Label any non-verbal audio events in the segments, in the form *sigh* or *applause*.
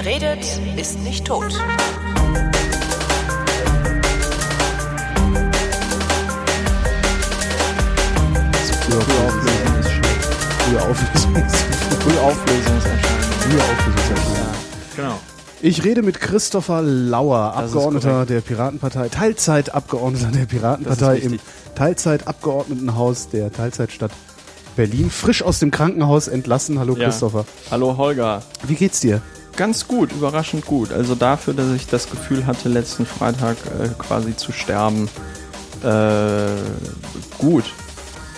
Wer redet, ist nicht tot. Frühe Auflösung ist schlecht. Frühe Auflösung ist Frühe Auflösungserscheinung. Frühe Auflösung Ja, genau. Ich rede mit Christopher Lauer, Das ist Abgeordneter der Piratenpartei, Teilzeitabgeordneter der Piratenpartei ist im. Teilzeitabgeordnetenhaus der Teilzeitstadt Berlin. Frisch aus dem Krankenhaus entlassen. Hallo Ja. Christopher. Hallo Holger. Wie geht's dir? Ganz gut, überraschend gut. Also dafür, dass ich das Gefühl hatte, letzten Freitag äh, quasi zu sterben, äh, gut.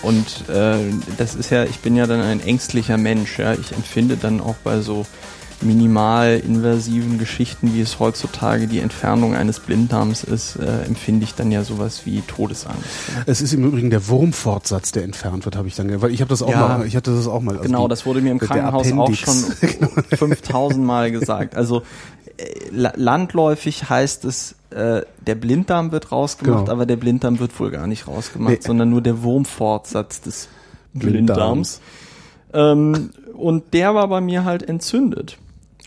Und äh, das ist ja, ich bin ja dann ein ängstlicher Mensch. Ja? Ich empfinde dann auch bei so minimal invasiven Geschichten, wie es heutzutage die Entfernung eines Blinddarms ist, äh, empfinde ich dann ja sowas wie Todesangst. Es ist im Übrigen der Wurmfortsatz, der entfernt wird, habe ich dann ge- weil ich habe das auch Ja. mal, ich hatte das auch mal. also Genau, die- das wurde mir im Krankenhaus auch schon *laughs* 5000 Mal gesagt. Also äh, la- landläufig heißt es, äh, der Blinddarm wird rausgemacht, Genau. aber der Blinddarm wird wohl gar nicht rausgemacht, Nee. sondern nur der Wurmfortsatz des Blinddarms. Blinddarms. Ähm, und der war bei mir halt entzündet.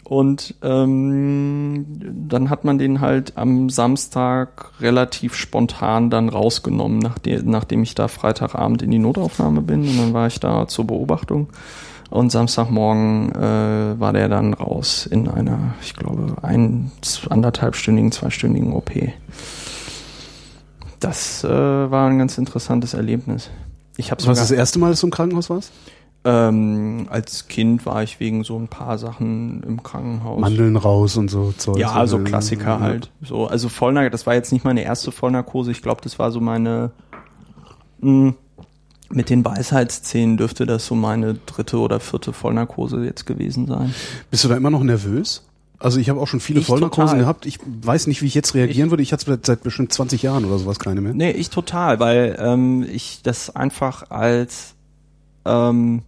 Und ähm, dann hat man den halt am Samstag relativ spontan dann rausgenommen, nachdem, nachdem ich da Freitagabend in die Notaufnahme bin. Und dann war ich da zur Beobachtung. Und Samstagmorgen äh, war der dann raus in einer, ich glaube, ein, anderthalbstündigen, zweistündigen OP. Das äh, war ein ganz interessantes Erlebnis. Ich habe Was war das erste Mal, dass du im Krankenhaus warst? Ähm, als Kind war ich wegen so ein paar Sachen im Krankenhaus. Mandeln raus und so Zeug. Ja, also Äh, Klassiker halt. So, also Vollnarkose, das war jetzt nicht meine erste Vollnarkose. Ich glaube, das war so meine. Mh, mit den Weisheitszähnen dürfte das so meine dritte oder vierte Vollnarkose jetzt gewesen sein. Bist du da immer noch nervös? Also ich habe auch schon viele Ich Vollnarkosen total. gehabt. Ich weiß nicht, wie ich jetzt reagieren würde. Ich hatte seit bestimmt 20 Jahren oder sowas keine mehr. Nee, ich total, weil ähm, ich das einfach als ähm,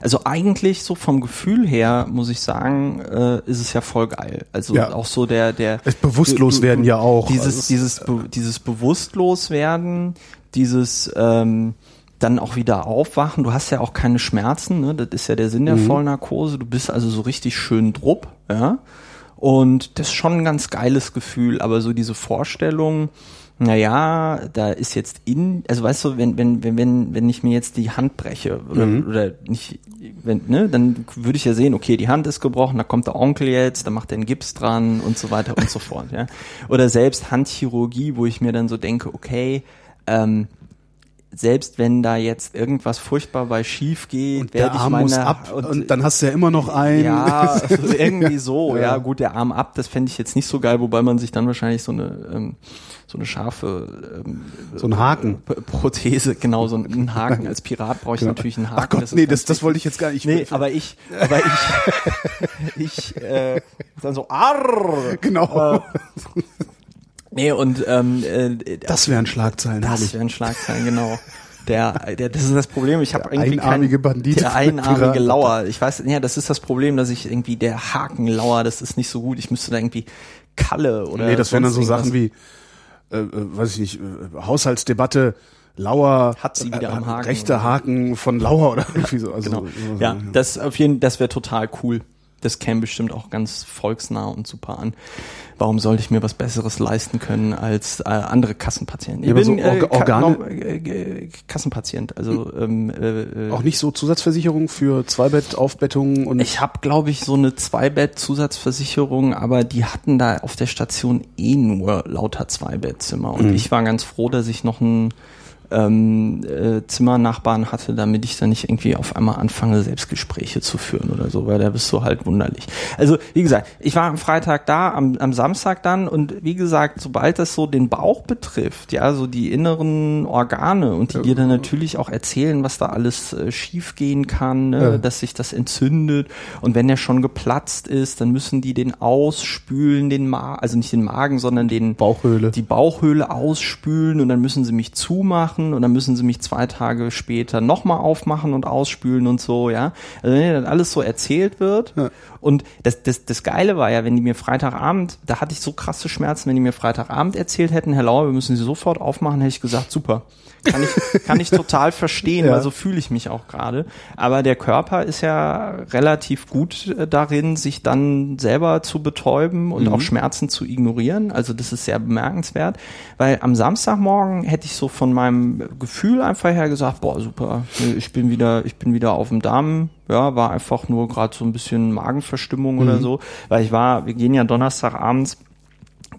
also eigentlich so vom Gefühl her muss ich sagen, äh, ist es ja voll geil. Also Ja. auch so der der Es bewusstlos werden ja auch. Dieses Also es- dieses be, dieses bewusstloswerden, dieses ähm, dann auch wieder aufwachen. Du hast ja auch keine Schmerzen, ne? Das ist ja der Sinn der Mhm. Vollnarkose. Du bist also so richtig schön drupp, ja. Und das ist schon ein ganz geiles Gefühl, aber so diese Vorstellung, naja, da ist jetzt in, also weißt du, wenn, wenn, wenn, wenn, wenn ich mir jetzt die Hand breche oder, Mhm. oder nicht, wenn, ne, dann würde ich ja sehen, okay, die Hand ist gebrochen, da kommt der Onkel jetzt, da macht er einen Gips dran und so weiter und so fort, ja. Oder selbst Handchirurgie, wo ich mir dann so denke, okay, ähm, selbst wenn da jetzt irgendwas furchtbar bei schief geht, der werde ich Arm meine muss ab und, dann hast du ja immer noch einen. ja, *laughs* also irgendwie so. Ja. Ja. gut, der Arm ab, das fände ich jetzt nicht so geil, wobei man sich dann wahrscheinlich so eine ähm, so eine scharfe ähm, So ein Haken. P- Prothese, genau so einen *laughs* Haken. Als Pirat brauche ich Genau. natürlich einen Haken. Ach Gott, ist nee, das, das wollte ich jetzt gar nicht. Nee, aber ich, aber ich, *laughs* ich, äh, dann so, arr! genau. Nee, und, ähm, äh, das wären Schlagzeilen, das wären Schlagzeilen, genau. Der, der, das ist das Problem. Ich habe irgendwie einarmige kein, Bandit Der einarmige. Lauer. Ich weiß, ja, das ist das Problem, dass ich irgendwie der Hakenlauer, das ist nicht so gut. Ich müsste da irgendwie Kalle oder. nee, das wären dann so Sachen wie, äh, äh, weiß ich nicht, äh, Haushaltsdebatte, Lauer, Hat sie wieder äh, am Haken rechter. Haken von Lauer oder irgendwie so. Also, Genau. so- Ja, das auf jeden, das wäre total cool. Das käme bestimmt auch ganz volksnah und super an. Warum sollte ich mir was Besseres leisten können als äh, andere Kassenpatienten? Ich Ja, aber so Ka- Organe- norm- äh, äh, Kassenpatient, also ähm, äh, äh, Auch nicht so Zusatzversicherung für Zweibettaufbettungen und Ich habe, glaube ich, so eine Zweibett-Zusatzversicherung, aber die hatten da auf der Station eh nur lauter Zweibettzimmer. Und Mhm. ich war ganz froh, dass ich noch einen ähm, äh, Zimmernachbarn hatte, damit ich dann nicht irgendwie auf einmal anfange, Selbstgespräche zu führen oder so, weil da bist du halt wunderlich. Also, wie gesagt, ich war am Freitag da, am, am Samstag dann und wie gesagt, sobald das so den Bauch betrifft, ja, so die inneren Organe und die dir dann natürlich auch erzählen, was da alles äh, schief gehen kann, ne, Ja. dass sich das entzündet und wenn der schon geplatzt ist, dann müssen die den ausspülen, den Ma also nicht den Magen, sondern den Bauchhöhle. die Bauchhöhle ausspülen und dann müssen sie mich zumachen aufmachen und dann müssen sie mich zwei Tage später nochmal aufmachen und ausspülen und so, ja. Also wenn dann alles so erzählt wird Ja. und das, das, das Geile war ja, wenn die mir Freitagabend, da hatte ich so krasse Schmerzen, wenn die mir Freitagabend erzählt hätten, Herr Lauer, wir müssen sie sofort aufmachen, hätte ich gesagt, super. Kann ich, kann ich total verstehen, *laughs* Ja. weil so fühle ich mich auch gerade. Aber der Körper ist ja relativ gut äh, darin, sich dann selber zu betäuben und auch Schmerzen zu ignorieren. Also das ist sehr bemerkenswert, weil am Samstagmorgen hätte ich so von meinem Gefühl einfach her gesagt, boah, super, ich bin wieder, ich bin wieder auf dem Damm. Ja, war einfach nur gerade so ein bisschen Magenverstimmung oder so, weil ich war, wir gehen ja Donnerstagabends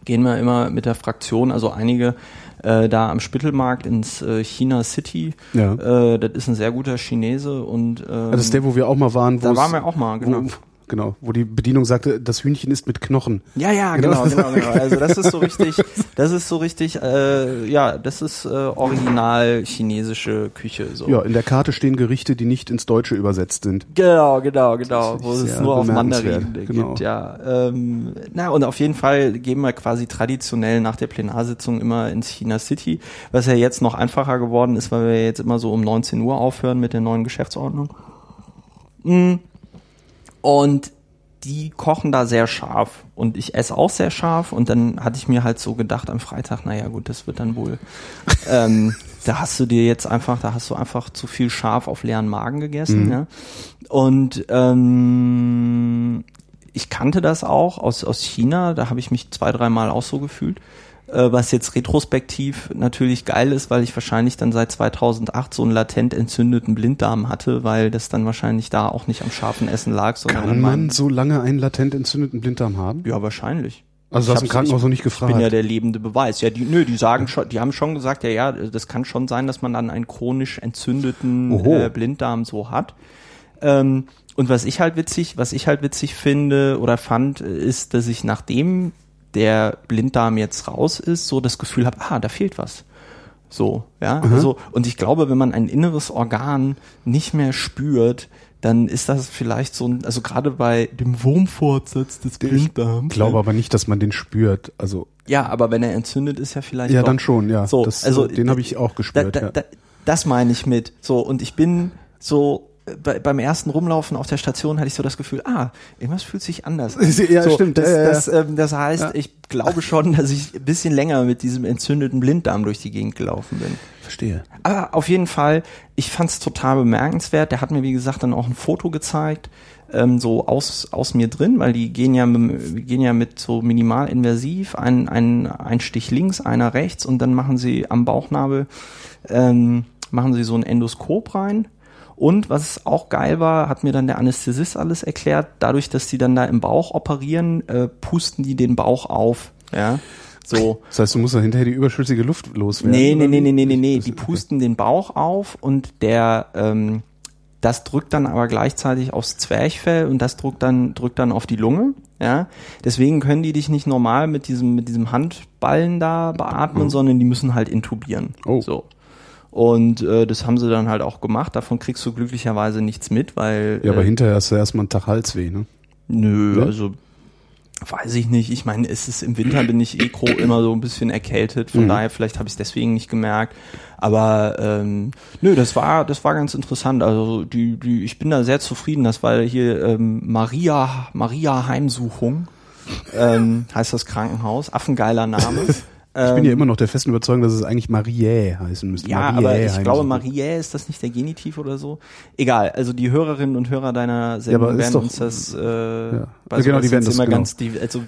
gehen wir immer mit der Fraktion, also einige äh, da am Spittelmarkt ins äh, China City. Ja. Äh, das ist ein sehr guter Chinese und ähm, Das ist der, wo wir auch mal waren. wo da waren wir auch mal, genau. Wo, genau, wo die Bedienung sagte, das Hühnchen ist mit Knochen. Ja, ja, Genau. genau, genau, genau. *laughs* Also das ist so richtig, das ist so richtig, äh, ja, das ist äh, original chinesische Küche. So. Ja, in der Karte stehen Gerichte, die nicht ins Deutsche übersetzt sind. Genau, genau, genau, wo es nur auf Mandarin genau. gibt, ja. Ähm, na, und auf jeden Fall gehen wir quasi traditionell nach der Plenarsitzung immer ins China City, was ja jetzt noch einfacher geworden ist, weil wir jetzt immer so um 19 Uhr aufhören mit der neuen Geschäftsordnung. Mm. Und die kochen da sehr scharf und ich esse auch sehr scharf und dann hatte ich mir halt so gedacht am Freitag, naja gut, das wird dann wohl, ähm, da hast du dir jetzt einfach, da hast du einfach zu viel scharf auf leeren Magen gegessen, ja. Und ähm, ich kannte das auch aus, aus China, da habe ich mich zwei, dreimal auch so gefühlt. Äh, was jetzt retrospektiv natürlich geil ist, weil ich wahrscheinlich dann seit 2008 so einen latent entzündeten Blinddarm hatte, weil das dann wahrscheinlich da auch nicht am scharfen Essen lag, sondern an Kann man so lange einen latent entzündeten Blinddarm haben? ja, wahrscheinlich. Also du hast im Ich Krankenhaus ich noch nicht gefragt. bin ja der lebende Beweis. Ja, die, nö, die sagen schon, die haben schon gesagt, ja, ja, das kann schon sein, dass man dann einen chronisch entzündeten äh, Blinddarm so hat. Ähm, und was ich halt witzig, was ich halt witzig finde oder fand, äh, ist, dass ich nachdem der Blinddarm jetzt raus ist, so das Gefühl habe, ah, da fehlt was. So, ja. Also, und ich glaube, wenn man ein inneres Organ nicht mehr spürt, dann ist das vielleicht so ein, also gerade bei dem Wurmfortsatz des Ich Blinddarms. glaube aber nicht, dass man den spürt. Also Ja, aber wenn er entzündet ist, ja vielleicht. ja, doch. dann schon, ja. So, das, also den habe ich auch Da, gespürt. da, ja. da, das meine ich mit. So, und ich bin so bei, beim ersten Rumlaufen auf der Station hatte ich so das Gefühl, ah, irgendwas fühlt sich anders an. *laughs* Ja, so, stimmt, Das, ja, das, ähm, das heißt, Ja. ich glaube schon, dass ich ein bisschen länger mit diesem entzündeten Blinddarm durch die Gegend gelaufen bin. Verstehe. Aber auf jeden Fall, ich fand es total bemerkenswert. Der hat mir, wie gesagt, dann auch ein Foto gezeigt, ähm, so aus, aus mir drin, weil die gehen ja, gehen ja mit so minimalinvasiv, ein, ein, ein Stich links, einer rechts und dann machen sie am Bauchnabel, ähm, machen sie so ein Endoskop rein. Und was auch geil war, hat mir dann der Anästhesist alles erklärt, dadurch, dass die dann da im Bauch operieren, äh, pusten die den Bauch auf. Ja, so. Das heißt, du musst dann hinterher die überschüssige Luft loswerden. Nee, nee, nee, nee, nee, nee, nee. Die pusten den Bauch auf und der, ähm, das drückt dann aber gleichzeitig aufs Zwerchfell und das drückt dann, drückt dann auf die Lunge. Ja, deswegen können die dich nicht normal mit diesem, mit diesem Handballen da beatmen, sondern die müssen halt intubieren. Oh. So. Und äh, das haben sie dann halt auch gemacht. Davon kriegst du glücklicherweise nichts mit, weil Ja, aber äh, hinterher hast du erstmal einen Tag Halsweh, ne? Nö, Ne? also weiß ich nicht. Ich meine, es ist im Winter bin ich eh gro *clears throat* immer so ein bisschen erkältet, von Mhm. daher vielleicht habe ich es deswegen nicht gemerkt. Aber ähm, nö, das war das war ganz interessant. Also die die ich bin da sehr zufrieden. Das war hier ähm, Maria Maria Heimsuchung ähm, heißt das Krankenhaus. Affengeiler Name. *laughs* Ich bin ja immer noch der festen Überzeugung, dass es eigentlich Mariä heißen müsste. Ähm, Ja, Mariä aber ich heißen glaube. Mariä ist das nicht der Genitiv oder so? Egal, also die Hörerinnen und Hörer deiner Sendung ist werden doch- uns das, äh, Ja. bei Genau, die werden das, immer genau. ganz, die, also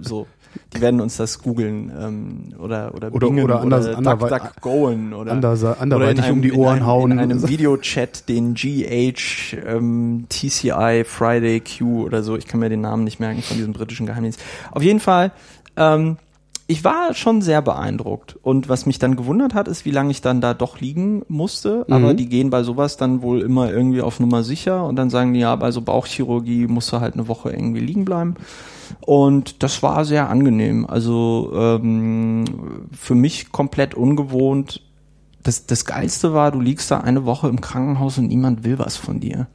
so, die werden uns das googeln ähm, oder oder Oder- bingen oder anders- oder DuckDuckGoen oder andersa- oder anderweitig in einem, um die in Ohren einem, hauen. in einem Videochat den GH ähm, TCI Friday Q oder so. Ich kann mir den Namen nicht merken von diesem britischen Geheimdienst. Auf jeden Fall. Ähm, ich war schon sehr beeindruckt. Und was mich dann gewundert hat, ist, wie lange ich dann da doch liegen musste. Aber Mhm. die gehen bei sowas dann wohl immer irgendwie auf Nummer sicher und dann sagen die, ja, bei so Bauchchirurgie musst du halt eine Woche irgendwie liegen bleiben. Und das war sehr angenehm. Also ähm, für mich komplett ungewohnt. Das, das Geilste war, du liegst da eine Woche im Krankenhaus und niemand will was von dir.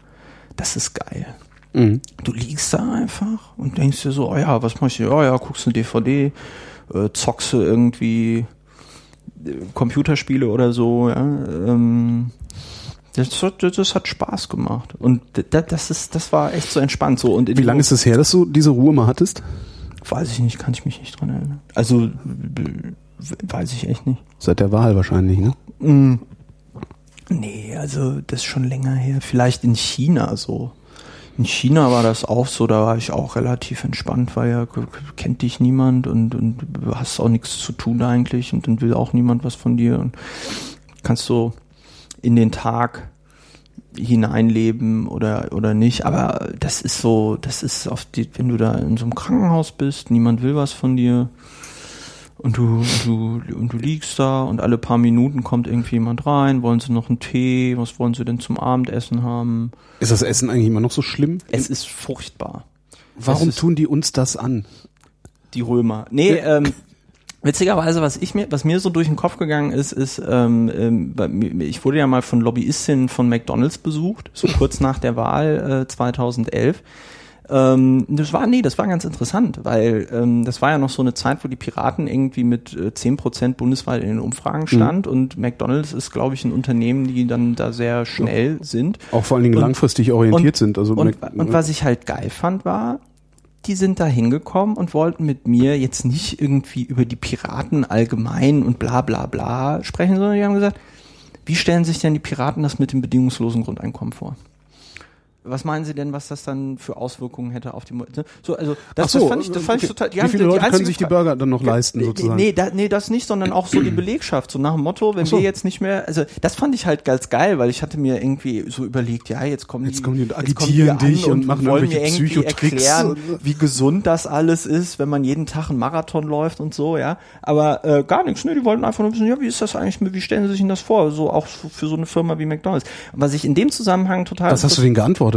Das ist geil. Mhm. Du liegst da einfach und denkst dir so, oh ja, was mach ich? Oh ja, guckst eine DVD, äh, zockst du irgendwie Computerspiele oder so, ja, ähm, das, das, das hat Spaß gemacht. Und das, das ist, das war echt so entspannt so. Und Wie lange ist es her, dass du diese Ruhe mal hattest? Weiß ich nicht, kann ich mich nicht dran erinnern. Also, weiß ich echt nicht. Seit der Wahl wahrscheinlich, ne? Mm. Nee, also das ist schon länger her. Vielleicht in China so. In China war das auch so, da war ich auch relativ entspannt, weil ja kennt dich niemand und, und hast auch nichts zu tun eigentlich und dann will auch niemand was von dir und kannst so in den Tag hineinleben oder oder nicht, aber das ist so, das ist die, wenn du da in so einem Krankenhaus bist, niemand will was von dir und du und du und du liegst da und alle paar Minuten kommt irgendwie jemand rein, wollen sie noch einen Tee, was wollen sie denn zum Abendessen haben? Ist das Essen eigentlich immer noch so schlimm? Es ist furchtbar. Warum ist- tun die uns das an? Die Römer. Nee, ähm, witzigerweise, was ich mir, was mir so durch den Kopf gegangen ist, ist, ähm, ähm, ich wurde ja mal von Lobbyistinnen von McDonalds besucht, so kurz nach der Wahl äh, 2011. Ähm, das war, nee, das war ganz interessant, weil ähm, das war ja noch so eine Zeit, wo die Piraten irgendwie mit äh, 10% bundesweit in den Umfragen stand und McDonalds ist, glaube ich, ein Unternehmen, die dann da sehr schnell sind. Auch vor allen Dingen Und- langfristig orientiert sind. Also Und, Mac- und was ich halt geil fand, war, die sind da hingekommen und wollten mit mir jetzt nicht irgendwie über die Piraten allgemein und bla bla bla sprechen, sondern die haben gesagt, wie stellen sich denn die Piraten das mit dem bedingungslosen Grundeinkommen vor? Was meinen Sie denn, was das dann für Auswirkungen hätte auf die ne? so also das, so, das fand ich das fand ich okay. total die Wie viele die Leute können einzige sich die Burger dann noch leisten, sozusagen? Nee, da, nee, das nicht, sondern auch so die Belegschaft. So nach dem Motto, wenn so. wir jetzt nicht mehr, also das fand ich halt ganz geil, weil ich hatte mir irgendwie so überlegt, ja, jetzt kommen Jetzt die, kommen die und jetzt agitieren die dich an und machen wollen mir irgendwie Psychotricks erklären, und- wie gesund das alles ist, wenn man jeden Tag einen Marathon läuft und so, ja. Aber äh, gar nichts, ne? Die wollten einfach nur wissen, ja, wie ist das eigentlich, wie stellen sie sich denn das vor? So auch für so eine Firma wie McDonalds. Und was ich in dem Zusammenhang total Was hast du denen geantwortet?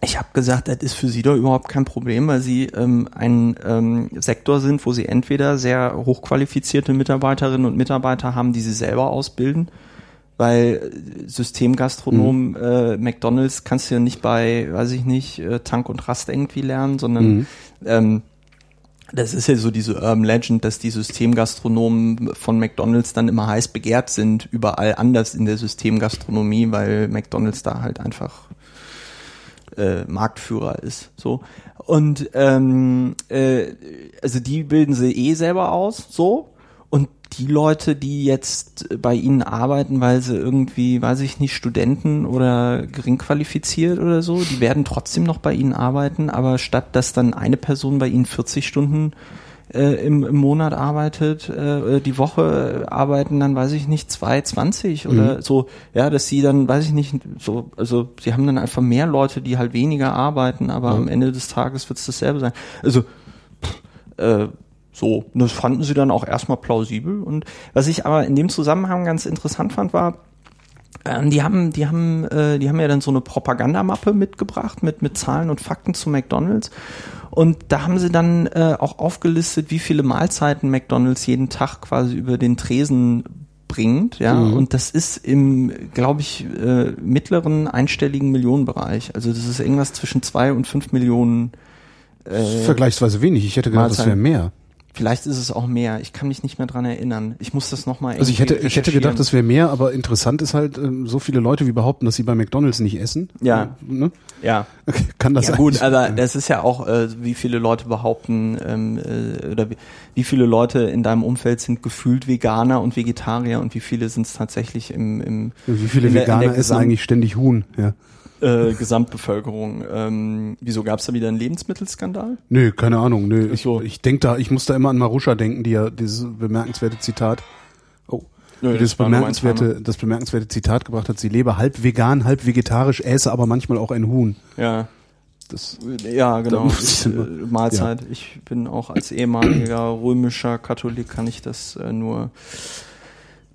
Ich habe gesagt, das ist für sie doch überhaupt kein Problem, weil sie ähm, ein ähm, Sektor sind, wo sie entweder sehr hochqualifizierte Mitarbeiterinnen und Mitarbeiter haben, die sie selber ausbilden, weil äh, Systemgastronom äh, McDonalds kannst du ja nicht bei, weiß ich nicht, äh, Tank und Rast irgendwie lernen, sondern ähm, das ist ja so diese Urban Legend, dass die Systemgastronomen von McDonalds dann immer heiß begehrt sind, überall anders in der Systemgastronomie, weil McDonalds da halt einfach äh, Marktführer ist. So. Und ähm, äh, also die bilden sie eh selber aus, so. Die Leute, die jetzt bei ihnen arbeiten, weil sie irgendwie, weiß ich nicht, Studenten oder gering qualifiziert oder so, die werden trotzdem noch bei ihnen arbeiten, aber statt dass dann eine Person bei ihnen 40 Stunden äh, im, im Monat arbeitet, äh, die Woche arbeiten dann, weiß ich nicht, zwei, 20 oder so, ja, dass sie dann, weiß ich nicht, so, also sie haben dann einfach mehr Leute, die halt weniger arbeiten, aber am Ende des Tages wird es dasselbe sein. Also pff, äh, so, das fanden sie dann auch erstmal plausibel. Und was ich aber in dem Zusammenhang ganz interessant fand, war, ähm, die haben, die haben, äh, die haben ja dann so eine Propagandamappe mitgebracht mit mit Zahlen und Fakten zu McDonald's und da haben sie dann äh, auch aufgelistet, wie viele Mahlzeiten McDonald's jeden Tag quasi über den Tresen bringt, ja, und das ist im, glaube ich, äh, mittleren einstelligen Millionenbereich. Also das ist irgendwas zwischen zwei und fünf Millionen. Äh, Vergleichsweise wenig. Ich hätte gedacht, das wäre Mahlzeiten. mehr. Vielleicht ist es auch mehr. Ich kann mich nicht mehr dran erinnern. Ich muss das nochmal Also ich hätte, ich hätte gedacht, das wäre mehr, aber interessant ist halt, ähm, so viele Leute wie behaupten, dass sie bei McDonalds nicht essen. Ja. Ne? ja. Kann das Ja sein? gut, *laughs* aber das ist ja auch, äh, wie viele Leute behaupten, ähm, äh, oder wie, viele Leute in deinem Umfeld sind gefühlt Veganer und Vegetarier und wie viele sind es tatsächlich im, im Wie viele Veganer essen eigentlich ständig Huhn? Ja. Äh, Gesamtbevölkerung. Ähm, wieso gab es da wieder einen Lebensmittelskandal? Nö, keine Ahnung. Nö, ich, so. ich denk da, ich muss da immer an Maruscha denken, die ja dieses bemerkenswerte Zitat, oh, Nö, das das bemerkenswerte, das bemerkenswerte Zitat gebracht hat. Sie lebe halb vegan, halb vegetarisch, äße aber manchmal auch ein Huhn. Ja. Das, Ja, genau. Ich, äh, Mahlzeit. Ich bin auch als ehemaliger römischer Katholik kann ich das äh, nur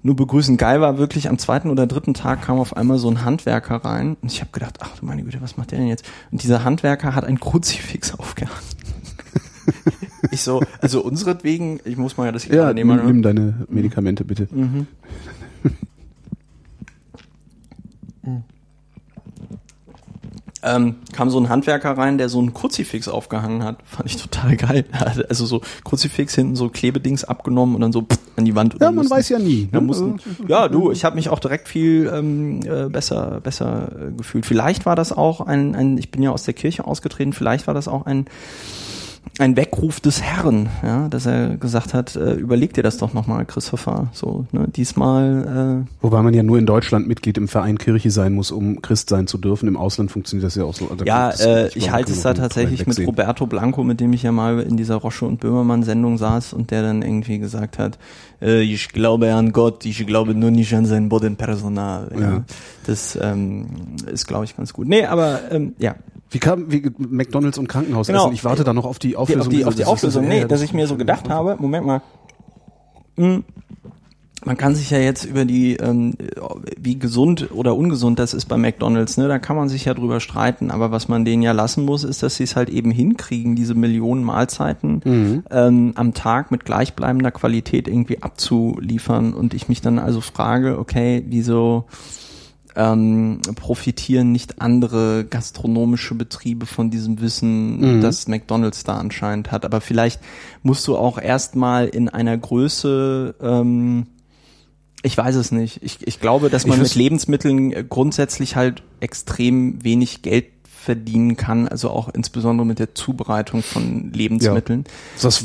nur begrüßen. Geil war wirklich am zweiten oder dritten Tag kam auf einmal so ein Handwerker rein und ich habe gedacht, ach du meine Güte, was macht der denn jetzt? Und dieser Handwerker hat ein Kruzifix aufgehangen. ich so, also unseretwegen, ich muss mal ja das hier ja, gerade nimm, nehmen. ne? nimm deine Medikamente bitte. Mhm. Ähm, kam so ein Handwerker rein, der so ein Kruzifix aufgehangen hat. *laughs* Fand ich total geil. Also so Kruzifix hinten so Klebedings abgenommen und dann so pff, an die Wand. Ja, man weiß ja nie. Ja, Ne? mussten, ja du, ich habe mich auch direkt viel ähm, äh, besser, besser äh, gefühlt. Vielleicht war das auch ein, ein, ich bin ja aus der Kirche ausgetreten, vielleicht war das auch ein ein Weckruf des Herrn, ja, dass er gesagt hat, äh, überleg dir das doch nochmal, Christopher. So, ne, diesmal äh, Wobei man ja nur in Deutschland Mitglied im Verein Kirche sein muss, um Christ sein zu dürfen. Im Ausland funktioniert das ja auch so. Also Ja, äh, ich glaube, halte es da tatsächlich mit. Roberto Blanco, mit dem ich ja mal in dieser Rosche und Böhmermann Sendung saß und der dann irgendwie gesagt hat, äh, ich glaube an Gott, ich glaube nur nicht an sein Bodenpersonal. Ja. Ja. Das ähm, ist, glaube ich, ganz gut. Nee, aber ähm, ja, Wie kam wie McDonalds und Krankenhaus Genau. Ich warte da noch auf die die, Auflösung. auf die, auf die Auflösung. Nee, dass ich mir so gedacht habe, Moment mal, hm, man kann sich ja jetzt über die, ähm, wie gesund oder ungesund das ist bei McDonalds, ne, da kann man sich ja drüber streiten, aber was man denen ja lassen muss, ist, dass sie es halt eben hinkriegen, diese Millionen Mahlzeiten ähm, am Tag mit gleichbleibender Qualität irgendwie abzuliefern. Und ich mich dann also frage, okay, wieso ähm, profitieren nicht andere gastronomische Betriebe von diesem Wissen, das McDonald's da anscheinend hat. Aber vielleicht musst du auch erstmal in einer Größe, ähm, ich weiß es nicht. Ich, ich glaube, dass man mit Lebensmitteln grundsätzlich halt extrem wenig Geld verdienen kann, also auch insbesondere mit der Zubereitung von Lebensmitteln.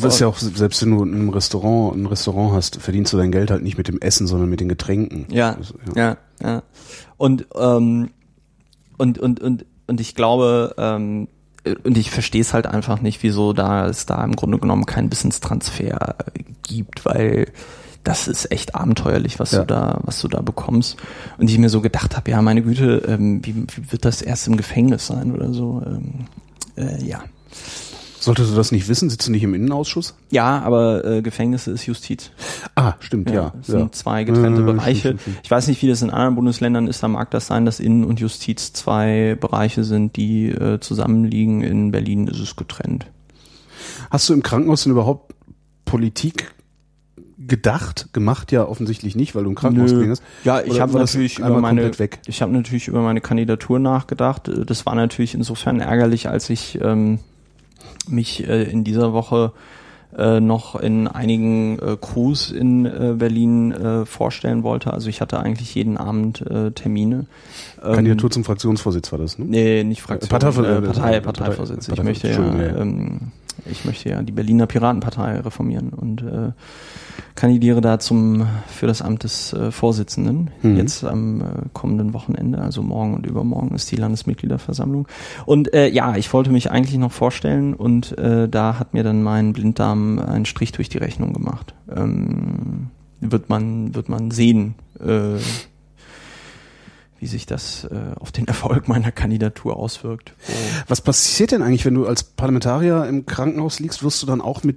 Das ist ja auch, selbst wenn du in einem Restaurant, ein Restaurant hast, verdienst du dein Geld halt nicht mit dem Essen, sondern mit den Getränken. Ja, Das- ja, ja. Und, ähm, und, und, und, und ich glaube, ähm, und ich verstehe es halt einfach nicht, wieso da es da im Grunde genommen keinen Wissenstransfer gibt, weil das ist echt abenteuerlich, was Ja. du da, was du da bekommst. Und ich mir so gedacht habe, ja, meine Güte, ähm, wie, wie wird das erst im Gefängnis sein oder so? Ähm, äh, ja. Solltest du das nicht wissen? Sitzt du nicht im Innenausschuss? Ja, aber äh, Gefängnisse ist Justiz. Ah, stimmt, ja. das ja. sind zwei getrennte stimmt, Bereiche. stimmt, stimmt. Ich weiß nicht, wie das in anderen Bundesländern ist. Da mag das sein, dass Innen- und Justiz zwei Bereiche sind, die äh, zusammenliegen. In Berlin ist es getrennt. Hast du im Krankenhaus denn überhaupt Politik gedacht? Gemacht ja offensichtlich nicht, weil du im Krankenhaus Nö. hast. Ja, ich habe das natürlich über meine, ich habe natürlich über meine Kandidatur nachgedacht. Äh, Das war natürlich insofern ärgerlich, als ich ähm, mich äh, in dieser Woche äh, noch in einigen äh, Crews in äh, Berlin äh, vorstellen wollte. Also ich hatte eigentlich jeden Abend äh, Termine. Ähm, Kandidatur zum Fraktionsvorsitz war das, ne? Nee, nicht Fraktion. Parteivor- äh, äh, Partei, Partei- Parteivorsitz. Ich Partei- möchte ja, Entschuldigung, ja. ähm, ich möchte ja die Berliner Piratenpartei reformieren und äh, kandidiere da zum für das Amt des äh, Vorsitzenden. Mhm. Jetzt am äh, kommenden Wochenende, also morgen und übermorgen ist die Landesmitgliederversammlung. Und äh, ja, ich wollte mich eigentlich noch vorstellen und äh, da hat mir dann mein Blinddarm einen Strich durch die Rechnung gemacht. Ähm, wird man wird man sehen. Äh, wie sich das äh, auf den *laughs* Erfolg meiner Kandidatur auswirkt. Wo Was passiert denn eigentlich, wenn du als Parlamentarier im Krankenhaus liegst? Wirst du dann auch mit,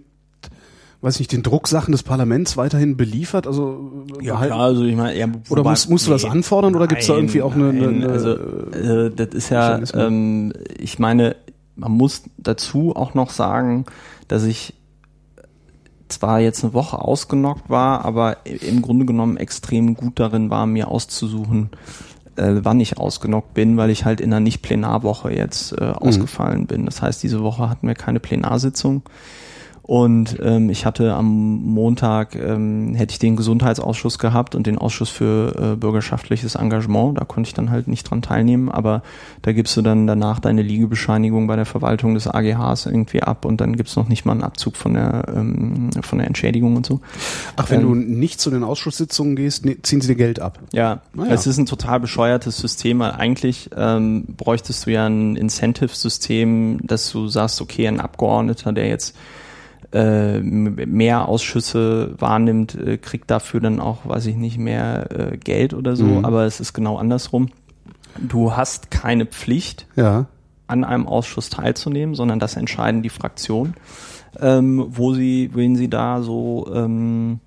weiß nicht, den Drucksachen des Parlaments weiterhin beliefert? Also behalten- also ich meine, ja, Oder musst- musst du das anfordern oder gibt's da irgendwie auch eine- eine- eine- also äh, das ist ja, ähm, ich meine, man muss dazu auch noch sagen, dass ich zwar jetzt eine Woche ausgenockt war, aber im Grunde genommen extrem gut darin war, mir auszusuchen, äh, wann ich ausgenockt bin, weil ich halt in einer Nicht-Plenarwoche jetzt äh, ausgefallen bin. Das heißt, diese Woche hatten wir keine Plenarsitzung. Und ähm, ich hatte am Montag, ähm, hätte ich den Gesundheitsausschuss gehabt und den Ausschuss für äh, bürgerschaftliches Engagement. Da konnte ich dann halt nicht dran teilnehmen, aber da gibst du dann danach deine Liegebescheinigung bei der Verwaltung des AGHs irgendwie ab und dann gibt's noch nicht mal einen Abzug von der, ähm, von der Entschädigung und so. Ach, wenn ähm, du nicht zu den Ausschusssitzungen gehst, ne, ziehen sie dir Geld ab. Ja, Ah ja. es ist ein total bescheuertes System, weil eigentlich ähm, bräuchtest du ja ein Incentive-System, dass du sagst, okay, ein Abgeordneter, der jetzt äh, mehr Ausschüsse wahrnimmt, äh, kriegt dafür dann auch, weiß ich nicht, mehr äh, Geld oder so, Mhm. aber es ist genau andersrum. Du hast keine Pflicht, Ja. an einem Ausschuss teilzunehmen, sondern das entscheiden die Fraktionen, ähm, wo sie, wen sie da so ähm,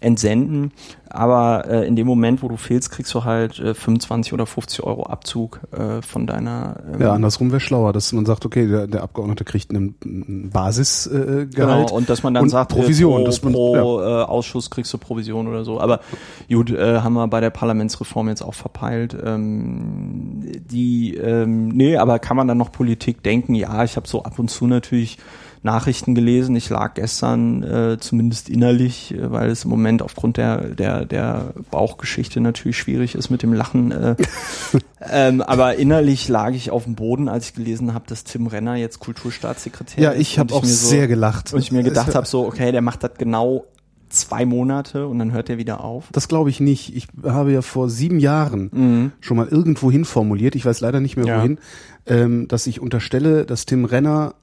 entsenden. Aber äh, in dem Moment, wo du fehlst, kriegst du halt äh, 25 oder 50 Euro Abzug äh, von deiner. Ähm ja, andersrum wäre schlauer, dass man sagt, okay, der, der Abgeordnete kriegt einen, einen Basisgehalt. Äh, genau, und dass man dann sagt, äh, Provision, pro, dass man, pro ja. äh, Ausschuss kriegst du Provision oder so. Aber gut, äh, haben wir bei der Parlamentsreform jetzt auch verpeilt. Ähm, die, ähm, nee, aber kann man dann noch Politik denken? Ja, ich habe so ab und zu natürlich Nachrichten gelesen. Ich lag gestern äh, zumindest innerlich, äh, weil es im Moment aufgrund der, der, der Bauchgeschichte natürlich schwierig ist mit dem Lachen. Äh, *laughs* ähm, aber innerlich lag ich auf dem Boden, als ich gelesen habe, dass Tim Renner jetzt Kulturstaatssekretär ja, ist. Ja, ich habe auch so, sehr gelacht. Und ich mir gedacht habe, so, okay, der macht das genau zwei Monate und dann hört er wieder auf? Das glaube ich nicht. Ich habe ja vor sieben Jahren mhm. schon mal irgendwo hin formuliert, ich weiß leider nicht mehr ja. wohin, ähm, dass ich unterstelle, dass Tim Renner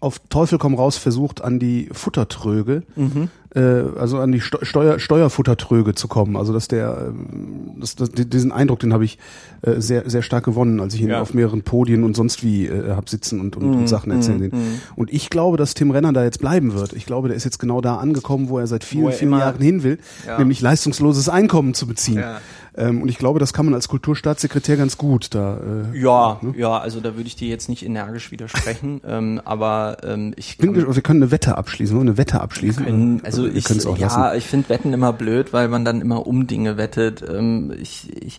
auf Teufel komm raus versucht, an die Futtertröge, mhm. äh, also an die Steuer, Steuerfuttertröge zu kommen. Also dass der, ähm, das, das, diesen Eindruck, den habe ich äh, sehr, sehr stark gewonnen, als ich ihn ja. auf mehreren Podien und sonst wie äh, hab sitzen und, und, mhm. und Sachen erzählen mhm. Mhm. Und ich glaube, dass Tim Renner da jetzt bleiben wird. Ich glaube, der ist jetzt genau da angekommen, wo er seit vielen, vielen Jahren hin will, ja. nämlich leistungsloses Einkommen zu beziehen. Ja. Ähm, und ich glaube, das kann man als Kulturstaatssekretär ganz gut da. Äh, ja, ne? ja, also da würde ich dir jetzt nicht energisch widersprechen, *laughs* ähm, aber ähm, ich. Kann, wir können eine Wette abschließen, eine Wette abschließen. Können, also ich, auch ja, lassen. ich finde Wetten immer blöd, weil man dann immer um Dinge wettet. Ähm, ich, ich,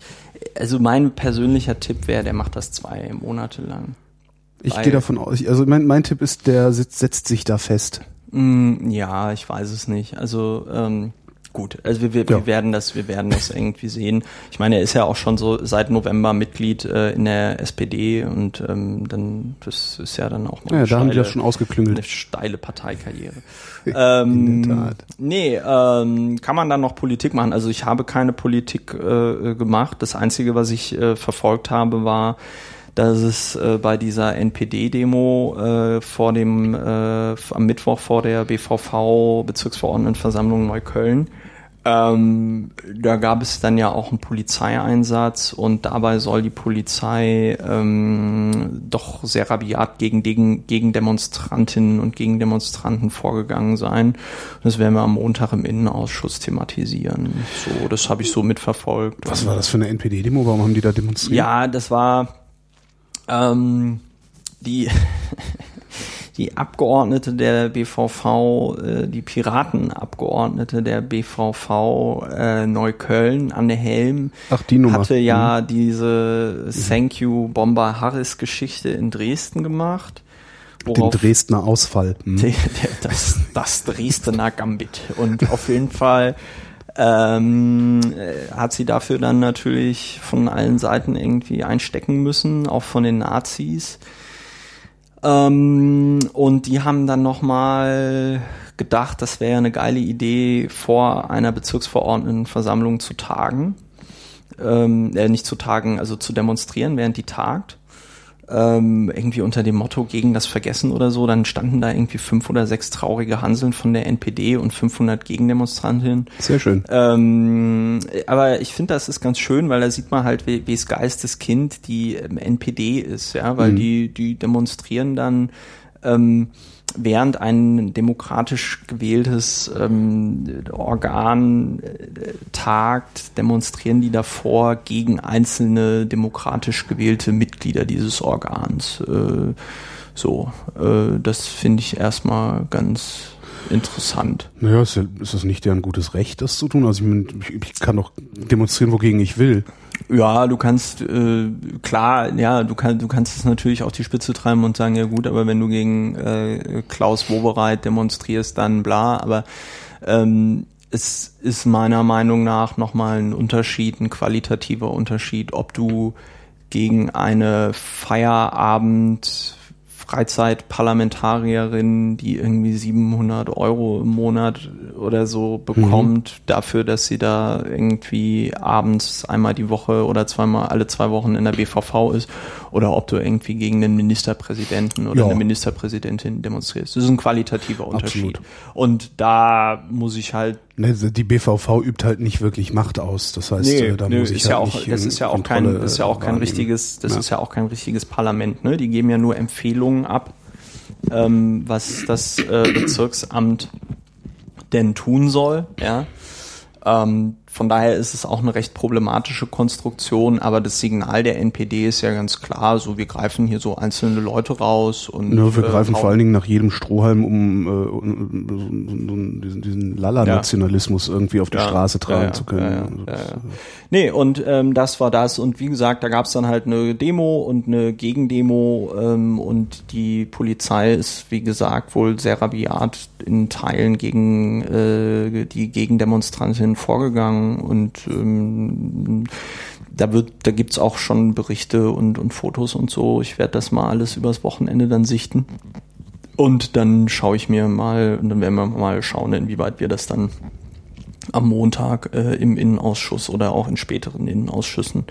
also mein persönlicher Tipp wäre, der macht das zwei Monate lang. Ich gehe davon aus, also mein, mein Tipp ist, der setzt, setzt sich da fest. Mm, ja, ich weiß es nicht. Also ähm, gut. Also wir, wir, ja. wir werden das, wir werden das irgendwie sehen. Ich meine, er ist ja auch schon so seit November Mitglied äh, in der SPD und ähm, dann das ist ja dann auch mal ja, da steile, haben die das schon ausgeklüngelt. Eine steile Parteikarriere. ähm, *laughs* in der Tat. Nee, ähm, kann man dann noch Politik machen? Also ich habe keine Politik äh, gemacht. Das Einzige, was ich äh, verfolgt habe, war dass es äh, bei dieser NPD-Demo äh, vor dem äh, am Mittwoch vor der BVV Bezirksverordnetenversammlung Neukölln ähm, da gab es dann ja auch einen Polizeieinsatz und dabei soll die Polizei ähm, doch sehr rabiat gegen, gegen, gegen Demonstrantinnen und gegen Demonstranten vorgegangen sein. Das werden wir am Montag im Innenausschuss thematisieren. So, das habe ich so mitverfolgt. Was war das für eine NPD-Demo? Warum haben die da demonstriert? Ja, das war ähm, die *laughs* die Abgeordnete der BVV, äh, die Piratenabgeordnete der BVV äh, Neukölln, Anne Helm, Ach, hatte ja mhm. diese Thank You Bomber Harris Geschichte in Dresden gemacht. Den Dresdner Ausfall. Mhm. *laughs* Das, das Dresdner Gambit. Und auf jeden Fall ähm, äh, hat sie dafür dann natürlich von allen Seiten irgendwie einstecken müssen, auch von den Nazis. Ähm, und die haben dann nochmal gedacht, das wäre eine geile Idee, vor einer Bezirksverordnetenversammlung zu tagen. Ähm, äh, nicht zu tagen, also zu demonstrieren, während die tagt ähm, irgendwie unter dem Motto gegen das Vergessen oder so, dann standen da irgendwie fünf oder sechs traurige Hanseln von der NPD und 500 Gegendemonstrantinnen. Sehr schön. Ähm, aber ich finde, das ist ganz schön, weil da sieht man halt, wie, wie es Geisteskind die ähm, NPD ist, ja, weil mhm. die, die demonstrieren dann ähm, während ein demokratisch gewähltes ähm, Organ äh, tagt, demonstrieren die davor gegen einzelne demokratisch gewählte Mitglieder dieses Organs. Äh, so, äh, das finde ich erstmal ganz interessant. Naja, ist, ist das nicht deren gutes Recht, das zu tun? Also ich, ich kann doch demonstrieren, wogegen ich will. Ja, du kannst äh, klar, ja, du kannst du kannst es natürlich auch die Spitze treiben und sagen, ja gut, aber wenn du gegen äh, Klaus Wobereit demonstrierst, dann bla, aber ähm, es ist meiner Meinung nach nochmal ein Unterschied, ein qualitativer Unterschied, ob du gegen eine Feierabend Freizeitparlamentarierin, die irgendwie 700 Euro im Monat oder so bekommt, mhm. dafür, dass sie da irgendwie abends einmal die Woche oder zweimal alle zwei Wochen in der BVV ist, oder ob du irgendwie gegen einen Ministerpräsidenten oder ja. eine Ministerpräsidentin demonstrierst. Das ist ein qualitativer Unterschied. Absolut. Und da muss ich halt Ne, die BVV übt halt nicht wirklich Macht aus. Das heißt, nee, da nee, muss ich halt ja auch, das ist ja auch kein, das ist ja auch kein richtiges, das ja. ist ja auch kein richtiges Parlament. Ne? Die geben ja nur Empfehlungen ab, ähm, was das äh, Bezirksamt denn tun soll, ja. Ähm, von daher ist es auch eine recht problematische Konstruktion, aber das Signal der NPD ist ja ganz klar, so wir greifen hier so einzelne Leute raus und ja, wir äh, greifen vor allen Dingen nach jedem Strohhalm, um, äh, um, um, um diesen, diesen Lala-Nationalismus ja. irgendwie auf die ja, Straße tragen ja, zu können. Ja, also Nee, und ähm, das war das. Und wie gesagt, da gab es dann halt eine Demo und eine Gegendemo ähm, und die Polizei ist, wie gesagt, wohl sehr rabiat in Teilen gegen äh, die Gegendemonstrantinnen vorgegangen und ähm, da wird, da gibt's auch schon Berichte und, und Fotos und so. Ich werde das mal alles übers Wochenende dann sichten. Und dann schaue ich mir mal, und dann werden wir mal schauen, inwieweit wir das dann am Montag äh, im Innenausschuss oder auch in späteren Innenausschüssen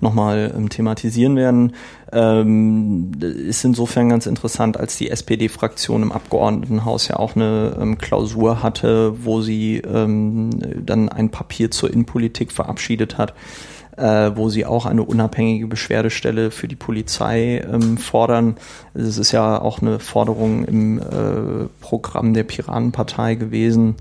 nochmal ähm, thematisieren werden. Ähm, ist insofern ganz interessant, als die SPD-Fraktion im Abgeordnetenhaus ja auch eine ähm, Klausur hatte, wo sie ähm, dann ein Papier zur Innenpolitik verabschiedet hat äh, wo sie auch eine unabhängige Beschwerdestelle für die Polizei ähm, fordern. Es ist ja auch eine Forderung im äh, Programm der Piratenpartei gewesen.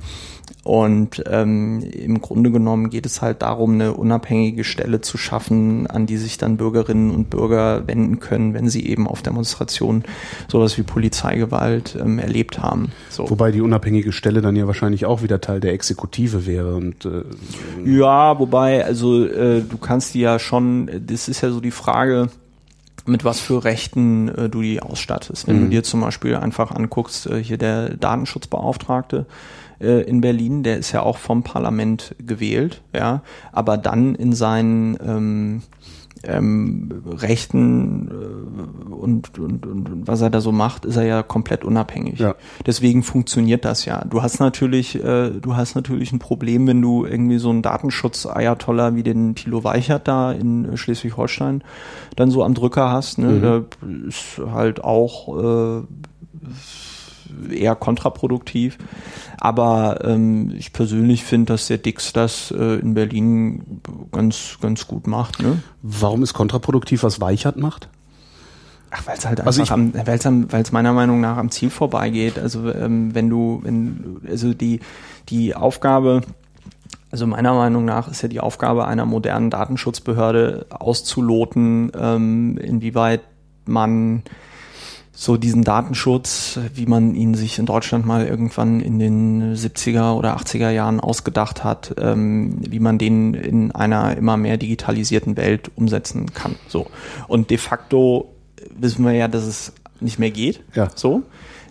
Und ähm, im Grunde genommen geht es halt darum, eine unabhängige Stelle zu schaffen, an die sich dann Bürgerinnen und Bürger wenden können, wenn sie eben auf Demonstrationen sowas wie Polizeigewalt ähm, erlebt haben. So. Wobei die unabhängige Stelle dann ja wahrscheinlich auch wieder Teil der Exekutive wäre. Und, äh, ja, wobei, also äh, du kannst die ja schon, das ist ja so die Frage, mit was für Rechten äh, du die ausstattest. Wenn mhm. du dir zum Beispiel einfach anguckst, äh, hier der Datenschutzbeauftragte, äh, in Berlin, der ist ja auch vom Parlament gewählt, ja, aber dann in seinen ähm, ähm, Rechten äh, und, und, und was er da so macht, ist er ja komplett unabhängig. Ja. Deswegen funktioniert das ja. Du hast natürlich, äh, du hast natürlich ein Problem, wenn du irgendwie so einen Datenschutz-Ayatollah wie den Thilo Weichert da in Schleswig-Holstein dann so am Drücker hast. Ne? Mhm. Der ist halt auch äh, eher kontraproduktiv. Aber ähm, ich persönlich finde, dass der Dix das äh, in Berlin ganz, ganz gut macht. Ne? Warum ist kontraproduktiv, was Weichert macht? Ach, weil es halt also einfach weil es meiner Meinung nach am Ziel vorbeigeht. Also ähm, wenn du, wenn, also die, die Aufgabe, also meiner Meinung nach ist ja die Aufgabe einer modernen Datenschutzbehörde auszuloten, ähm, inwieweit man so diesen Datenschutz, wie man ihn sich in Deutschland mal irgendwann in den 70er oder 80er Jahren ausgedacht hat, ähm, wie man den in einer immer mehr digitalisierten Welt umsetzen kann. So. Und de facto wissen wir ja, dass es nicht mehr geht. Ja. So.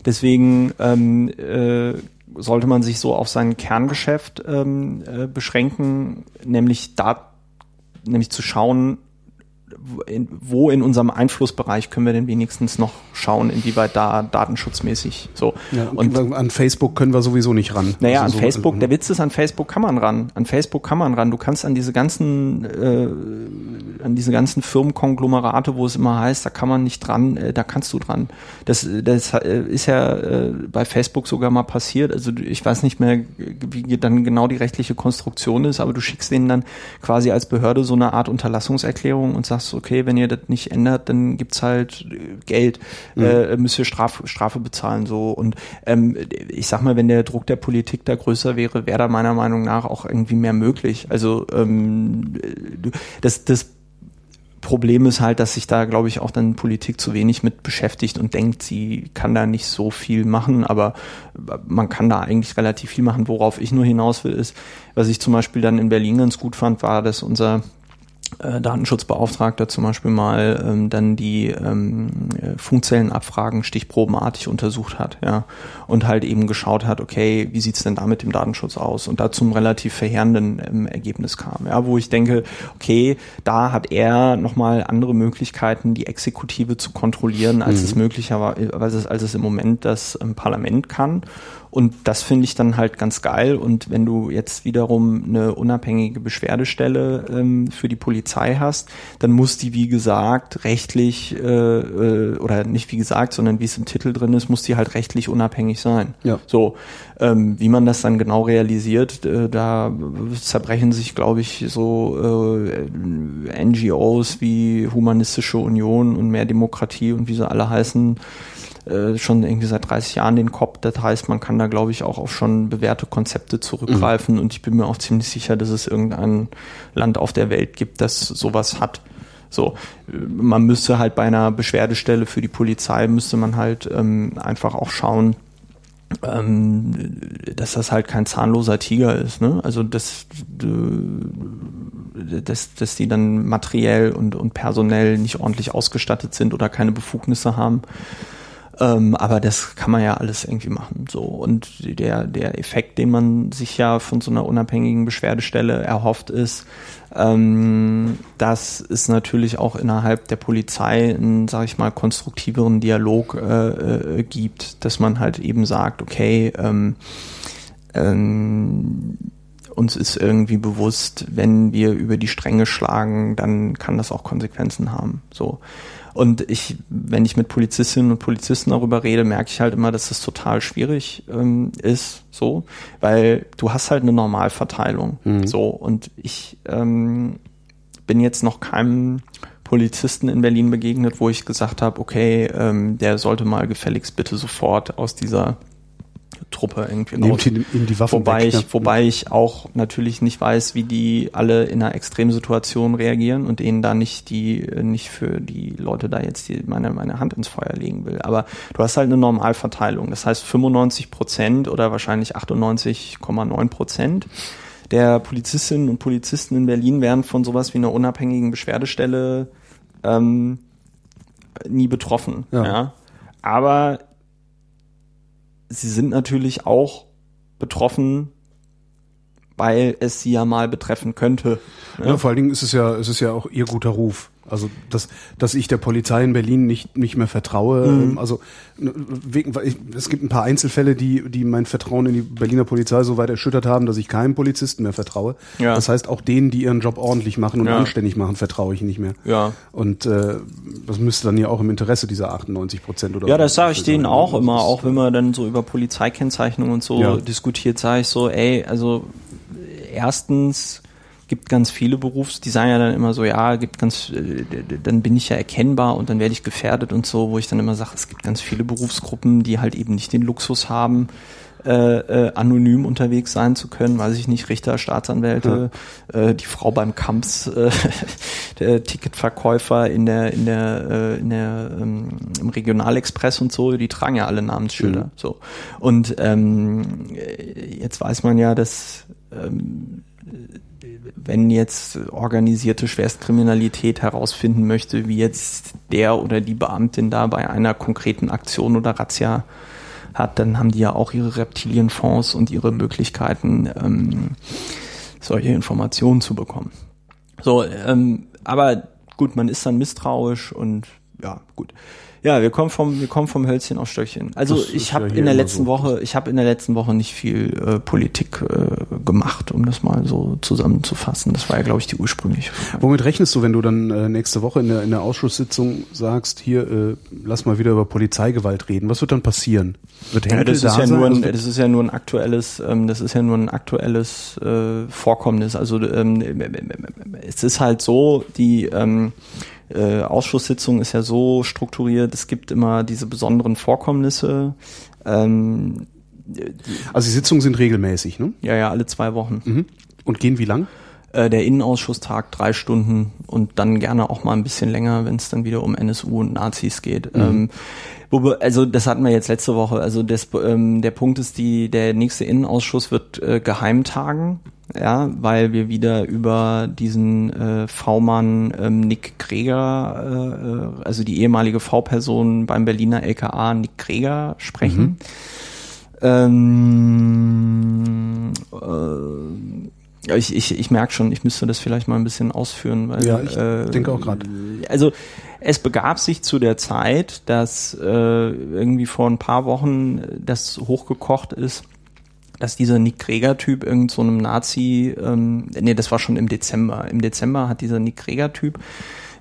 Deswegen ähm, äh, sollte man sich so auf sein Kerngeschäft ähm, äh, beschränken, nämlich da, nämlich zu schauen, in, wo in unserem Einflussbereich können wir denn wenigstens noch schauen, inwieweit da datenschutzmäßig so. Ja, und an Facebook können wir sowieso nicht ran. Naja, also an so, Facebook, also, der Witz ist, an Facebook kann man ran. An Facebook kann man ran. Du kannst an diese ganzen, äh, an diese ganzen Firmenkonglomerate, wo es immer heißt, da kann man nicht dran, äh, da kannst du dran. Das, das äh, ist ja äh, bei Facebook sogar mal passiert. Also ich weiß nicht mehr, wie dann genau die rechtliche Konstruktion ist, aber du schickst denen dann quasi als Behörde so eine Art Unterlassungserklärung und sagst, okay, wenn ihr das nicht ändert, dann gibt's halt äh, Geld, mhm. äh, müsst ihr Straf, Strafe bezahlen so. Und ähm, ich sag mal, wenn der Druck der Politik da größer wäre, wäre da meiner Meinung nach auch irgendwie mehr möglich. Also ähm, das, das Problem ist halt, dass sich da, glaube ich, auch dann Politik zu wenig mit beschäftigt und denkt, sie kann da nicht so viel machen, aber man kann da eigentlich relativ viel machen. Worauf ich nur hinaus will, ist, was ich zum Beispiel dann in Berlin ganz gut fand, war, dass unser äh, Datenschutzbeauftragter zum Beispiel mal ähm, dann die ähm, äh, Funkzellenabfragen stichprobenartig untersucht hat, ja, und halt eben geschaut hat, okay, wie sieht's denn da mit dem Datenschutz aus? Und da zum relativ verheerenden ähm, Ergebnis kam, ja, wo ich denke, okay, da hat er nochmal andere Möglichkeiten, die Exekutive zu kontrollieren, als mhm. es möglicherweise, als es im Moment das ähm, Parlament kann. Und das finde ich dann halt ganz geil. Und wenn du jetzt wiederum eine unabhängige Beschwerdestelle ähm, für die Polizei hast, dann muss die, wie gesagt, rechtlich, äh, äh, oder nicht wie gesagt, sondern wie es im Titel drin ist, muss die halt rechtlich unabhängig sein. Ja. So, ähm, wie man das dann genau realisiert, äh, da zerbrechen sich, glaube ich, so äh, NGOs wie Humanistische Union und mehr Demokratie und wie sie alle heißen, äh, schon irgendwie seit 30 Jahren den Kopf. Das heißt, man kann da, glaube ich, auch auf schon bewährte Konzepte zurückgreifen. Mhm. Und ich bin mir auch ziemlich sicher, dass es irgendein Land auf der Welt gibt, das sowas hat. So, man müsste halt bei einer Beschwerdestelle für die Polizei müsste man halt ähm, einfach auch schauen, ähm, dass das halt kein zahnloser Tiger ist. Ne? Also dass, dass, dass die dann materiell und, und personell nicht ordentlich ausgestattet sind oder keine Befugnisse haben. Ähm, aber das kann man ja alles irgendwie machen. So. Und der, der Effekt, den man sich ja von so einer unabhängigen Beschwerdestelle erhofft, ist, ähm, dass es natürlich auch innerhalb der Polizei einen, sag ich mal, konstruktiveren Dialog äh, äh, gibt, dass man halt eben sagt, okay, ähm, ähm, uns ist irgendwie bewusst, wenn wir über die Stränge schlagen, dann kann das auch Konsequenzen haben. So. Und ich, wenn ich mit Polizistinnen und Polizisten darüber rede, merke ich halt immer, dass das total schwierig ähm, ist, so, weil du hast halt eine Normalverteilung. Mhm. So, und ich ähm, bin jetzt noch keinem Polizisten in Berlin begegnet, wo ich gesagt habe, okay, ähm, der sollte mal gefälligst bitte sofort aus dieser Truppe irgendwie Nehmt ihn, ihm die Waffen wobei weg, ich, wobei ich auch natürlich nicht weiß, wie die alle in einer Extremsituation reagieren und denen da nicht die, nicht für die Leute da jetzt die, meine, meine Hand ins Feuer legen will. Aber du hast halt eine Normalverteilung. Das heißt 95 Prozent oder wahrscheinlich 98,9 Prozent der Polizistinnen und Polizisten in Berlin werden von sowas wie einer unabhängigen Beschwerdestelle ähm, nie betroffen. Ja. ja. Aber sie sind natürlich auch betroffen, weil es sie ja mal betreffen könnte. Ne? Ja, vor allen Dingen ist es ja, es ist ja auch ihr guter Ruf. Also dass, dass ich der Polizei in Berlin nicht, nicht mehr vertraue. Mhm. Ähm, also wegen, ich, es gibt ein paar Einzelfälle, die, die mein Vertrauen in die Berliner Polizei so weit erschüttert haben, dass ich keinem Polizisten mehr vertraue. Ja. Das heißt, auch denen, die ihren Job ordentlich machen und ja. anständig machen, vertraue ich nicht mehr. Ja. Und äh, das müsste dann ja auch im Interesse dieser 98 Prozent oder Ja, das sage ich denen auch immer, auch wenn man dann so über Polizeikennzeichnung und so ja. diskutiert, sage ich so, ey, also erstens gibt ganz viele Berufs, die sagen ja dann immer so, ja, gibt ganz, äh, dann bin ich ja erkennbar und dann werde ich gefährdet und so, wo ich dann immer sage, es gibt ganz viele Berufsgruppen, die halt eben nicht den Luxus haben, äh, äh, anonym unterwegs sein zu können, weiß ich nicht, Richter, Staatsanwälte, ja. äh, die Frau beim Kamps, äh, *laughs* der Ticketverkäufer in der, in der, äh, in der, ähm, im Regionalexpress und so, die tragen ja alle Namensschilder. Mhm. So. Und ähm, jetzt weiß man ja, dass ähm, wenn jetzt organisierte Schwerstkriminalität herausfinden möchte, wie jetzt der oder die Beamtin da bei einer konkreten Aktion oder Razzia hat, dann haben die ja auch ihre Reptilienfonds und ihre Möglichkeiten, ähm, solche Informationen zu bekommen. So, ähm, aber gut, man ist dann misstrauisch und ja, gut. Ja, wir kommen vom, wir kommen vom Hölzchen auf Stöckchen. Also das ich habe ja in der letzten so. Woche, ich habe in der letzten Woche nicht viel äh, Politik äh, gemacht, um das mal so zusammenzufassen. Das war ja, glaube ich, die ursprüngliche Frage. Womit rechnest du, wenn du dann äh, nächste Woche in der, in der Ausschusssitzung sagst, hier, äh, lass mal wieder über Polizeigewalt reden? Was wird dann passieren? Wird Henkel ja, das ist ja nur ein, das ist ja nur ein aktuelles, ähm, das ist ja nur ein aktuelles äh, Vorkommnis. Also ähm, es ist halt so, die ähm, äh, Ausschusssitzung ist ja so strukturiert, es gibt immer diese besonderen Vorkommnisse. Ähm, also die Sitzungen sind regelmäßig, ne? Ja, ja, alle zwei Wochen. Mhm. Und gehen wie lang? Äh, der Innenausschuss tagt drei Stunden und dann gerne auch mal ein bisschen länger, wenn es dann wieder um NSU und Nazis geht. Mhm. Ähm, also das hatten wir jetzt letzte Woche. Also das, ähm, der Punkt ist, die der nächste Innenausschuss wird äh, geheim tagen ja, weil wir wieder über diesen äh, V-Mann ähm, Nick Greger, äh, äh also die ehemalige V-Person beim Berliner LKA Nick Greger sprechen. Mhm. Ähm, äh, ich, ich, ich merke schon, ich müsste das vielleicht mal ein bisschen ausführen. Weil, ja, ich äh, denke auch gerade. Also es begab sich zu der Zeit, dass äh, irgendwie vor ein paar Wochen das hochgekocht ist, dass dieser Nick Greger-Typ irgend so einem Nazi, ähm, nee, das war schon im Dezember. Im Dezember hat dieser Nick Greger-Typ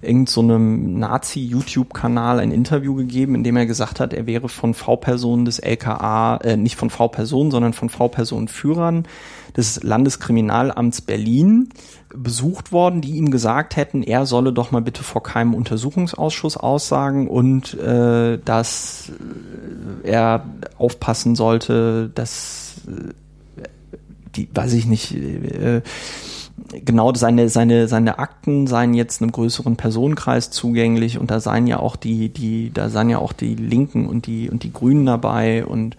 irgend so einem Nazi-YouTube-Kanal ein Interview gegeben, in dem er gesagt hat, er wäre von V-Personen des LKA, äh, nicht von V-Personen, sondern von V-Personen-Führern des Landeskriminalamts Berlin besucht worden, die ihm gesagt hätten, er solle doch mal bitte vor keinem Untersuchungsausschuss aussagen und äh, dass er aufpassen sollte, dass äh, die, weiß ich nicht, äh, genau seine seine seine Akten seien jetzt einem größeren Personenkreis zugänglich und da seien ja auch die die da seien ja auch die Linken und die und die Grünen dabei und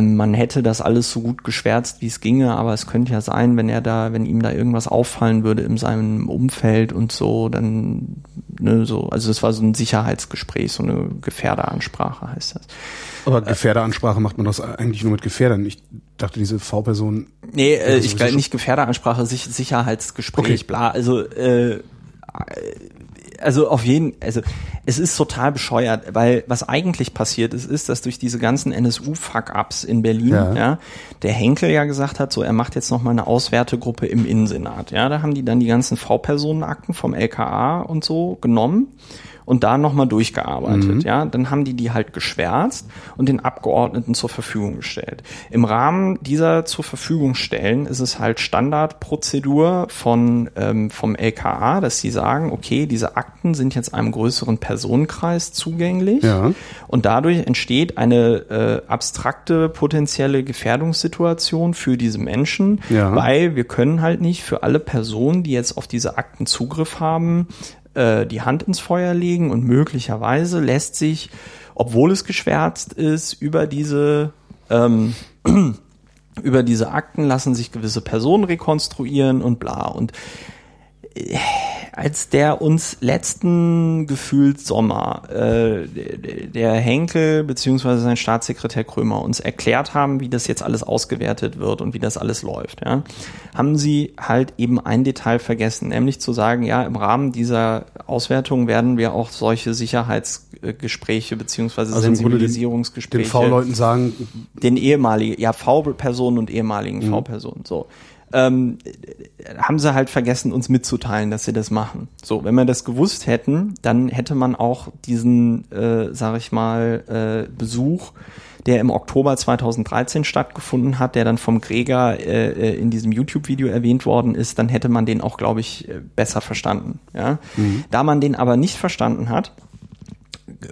man hätte das alles so gut geschwärzt, wie es ginge, aber es könnte ja sein, wenn er da, wenn ihm da irgendwas auffallen würde in seinem Umfeld und so, dann, ne, so, also es war so ein Sicherheitsgespräch, so eine Gefährderansprache heißt das. Aber Gefährderansprache macht man das eigentlich nur mit Gefährdern. Ich dachte, diese V-Person. Nee, äh, ich glaube nicht Gefährderansprache, Sicherheitsgespräch, okay. bla. Also äh, also auf jeden, also es ist total bescheuert, weil was eigentlich passiert ist, ist, dass durch diese ganzen NSU-Fuck-Ups in Berlin, ja. ja. der Henkel ja gesagt hat, so er macht jetzt noch mal eine Auswertegruppe im Innensenat. Ja, da haben die dann die ganzen V-Personenakten vom LKA und so genommen und da nochmal durchgearbeitet. Mhm. Ja, dann haben die die halt geschwärzt und den Abgeordneten zur Verfügung gestellt. Im Rahmen dieser zur Verfügung stellen ist es halt Standardprozedur von ähm, vom LKA, dass sie sagen, okay, diese Akten sind jetzt einem größeren Personenkreis zugänglich ja. und dadurch entsteht eine äh, abstrakte potenzielle Gefährdungssituation für diese Menschen, ja. weil wir können halt nicht für alle Personen, die jetzt auf diese Akten Zugriff haben, äh, die Hand ins Feuer legen und möglicherweise lässt sich, obwohl es geschwärzt ist, über diese ähm, *clears throat* über diese Akten lassen sich gewisse Personen rekonstruieren und bla. Und als der uns letzten gefühlt Sommer äh, der Henkel beziehungsweise sein Staatssekretär Krömer uns erklärt haben, wie das jetzt alles ausgewertet wird und wie das alles läuft, ja, haben sie halt eben ein Detail vergessen, nämlich zu sagen, ja, im Rahmen dieser Auswertung werden wir auch solche Sicherheitsgespräche beziehungsweise also Sensibilisierungsgespräche den V-Leuten sagen, den ehemaligen, ja, V-Personen und ehemaligen mhm. V-Personen, so ähm, haben sie halt vergessen, uns mitzuteilen, dass sie das machen. So, wenn wir das gewusst hätten, dann hätte man auch diesen, äh, sag ich mal, äh, Besuch, der im Oktober 2013 stattgefunden hat, der dann vom Gregor äh, äh, in diesem YouTube-Video erwähnt worden ist, dann hätte man den auch, glaube ich, äh, besser verstanden. Ja? Mhm. Da man den aber nicht verstanden hat,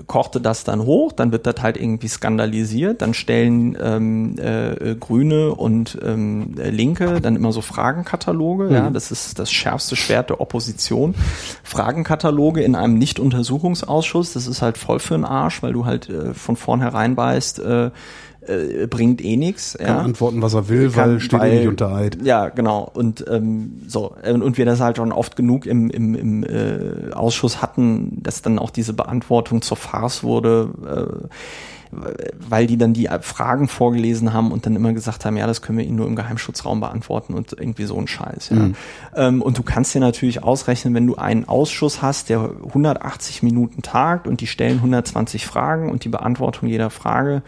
kochte das dann hoch, dann wird das halt irgendwie skandalisiert, dann stellen ähm, äh, Grüne und ähm, Linke dann immer so Fragenkataloge, mhm. ja, das ist das schärfste Schwert der Opposition. Fragenkataloge in einem Nicht-Untersuchungsausschuss, das ist halt voll für den Arsch, weil du halt äh, von vornherein weißt, äh, äh, bringt eh nichts. Ja. Kann antworten, was er will, Kann, weil steht weil, nicht unter Eid. Ja, genau. Und ähm, so und wir das halt schon oft genug im, im, im äh, Ausschuss hatten, dass dann auch diese Beantwortung zur Farce wurde. Äh, weil die dann die Fragen vorgelesen haben und dann immer gesagt haben, ja, das können wir Ihnen nur im Geheimschutzraum beantworten und irgendwie so ein Scheiß. Ja. Mhm. Ähm, und du kannst dir natürlich ausrechnen, wenn du einen Ausschuss hast, der 180 Minuten tagt und die stellen 120 Fragen und die Beantwortung jeder Frage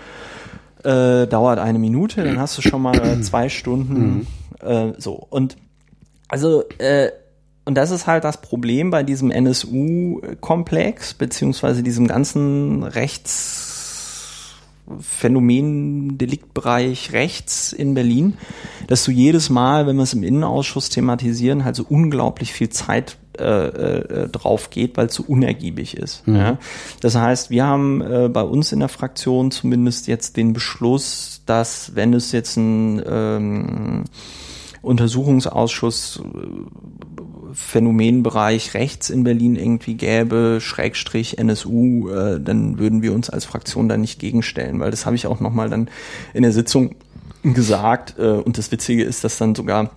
äh, dauert eine Minute, dann hast du schon mal zwei Stunden. Mhm. Äh, so. Und also, äh, und das ist halt das Problem bei diesem NSU-Komplex, beziehungsweise diesem ganzen Rechtsphänomen, Deliktbereich rechts in Berlin, dass du jedes Mal, wenn wir es im Innenausschuss thematisieren, halt so unglaublich viel Zeit äh, äh, drauf geht, weil es so unergiebig ist. Mhm. Ja? Das heißt, wir haben äh, bei uns in der Fraktion zumindest jetzt den Beschluss, dass wenn es jetzt ein ähm, Untersuchungsausschuss äh, Phänomenbereich rechts in Berlin irgendwie gäbe, Schrägstrich NSU, äh, dann würden wir uns als Fraktion da nicht gegenstellen, weil das habe ich auch nochmal dann in der Sitzung gesagt äh, und das Witzige ist, dass dann sogar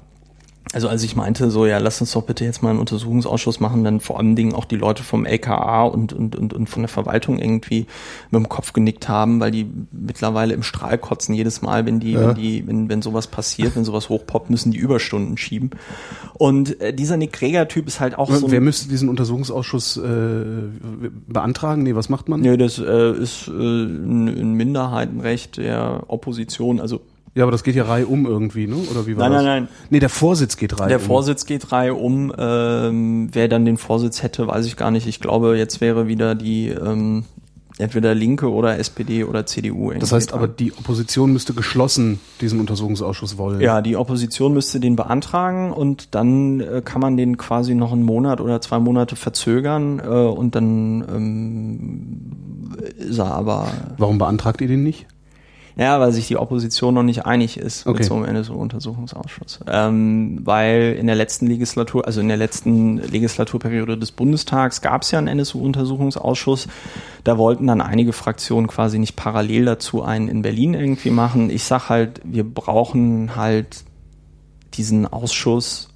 also als ich meinte, so ja, lass uns doch bitte jetzt mal einen Untersuchungsausschuss machen, dann vor allen Dingen auch die Leute vom LKA und, und, und, und von der Verwaltung irgendwie mit dem Kopf genickt haben, weil die mittlerweile im Strahl kotzen jedes Mal, wenn die, ja. wenn die, wenn, wenn sowas passiert, wenn sowas hochpoppt, müssen die Überstunden schieben. Und äh, dieser Nick Kreger-Typ ist halt auch so. Wer müsste diesen Untersuchungsausschuss äh, beantragen? Nee, was macht man? Nee, das äh, ist äh, ein Minderheitenrecht der Opposition, also Ja, aber das geht ja Reihe um irgendwie, ne? Oder wie war nein, das? Nein, nein, Nee, der Vorsitz geht Reihe Der um. Vorsitz geht Reihe um. Ähm, wer dann den Vorsitz hätte, weiß ich gar nicht. Ich glaube, jetzt wäre wieder die ähm, entweder Linke oder SPD oder CDU. Das heißt aber, die Opposition müsste geschlossen diesen Untersuchungsausschuss wollen. Ja, die Opposition müsste den beantragen und dann äh, kann man den quasi noch einen Monat oder zwei Monate verzögern äh, und dann ähm, ist er aber. Warum beantragt ihr den nicht? Ja, weil sich die Opposition noch nicht einig ist Okay. mit so einem NSU-Untersuchungsausschuss. Ähm, weil in der letzten Legislatur, also in der letzten Legislaturperiode des Bundestags gab es ja einen NSU-Untersuchungsausschuss. Da wollten dann einige Fraktionen quasi nicht parallel dazu einen in Berlin irgendwie machen. Ich sag halt, wir brauchen halt diesen Ausschuss,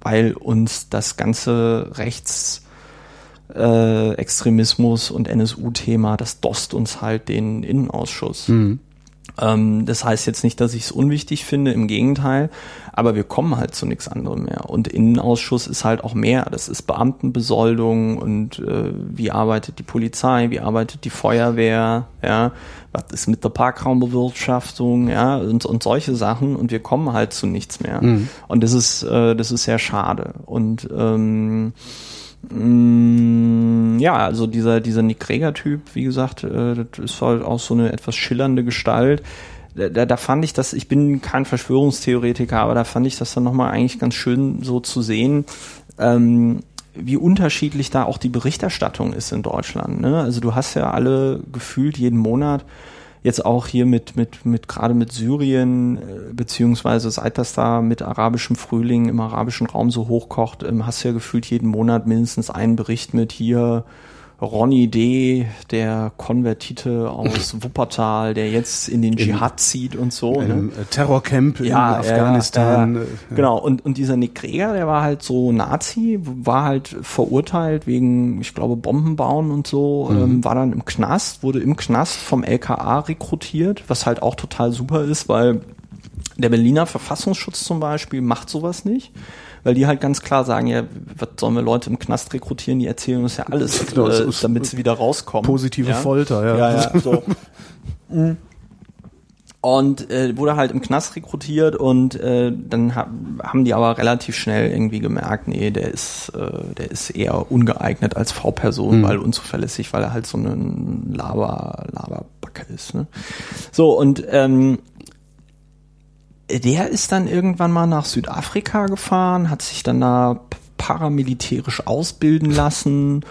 weil uns das ganze Rechts äh, Extremismus und NSU-Thema, das dost uns halt den Innenausschuss. Ähm, das heißt jetzt nicht, dass ich es unwichtig finde, im Gegenteil, aber wir kommen halt zu nichts anderem mehr. Und Innenausschuss ist halt auch mehr. Das ist Beamtenbesoldung und äh, wie arbeitet die Polizei, wie arbeitet die Feuerwehr, ja, was ist mit der Parkraumbewirtschaftung, ja, und, und solche Sachen und wir kommen halt zu nichts mehr. Und das ist, äh, das ist sehr schade. Und ähm, Ja, also dieser, dieser Nick Greger-Typ, wie gesagt, äh, das ist halt auch so eine etwas schillernde Gestalt. Da, da, da fand ich das, ich bin kein Verschwörungstheoretiker, aber da fand ich das dann nochmal eigentlich ganz schön so zu sehen, ähm, wie unterschiedlich da auch die Berichterstattung ist in Deutschland. Ne? Also du hast ja alle gefühlt jeden Monat jetzt auch hier mit, mit, mit gerade mit Syrien, äh, beziehungsweise seit das da mit arabischem Frühling im arabischen Raum so hochkocht, ähm, hast du ja gefühlt jeden Monat mindestens einen Bericht mit hier Ronny D., der Konvertite aus *laughs* Wuppertal, der jetzt in den Dschihad zieht und so. Ne? Im äh, Terrorcamp in Ja, Afghanistan. ja, ja. äh, Genau, und, und dieser Nick Greger, der war halt so Nazi, war halt verurteilt wegen, ich glaube, Bombenbauen und so, ähm, war dann im Knast, wurde im Knast vom LKA rekrutiert, was halt auch total super ist, weil der Berliner Verfassungsschutz zum Beispiel macht sowas nicht. Weil die halt ganz klar sagen, ja, was sollen wir Leute im Knast rekrutieren, die erzählen uns ja alles, *laughs* Genau, äh, damit sie wieder rauskommen. Positive ja? Folter, ja. Ja, ja, *laughs* so. Mhm. Und äh, wurde halt im Knast rekrutiert und äh, dann ha haben die aber relativ schnell irgendwie gemerkt, nee, der ist, äh, der ist eher ungeeignet als V-Person, weil unzuverlässig, weil er halt so ein Laber, Laberbacke ist. Ne? So, und ähm, der ist dann irgendwann mal nach Südafrika gefahren, hat sich dann da paramilitärisch ausbilden lassen,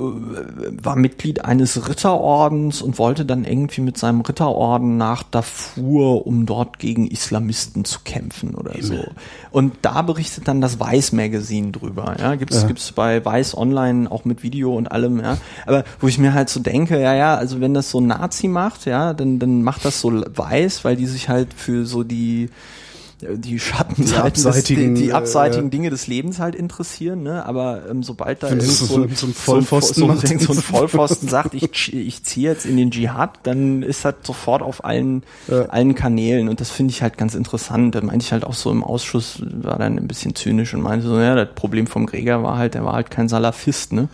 war Mitglied eines Ritterordens und wollte dann irgendwie mit seinem Ritterorden nach Darfur, um dort gegen Islamisten zu kämpfen oder so. Und da berichtet dann das Weiß Magazine drüber. Ja, gibt's gibt's bei Weiß Online auch mit Video und allem. Ja, aber wo ich mir halt so denke, ja ja, also wenn das so ein Nazi macht, ja, dann dann macht das so Weiß, weil die sich halt für so die die Schattenseiten, des, die, abseitigen, die äh, abseitigen Dinge des Lebens halt interessieren, ne? Aber ähm, sobald da das so, so- ein- Vollpfosten so, ein- so ein Vollpfosten sagt, ich, ich ziehe jetzt in den Dschihad, dann ist das sofort auf allen, allen Kanälen und das finde ich halt ganz interessant. Da meinte ich halt auch so im Ausschuss, war dann ein bisschen zynisch und meinte so, ja, das Problem vom Gregor war halt, er war halt kein Salafist, ne?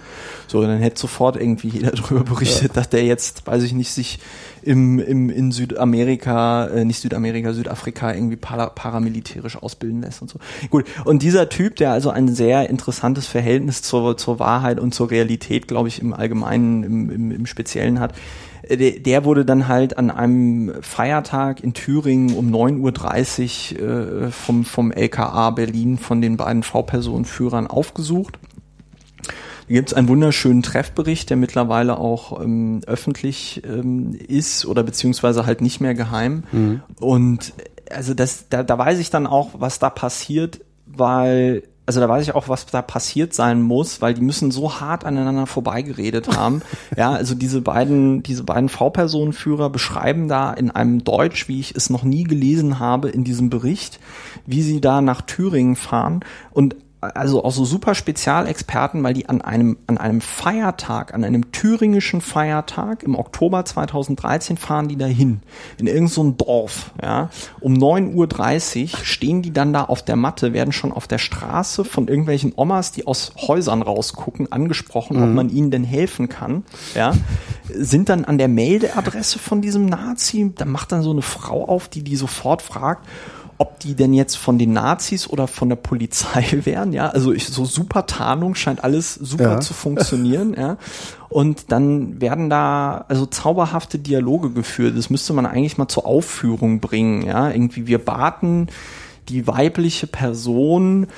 So, dann hätte sofort irgendwie jeder *laughs* darüber berichtet, dass der jetzt, weiß ich nicht, sich im, im, in Südamerika, äh, nicht Südamerika, Südafrika irgendwie para, paramilitärisch ausbilden lässt und so. Gut, und dieser Typ, der also ein sehr interessantes Verhältnis zur, zur Wahrheit und zur Realität, glaube ich, im Allgemeinen, im, im, im Speziellen hat, äh, der, wurde dann halt an einem Feiertag in Thüringen um 9.30 Uhr äh, vom, vom LKA Berlin von den beiden V-Personenführern aufgesucht. Da gibt es einen wunderschönen Treffbericht, der mittlerweile auch ähm, öffentlich ähm, ist oder beziehungsweise halt nicht mehr geheim. Und also das, da, da weiß ich dann auch, was da passiert, weil also da weiß ich auch, was da passiert sein muss, weil die müssen so hart aneinander vorbeigeredet *laughs* haben. ja, also diese beiden, diese beiden V-Personenführer beschreiben da in einem Deutsch, wie ich es noch nie gelesen habe in diesem Bericht, wie sie da nach Thüringen fahren und also auch so super Spezialexperten, weil die an einem, an einem Feiertag, an einem thüringischen Feiertag im Oktober 2013 fahren die dahin. In irgendein so Dorf, ja. Um 9.30 Uhr stehen die dann da auf der Matte, werden schon auf der Straße von irgendwelchen Omas, die aus Häusern rausgucken, angesprochen, mhm. ob man ihnen denn helfen kann, ja. Sind dann an der Meldeadresse von diesem Nazi, da macht dann so eine Frau auf, die die sofort fragt, ob die denn jetzt von den Nazis oder von der Polizei *laughs* wären, ja, also ich, so super Tarnung scheint alles super ja. zu funktionieren, ja. Und dann werden da also zauberhafte Dialoge geführt. Das müsste man eigentlich mal zur Aufführung bringen, ja. Irgendwie wir baten die weibliche Person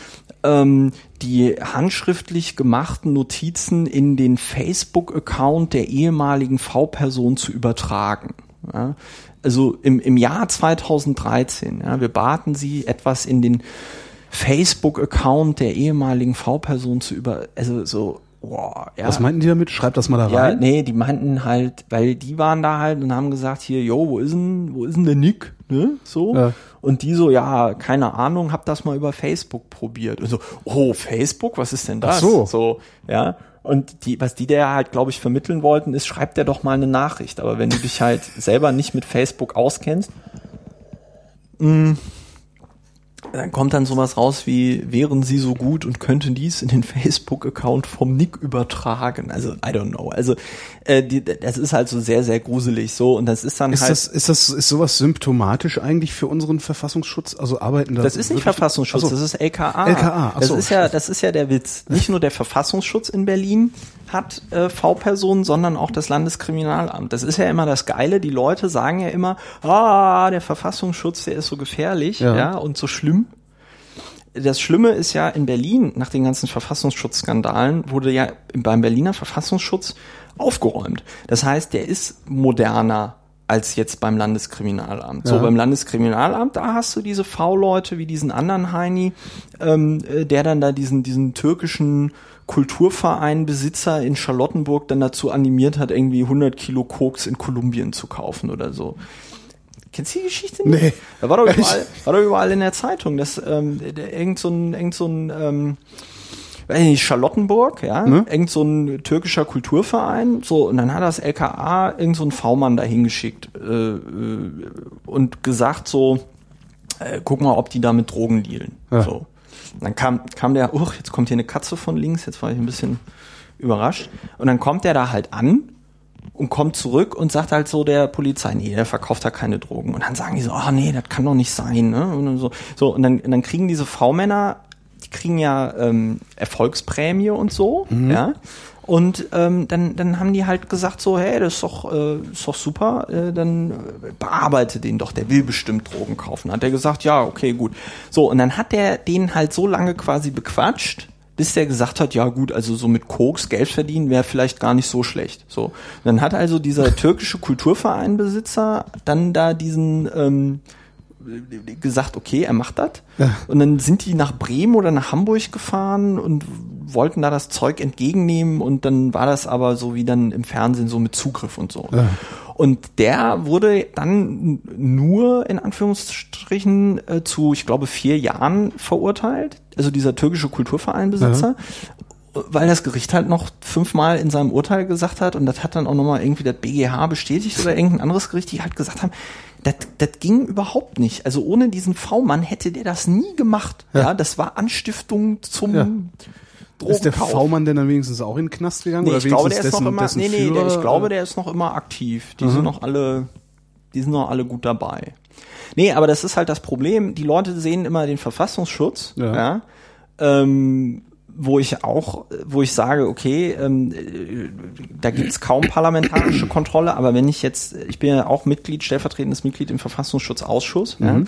ähm, die handschriftlich gemachten Notizen in den Facebook-Account der ehemaligen V-Person zu übertragen. Ja also im, im Jahr 2013, ja, wir baten sie, etwas in den Facebook-Account der ehemaligen V-Person zu über, also so, boah, ja. Was meinten die damit? Schreibt das mal da rein. Ja, nee, die meinten halt, weil die waren da halt und haben gesagt, hier, yo, wo ist denn, wo ist denn der Nick, ne, so. Ja. Und die so, ja, keine Ahnung, hab das mal über Facebook probiert. Und so, oh, Facebook, was ist denn das? Ach so. So, ja. Und die, was die der halt, glaube ich, vermitteln wollten, ist, schreib dir doch mal eine Nachricht. Aber wenn du dich halt selber nicht mit Facebook auskennst, mh, mm, dann kommt dann sowas raus wie, wären sie so gut und könnten dies in den *laughs* Facebook-Account vom Nick übertragen. Also, I don't know. Also, äh, die, das ist halt so sehr, sehr gruselig so und das ist dann ist halt. Das, ist das, ist sowas symptomatisch eigentlich für unseren Verfassungsschutz? Also arbeiten da. Das ist nicht Verfassungsschutz, so. das ist LKA. LKA, Achso, das ist ja, das ist ja der Witz. Nicht nur der Verfassungsschutz in Berlin hat äh, V-Personen, sondern auch das Landeskriminalamt. Das ist ja immer das Geile. Die Leute sagen ja immer, ah, der Verfassungsschutz, der ist so gefährlich, ja, ja und so schlimm. Das Schlimme ist ja in Berlin, nach den ganzen Verfassungsschutzskandalen, wurde ja beim Berliner Verfassungsschutz aufgeräumt. Das heißt, der ist moderner als jetzt beim Landeskriminalamt. Ja. So beim Landeskriminalamt, da hast du diese V-Leute wie diesen anderen Heini, ähm, äh, der dann da diesen diesen türkischen Kulturverein-Besitzer in Charlottenburg dann dazu animiert hat, irgendwie 100 Kilo Koks in Kolumbien zu kaufen oder so. Kennst du die Geschichte nicht? Nee. Da war doch *laughs* überall, war doch überall in der Zeitung, dass ähm, irgend so ein, irgend so ein ähm, weiß nicht, Charlottenburg, ja, ne? irgend so ein türkischer Kulturverein, so, und dann hat das LKA irgend so ein V-Mann da hingeschickt äh, äh, und gesagt so, äh, guck mal, ob die da mit Drogen dealen. Ja. So dann kam, kam der, uch, jetzt kommt hier eine Katze von links, jetzt war ich ein bisschen überrascht. Und dann kommt der da halt an und kommt zurück und sagt halt so der Polizei, nee, der verkauft da keine Drogen. Und dann sagen die so, ah oh, nee, das kann doch nicht sein. Ne? Und so, so und dann, und dann kriegen diese V-Männer, die kriegen ja ähm, Erfolgsprämie und so, mhm. ja. Und ähm, dann, dann haben die halt gesagt so, hey, das ist doch, äh, ist doch super, äh, dann bearbeite den doch, der will bestimmt Drogen kaufen. Hat er gesagt, ja, okay, gut. So, und dann hat der den halt so lange quasi bequatscht, bis der gesagt hat, ja gut, also so mit Koks Geld verdienen wäre vielleicht gar nicht so schlecht. So, dann hat also dieser türkische Kulturvereinbesitzer dann da diesen ähm, gesagt, okay, er macht das. Ja. Und dann sind die nach Bremen oder nach Hamburg gefahren und wollten da das Zeug entgegennehmen und dann war das aber so wie dann im Fernsehen so mit Zugriff und so. Ja. Und der wurde dann nur in Anführungsstrichen äh, zu, ich glaube, vier Jahren verurteilt. Also dieser türkische Kulturvereinbesitzer. Ja. Weil das Gericht halt noch fünfmal in seinem Urteil gesagt hat und das hat dann auch nochmal irgendwie das BGH bestätigt oder irgendein anderes Gericht, die halt gesagt haben, das, das ging überhaupt nicht. Also ohne diesen V-Mann hätte der das nie gemacht. Ja, ja das war Anstiftung zum ja. Ist der V-Mann denn dann wenigstens auch in den Knast gegangen? Nee, oder ich glaube, der ist dessen, noch immer, nee, nee, der, ich glaube, der ist noch immer aktiv. Die mhm. sind noch alle, die sind noch alle gut dabei. Nee, aber das ist halt das Problem. Die Leute sehen immer den Verfassungsschutz, ja. ja ähm, wo ich auch, wo ich sage, okay, ähm, da gibt's kaum parlamentarische Kontrolle, aber wenn ich jetzt, ich bin ja auch Mitglied, stellvertretendes Mitglied im Verfassungsschutzausschuss mhm. ja,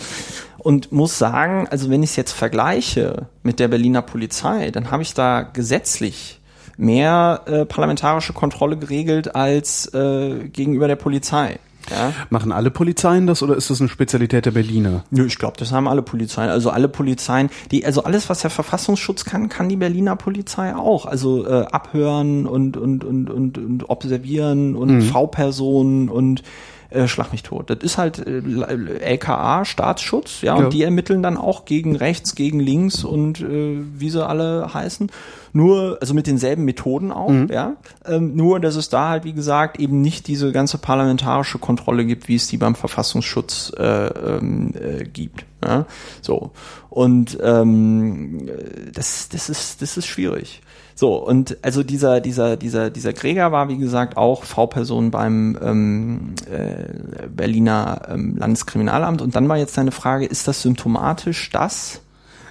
und muss sagen, also wenn ich es jetzt vergleiche mit der Berliner Polizei, dann habe ich da gesetzlich mehr äh, parlamentarische Kontrolle geregelt als äh, gegenüber der Polizei. Ja. Machen alle Polizeien das oder ist das eine Spezialität der Berliner? Nö, ich glaube, das haben alle Polizeien. Also alle Polizeien, die, also alles, was der Verfassungsschutz kann, kann die Berliner Polizei auch. Also äh, abhören und, und, und, und, und observieren und mhm. V-Personen und äh, schlag mich tot. Das ist halt äh, LKA, Staatsschutz, ja, und ja. die ermitteln dann auch gegen rechts, gegen links und äh, wie sie alle heißen. Nur, also mit denselben Methoden auch, mhm. ja. Ähm, nur, dass es da halt, wie gesagt, eben nicht diese ganze parlamentarische Kontrolle gibt, wie es die beim Verfassungsschutz äh, ähm, äh, gibt. Ja? So. Und ähm, das, das ist, das ist schwierig. So, und also dieser, dieser, dieser, dieser Gregor war, wie gesagt, auch V-Person beim ähm, äh, Berliner ähm, Landeskriminalamt. Und dann war jetzt deine Frage, ist das symptomatisch, dass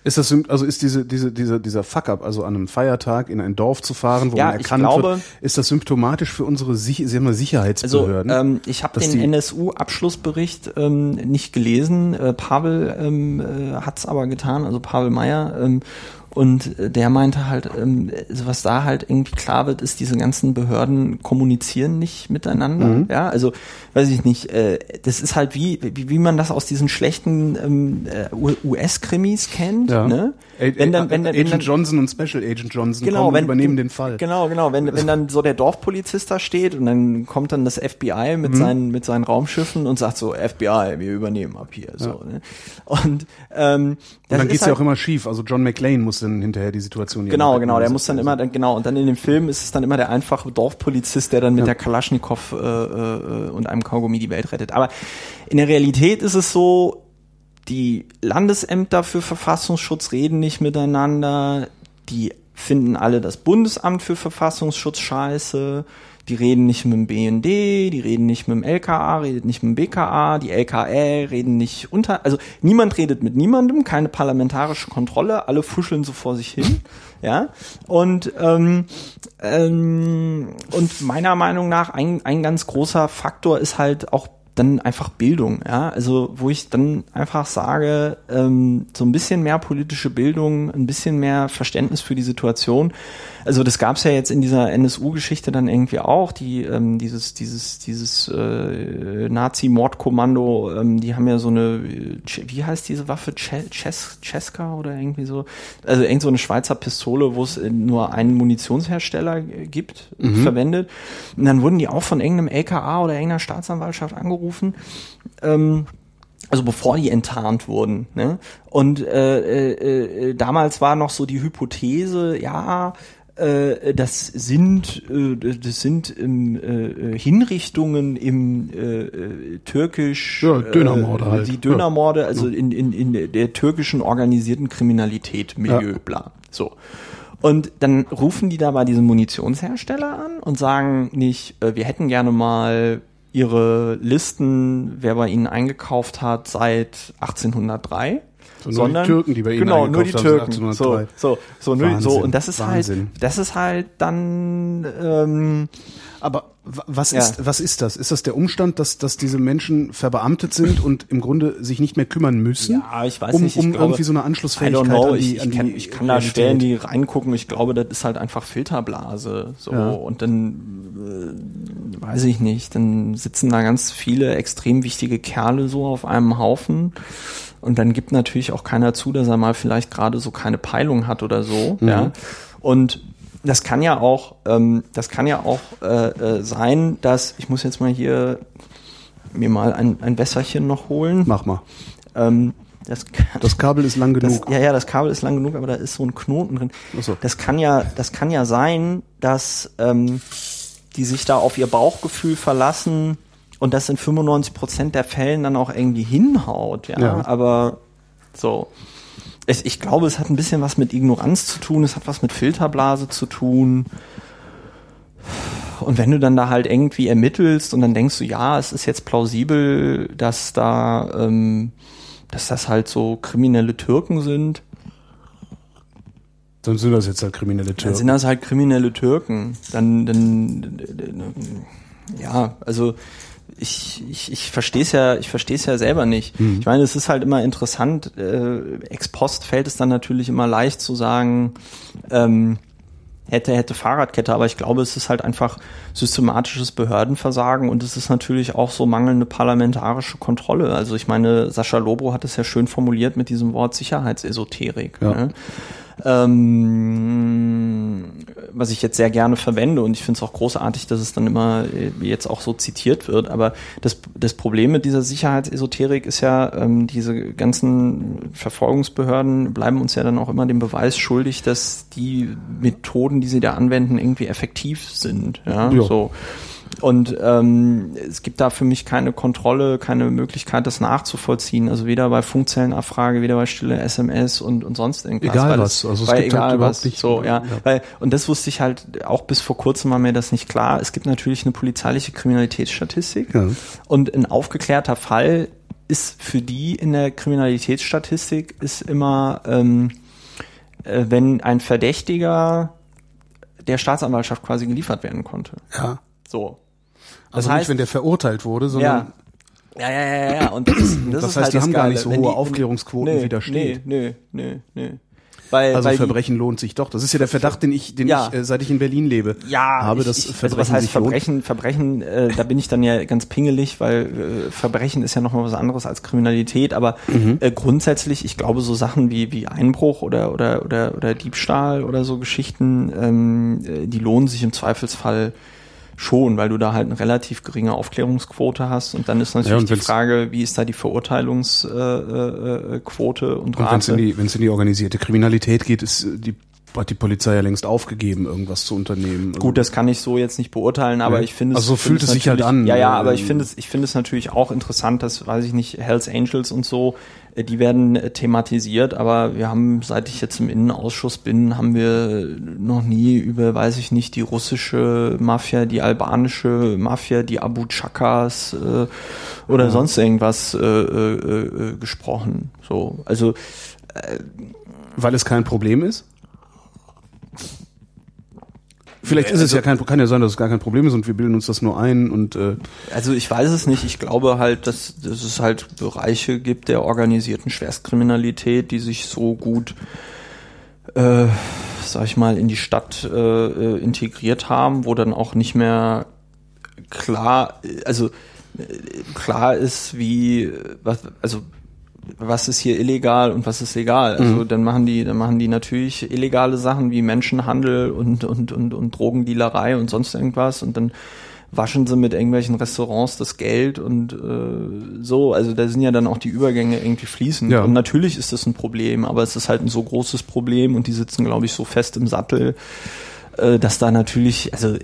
ist das also ist diese diese dieser dieser Fuck-up, also an einem Feiertag in ein Dorf zu fahren, wo ja, man erkannt glaube, wird, ist das symptomatisch für unsere Sie haben mal Sicherheitsbehörden? Also, ähm, ich habe den NSU-Abschlussbericht ähm, nicht gelesen. Äh, Pavel ähm, äh, hat es aber getan, also Pavel Meyer. Ähm, und äh, der meinte halt, ähm, was da halt irgendwie klar wird, ist, diese ganzen Behörden kommunizieren nicht miteinander. Mhm. Ja, also weiß ich nicht, äh, das ist halt wie, wie, wie man das aus diesen schlechten ähm, äh, US-Krimis kennt. Ja. Ne? Wenn dann, wenn dann, Agent wenn dann, Johnson und Special Agent Johnson genau, kommen, wenn, übernehmen den Fall. Genau, genau. Wenn, wenn dann so der Dorfpolizist da steht und dann kommt dann das FBI mit mhm. seinen mit seinen Raumschiffen und sagt so FBI, wir übernehmen ab hier. So, ja. ne? Und ähm, das und dann geht's halt, ja auch immer schief. Also John McClane muss dann hinterher die Situation Genau, genau. Der muss dann immer, dann, genau. Und dann in dem Film ist es dann immer der einfache Dorfpolizist, der dann mit ja. der Kalaschnikow äh, äh, und einem Kaugummi die Welt rettet. Aber in der Realität ist es so, die Landesämter für Verfassungsschutz reden nicht miteinander, die finden alle das Bundesamt für Verfassungsschutz scheiße, die reden nicht mit dem BND, die reden nicht mit dem LKA, redet nicht mit dem BKA, die LKL reden nicht unter, also niemand redet mit niemandem, keine parlamentarische Kontrolle, alle fuscheln so vor sich hin, *laughs* ja. Und ähm, ähm, und meiner Meinung nach ein ein ganz großer Faktor ist halt auch dann einfach Bildung, ja, also wo ich dann einfach sage, ähm, so ein bisschen mehr politische Bildung, ein bisschen mehr Verständnis für die Situation. Also das gab es ja jetzt in dieser NSU-Geschichte dann irgendwie auch, die ähm, dieses dieses dieses äh, Nazi-Mordkommando, ähm, die haben ja so eine, wie heißt diese Waffe, Ches Cesca oder irgendwie so, also irgend so eine Schweizer Pistole, wo es nur einen Munitionshersteller gibt, mhm. verwendet. Und dann wurden die auch von irgendeinem LKA oder irgendeiner Staatsanwaltschaft angerufen angerufen. Ähm, also bevor die enttarnt wurden. Ne? Und äh, äh, äh, damals war noch so die Hypothese, ja, äh, das sind äh, das sind ähm, äh, Hinrichtungen im äh, türkisch ja, Dönermorde äh, halt. die Dönermorde, also in, in, in der türkischen organisierten Kriminalität Milieu, ja. bla. So. Und dann rufen die da bei diesem Munitionshersteller an und sagen nicht, äh, wir hätten gerne mal ihre Listen, wer bei ihnen eingekauft hat, seit 1803. So sondern nur die Türken, die bei ihnen genau nur die Türken. So, so, so, nur, so und das ist halt, Wahnsinn. halt, das ist halt dann. Ähm, Aber was ja. ist, was ist das? Ist das der Umstand, dass, dass diese Menschen verbeamtet sind und im Grunde sich nicht mehr kümmern müssen? Ja, ich weiß um, nicht. Ich um glaube, irgendwie so eine Anschlussfähigkeit I don't know. Die, ich, ich, kann, ich kann da in die reingucken. Ich glaube, das ist halt einfach Filterblase. So ja. und dann äh, weiß ich nicht. Dann sitzen da ganz viele extrem wichtige Kerle so auf einem Haufen. Und dann gibt natürlich auch keiner zu, dass er mal vielleicht gerade so keine Peilung hat oder so. Mhm. Ja. Und das kann ja auch, ähm, das kann ja auch äh, äh, sein, dass ich muss jetzt mal hier mir mal ein, ein Wässerchen noch holen. Mach mal. Ähm, das, *laughs* das Kabel ist lang genug. Das, ja, ja, das Kabel ist lang genug, aber da ist so ein Knoten drin. Ach so. Das kann ja, das kann ja sein, dass ähm, die sich da auf ihr Bauchgefühl verlassen und das in 95 Prozent der Fällen dann auch irgendwie hinhaut. Ja, ja. aber so es, ich glaube, es hat ein bisschen was mit Ignoranz zu tun, es hat was mit Filterblase zu tun. Und wenn du dann da halt irgendwie ermittelst und dann denkst du, ja, es ist jetzt plausibel, dass da, ähm, dass das halt so kriminelle Türken sind. Dann sind das jetzt halt kriminelle Türken. Dann sind das halt kriminelle Türken. Dann, dann, ja, also ich, ich, ich verstehe es ja, ich verstehe es ja selber nicht. Mhm. Ich meine, es ist halt immer interessant, äh, ex post fällt es dann natürlich immer leicht zu sagen, ähm, hätte, hätte Fahrradkette, aber ich glaube, es ist halt einfach systematisches Behördenversagen und es ist natürlich auch so mangelnde parlamentarische Kontrolle. Also ich meine, Sascha Lobro hat es ja schön formuliert mit diesem Wort Sicherheitsesoterik. Ja. Ne? Ähm, was ich jetzt sehr gerne verwende und ich finde es auch großartig, dass es dann immer äh, jetzt auch so zitiert wird. Aber das, das Problem mit dieser Sicherheitsesoterik ist ja, ähm, diese ganzen Verfolgungsbehörden bleiben uns ja dann auch immer den Beweis schuldig, dass die Methoden, die sie da anwenden, irgendwie effektiv sind. Ja, ja. so. Und ähm, es gibt da für mich keine Kontrolle, keine Möglichkeit, das nachzuvollziehen. Also weder bei Funkzellenabfrage, weder bei stille SMS und, und sonst irgendwas. Egal was. also es gibt egal halt was. Nicht, so, ja. ja. Weil, und das wusste ich halt auch bis vor kurzem war mir das nicht klar. Es gibt natürlich eine polizeiliche Kriminalitätsstatistik. Ja. Und ein aufgeklärter Fall ist für die in der Kriminalitätsstatistik ist immer, ähm, äh, wenn ein Verdächtiger der Staatsanwaltschaft quasi geliefert werden konnte. Ja. So. Das also heißt, nicht, wenn der verurteilt wurde, sondern ja, ja, ja, ja, Und das, ist, das, das heißt, halt die haben Geile. gar nicht so hohe die, Aufklärungsquoten, nee, wie da steht. Nee, nee, nee, nee. Weil, also weil Verbrechen die, lohnt sich doch. Das ist ja der Verdacht, den ich, den ja. ich, äh, seit ich in Berlin lebe, ja, habe, dass ich, Verbrechen also was heißt Verbrechen? Lohnt. Verbrechen, äh, da bin ich dann ja ganz pingelig, weil äh, Verbrechen ist ja nochmal was anderes als Kriminalität. Aber mhm. äh, grundsätzlich, ich glaube, so Sachen wie wie Einbruch oder oder oder oder Diebstahl oder so Geschichten, ähm, äh, die lohnen sich im Zweifelsfall schon, weil du da halt eine relativ geringe Aufklärungsquote hast. Und dann ist natürlich ja, die Frage, wie ist da die Verurteilungsquote äh, äh, Quote und Rate. Und wenn es in, die, in die organisierte Kriminalität geht, ist die hat die Polizei ja längst aufgegeben, irgendwas zu unternehmen. Gut, das kann ich so jetzt nicht beurteilen, aber ja. ich finde es. Also so fühlt es sich halt an. Ja, ja, aber ich finde es, ich finde es natürlich auch interessant, dass, weiß ich nicht, Hells Angels und so, äh, die werden äh, thematisiert, aber wir haben, seit ich jetzt im Innenausschuss bin, haben wir noch nie über, weiß ich nicht, die russische Mafia, die albanische Mafia, die Abu Chakas äh, oder ja. sonst irgendwas äh, äh, äh, gesprochen. So, also äh, weil es kein Problem ist? Vielleicht ist es ja also kein, kann ja sein, dass es gar kein Problem ist und wir bilden uns das nur ein und äh also ich weiß es nicht. Ich glaube halt, dass, dass es halt Bereiche gibt der organisierten Schwerstkriminalität, die sich so gut äh, sag ich mal, in die Stadt äh, äh integriert haben, wo dann auch nicht mehr klar, also äh, klar ist, wie was, also was ist hier illegal und was ist legal. Also mhm. dann machen die, dann machen die natürlich illegale Sachen wie Menschenhandel und, und, und, und Drogendealerei und sonst irgendwas und dann waschen sie mit irgendwelchen Restaurants das Geld und äh, so. Also da sind ja dann auch die Übergänge irgendwie fließend. Ja. Und natürlich ist das ein Problem, aber es ist halt ein so großes Problem und die sitzen, glaube ich, so fest im Sattel, dass da natürlich, also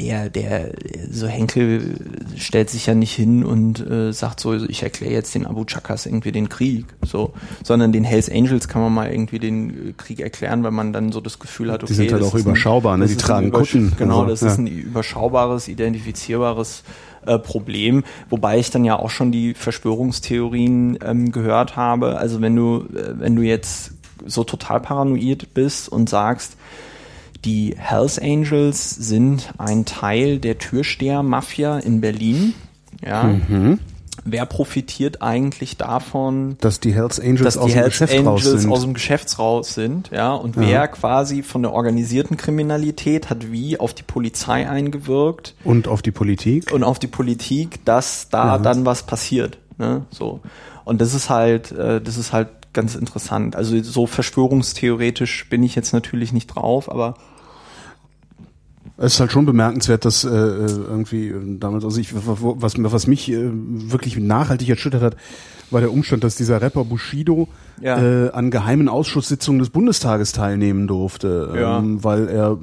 der, der, so Henkel stellt sich ja nicht hin und äh, sagt so, ich erkläre jetzt den Abu Chakas irgendwie den Krieg, so, sondern den Hells Angels kann man mal irgendwie den Krieg erklären, weil man dann so das Gefühl hat, okay, die sind halt auch überschaubar, ein, ne? Die tragen Kutten. Genau, das ja. ist ein überschaubares, identifizierbares äh, Problem, wobei ich dann ja auch schon die Verschwörungstheorien ähm, gehört habe. Also wenn du, äh, wenn du jetzt so total paranoid bist und sagst, die Hells Angels sind ein Teil der Türsteher-Mafia in Berlin. Ja. Mhm. Wer profitiert eigentlich davon, dass die Hells Angels, aus, die dem Hells Angels aus dem Geschäftsraus sind, ja, und ja. wer quasi von der organisierten Kriminalität hat wie auf die Polizei eingewirkt und auf die Politik und auf die Politik, dass da ja. dann was passiert, ne, so. Und das ist halt, äh, das ist halt ganz interessant. Also so verschwörungstheoretisch bin ich jetzt natürlich nicht drauf, aber es ist halt schon bemerkenswert, dass äh, irgendwie äh, damals, also ich, was, was mich äh, wirklich nachhaltig erschüttert hat, war der Umstand, dass dieser Rapper Bushido ja. äh, an geheimen Ausschusssitzungen des Bundestages teilnehmen durfte, ja. ähm, weil er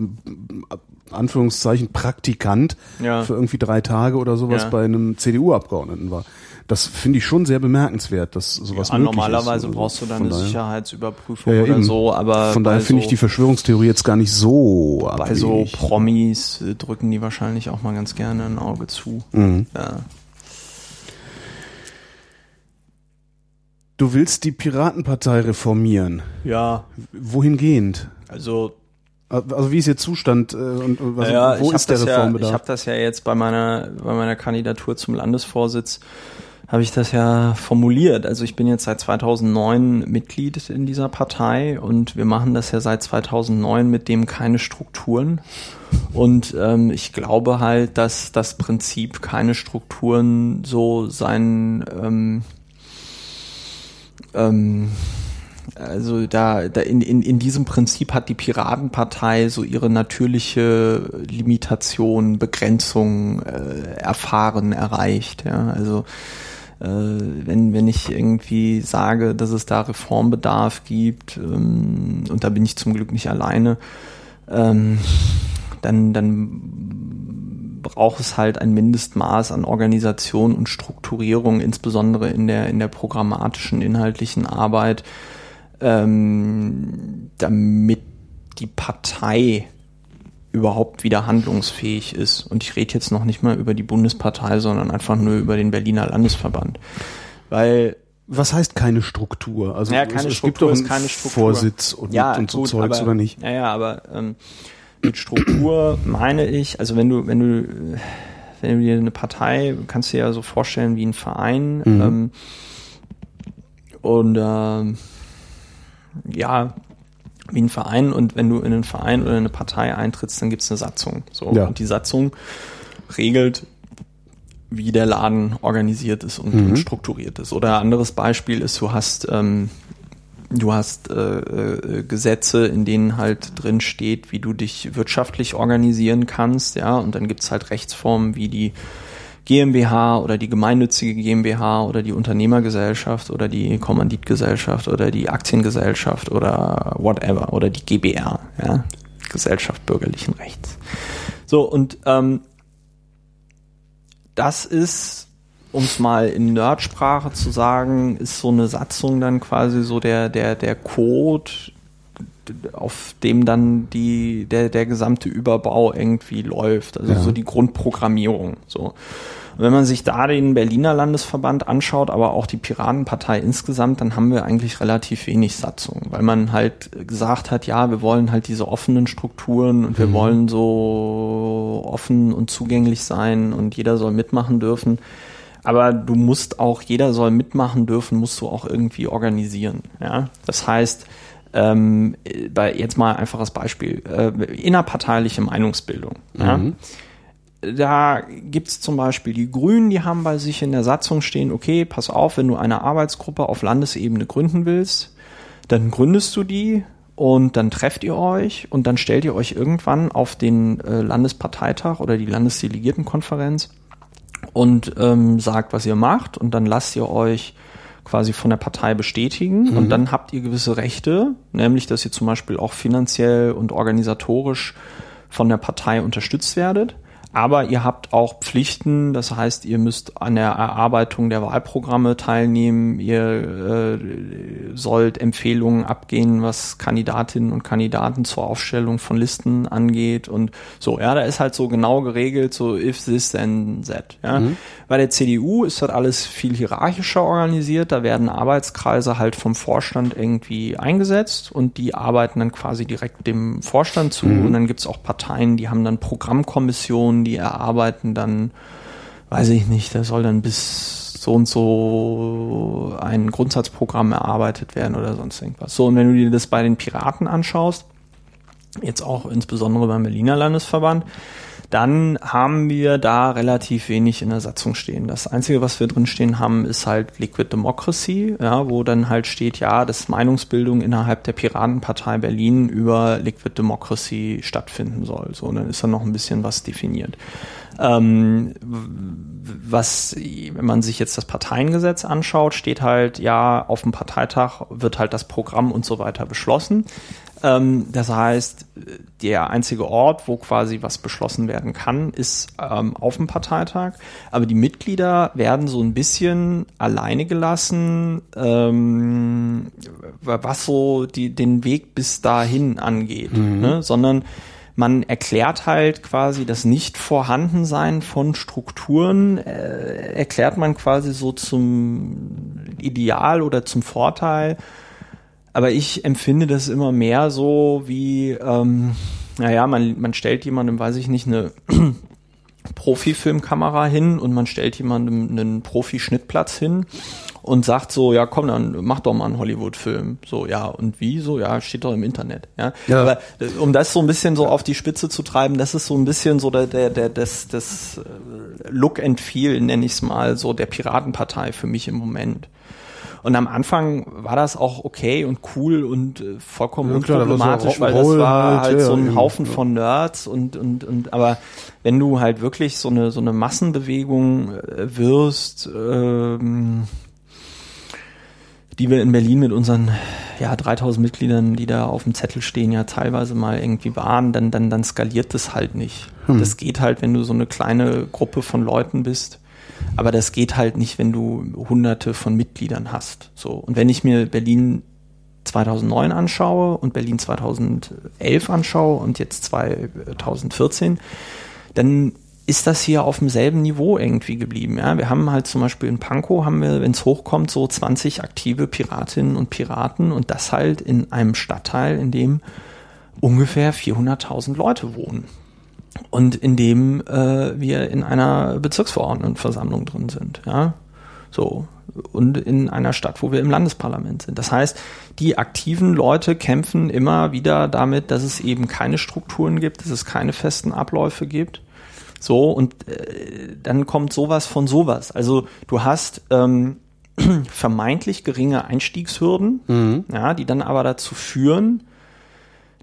Anführungszeichen Praktikant ja. für irgendwie drei Tage oder sowas bei einem CDU-Abgeordneten war das finde ich schon sehr bemerkenswert, dass sowas ja, möglich normalerweise ist. Normalerweise brauchst du dann eine Sicherheitsüberprüfung ja, ja, oder so, aber von daher finde so, ich die Verschwörungstheorie jetzt gar nicht so Bei abhängig. so Promis äh, drücken die wahrscheinlich auch mal ganz gerne ein Auge zu. Mhm. Ja. Du willst die Piratenpartei reformieren. Ja. Wohingehend? Also also wie ist Ihr Zustand äh, und, was, ja, wo ist der Reformbedarf? Ja, ich habe das ja jetzt bei meiner bei meiner Kandidatur zum Landesvorsitz habe ich das ja formuliert. Also ich bin jetzt seit 2009 Mitglied in dieser Partei und wir machen das ja seit 2009 mit dem keine Strukturen. Und ähm, ich glaube halt, dass das Prinzip keine Strukturen so sein ähm, ähm, also da, da in, in, in diesem Prinzip hat die Piratenpartei so ihre natürliche Limitation, Begrenzung äh, erfahren, erreicht. Ja, also wenn, wenn ich irgendwie sage, dass es da Reformbedarf gibt, ähm, und da bin ich zum Glück nicht alleine, ähm, dann, dann braucht es halt ein Mindestmaß an Organisation und Strukturierung, insbesondere in der, in der programmatischen, inhaltlichen Arbeit, ähm, damit die Partei überhaupt wieder handlungsfähig ist. Und ich rede jetzt noch nicht mal über die Bundespartei, sondern einfach nur über den Berliner Landesverband. Weil was heißt keine Struktur? Also ja, keine es, Struktur gibt doch einen Vorsitz und, ja, und so gut, Zeugs aber, oder nicht? Ja, ja, aber ähm, mit Struktur meine ich, also wenn du, wenn du, wenn du dir eine Partei, kannst du dir ja so vorstellen wie ein Verein mhm. ähm, und ähm, ja, wie ein Verein und wenn du in einen Verein oder eine Partei eintrittst, dann gibt es eine Satzung. So. Ja. Und die Satzung regelt, wie der Laden organisiert ist und, mhm. und strukturiert ist. Oder ein anderes Beispiel ist, du hast ähm, du hast äh, äh, Gesetze, in denen halt drin steht, wie du dich wirtschaftlich organisieren kannst, ja, und dann gibt's halt Rechtsformen wie die GmbH oder die gemeinnützige GmbH oder die Unternehmergesellschaft oder die Kommanditgesellschaft oder die Aktiengesellschaft oder whatever oder die GBR, ja, Gesellschaft bürgerlichen Rechts. So, und ähm, das ist, um es mal in Nerdsprache zu sagen, ist so eine Satzung dann quasi so der, der, der Code, auf dem dann die, der, der gesamte Überbau irgendwie läuft. Also ja. so die Grundprogrammierung. So. Und wenn man sich da den Berliner Landesverband anschaut, aber auch die Piratenpartei insgesamt, dann haben wir eigentlich relativ wenig Satzung, weil man halt gesagt hat, ja, wir wollen halt diese offenen Strukturen und wir mhm. wollen so offen und zugänglich sein und jeder soll mitmachen dürfen. Aber du musst auch, jeder soll mitmachen dürfen, musst du auch irgendwie organisieren. Ja? Das heißt, ähm, bei, jetzt mal ein einfaches Beispiel, äh, innerparteiliche Meinungsbildung. Mhm. Ja? Da gibt's zum Beispiel die Grünen, die haben bei sich in der Satzung stehen, okay, pass auf, wenn du eine Arbeitsgruppe auf Landesebene gründen willst, dann gründest du die und dann trefft ihr euch und dann stellt ihr euch irgendwann auf den äh, Landesparteitag oder die Landesdelegiertenkonferenz und ähm, sagt, was ihr macht und dann lasst ihr euch quasi von der Partei bestätigen mhm. und dann habt ihr gewisse Rechte, nämlich dass ihr zum Beispiel auch finanziell und organisatorisch von der Partei unterstützt werdet aber ihr habt auch Pflichten, das heißt, ihr müsst an der Erarbeitung der Wahlprogramme teilnehmen, ihr äh, sollt Empfehlungen abgehen, was Kandidatinnen und Kandidaten zur Aufstellung von Listen angeht und so, ja, da ist halt so genau geregelt, so if this then that. Ja. Mhm. Bei der CDU ist das alles viel hierarchischer organisiert, da werden Arbeitskreise halt vom Vorstand irgendwie eingesetzt und die arbeiten dann quasi direkt dem Vorstand zu mhm. und dann gibt's auch Parteien, die haben dann Programmkommissionen, die erarbeiten dann, weiß ich nicht, da soll dann bis so und so ein Grundsatzprogramm erarbeitet werden oder sonst irgendwas. So, und wenn du dir das bei den Piraten anschaust, jetzt auch insbesondere beim Berliner Landesverband, dann haben wir da relativ wenig in der Satzung stehen. Das Einzige, was wir drin stehen haben, ist halt Liquid Democracy, ja, wo dann halt steht, ja, dass Meinungsbildung innerhalb der Piratenpartei Berlin über Liquid Democracy stattfinden soll. So, und dann ist da noch ein bisschen was definiert. Ähm, was, wenn man sich jetzt das Parteiengesetz anschaut, steht halt, ja, auf dem Parteitag wird halt das Programm und so weiter beschlossen. Ähm, das heißt, der einzige Ort, wo quasi was beschlossen werden kann, ist ähm, auf dem Parteitag. Aber die Mitglieder werden so ein bisschen alleine gelassen, ähm, was so die, den Weg bis dahin angeht, mhm. ne? sondern man erklärt halt quasi das Nicht-Vorhandensein von Strukturen, äh, erklärt man quasi so zum Ideal oder zum Vorteil aber ich empfinde das immer mehr so wie, ähm, naja, man, man stellt jemandem, weiß ich nicht, eine *clears throat* Profi-Filmkamera hin und man stellt jemandem einen Profi-Schnittplatz hin und sagt so, ja komm, dann mach doch mal einen Hollywood-Film. So, ja, und wie? So, ja, steht doch im Internet. Ja? ja. Aber äh, um das so ein bisschen so auf die Spitze zu treiben, das ist so ein bisschen so der, der, der das, das äh, Look and Feel, nenne ich es mal, so der Piratenpartei für mich im Moment. Und am Anfang war das auch okay und cool und äh, vollkommen Ja, klar, unproblematisch, weil das war halt, halt ja, so ein Haufen ja. von Nerds und, und, und, aber wenn du halt wirklich so eine, so eine Massenbewegung äh, wirst, ähm, die wir in Berlin mit unseren ja 3000 Mitgliedern, die da auf dem Zettel stehen, ja teilweise mal irgendwie waren, dann dann dann skaliert das halt nicht. Das geht halt, wenn du so eine kleine Gruppe von Leuten bist, aber das geht halt nicht, wenn du hunderte von Mitgliedern hast. So und wenn ich mir Berlin 2009 anschaue und Berlin 2011 anschaue und jetzt 2014, dann ist das hier auf demselben Niveau irgendwie geblieben. Ja? Wir haben halt zum Beispiel in Pankow haben wir, wenn es hochkommt, so 20 aktive Piratinnen und Piraten und das halt in einem Stadtteil, in dem ungefähr 400.000 Leute wohnen und in dem äh, wir in einer Bezirksverordnetenversammlung drin sind. Ja, so und in einer Stadt, wo wir im Landesparlament sind. Das heißt, die aktiven Leute kämpfen immer wieder damit, dass es eben keine Strukturen gibt, dass es keine festen Abläufe gibt. So, und äh, dann kommt sowas von sowas. Also du hast ähm, *clears throat* vermeintlich geringe Einstiegshürden, ja, die dann aber dazu führen,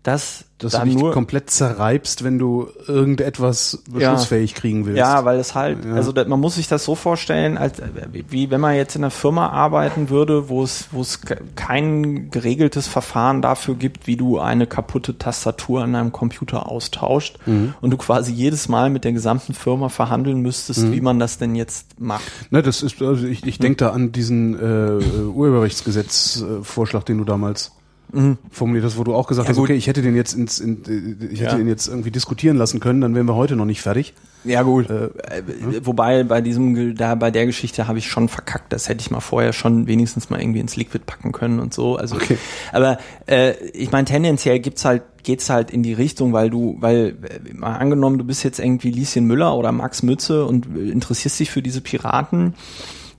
dass, Dass da du dich nur komplett zerreibst, wenn du irgendetwas beschlussfähig kriegen willst. Ja, weil es halt, Ja. also man muss sich das so vorstellen, als wie, wenn man jetzt in einer Firma arbeiten würde, wo es wo es ke- kein geregeltes Verfahren dafür gibt, wie du eine kaputte Tastatur an einem Computer austauscht Mhm. und du quasi jedes Mal mit der gesamten Firma verhandeln müsstest, Mhm. wie man das denn jetzt macht. Ne, das ist, also ich, ich denke da an diesen äh, Urheberrechtsgesetz-Vorschlag, den du damals formuliert hast, wo du auch gesagt Ja, hast, gut. okay, ich hätte den jetzt ins, in, ich hätte Ja. den jetzt irgendwie diskutieren lassen können, dann wären wir heute noch nicht fertig. Ja gut. Äh, Wobei bei diesem da bei der Geschichte habe ich schon verkackt. Das hätte ich mal vorher schon wenigstens mal irgendwie ins Liquid packen können und so. Also, Okay. aber äh, ich meine tendenziell gibt's halt geht's halt in die Richtung, weil du, weil äh, mal angenommen, du bist jetzt irgendwie Lieschen Müller oder Max Mütze und äh, interessierst dich für diese Piraten.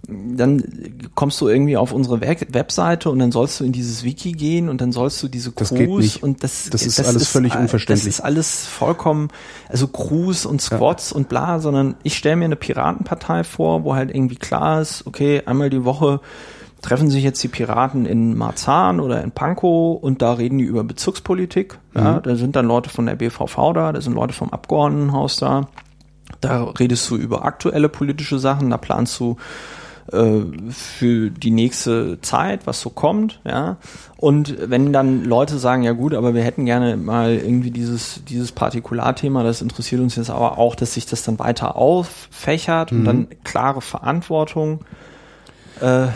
Dann kommst du irgendwie auf unsere Web Webseite und dann sollst du in dieses Wiki gehen und dann sollst du diese Das Crews und das, Das ist alles völlig äh, unverständlich. Das ist alles vollkommen, also Crews und Squads und bla, sondern ich stelle mir eine Piratenpartei vor, wo halt irgendwie klar ist, okay, einmal die Woche treffen sich jetzt die Piraten in Marzahn oder in Pankow und da reden die über Bezirkspolitik. Ja, da sind dann Leute von der BVV da, da sind Leute vom Abgeordnetenhaus da. Da redest du über aktuelle politische Sachen, da planst du äh, für die nächste Zeit, was so kommt, ja. Und wenn dann Leute sagen, ja gut, aber wir hätten gerne mal irgendwie dieses, dieses Partikularthema, das interessiert uns jetzt aber auch, dass sich das dann weiter auffächert und dann klare Verantwortung. Äh,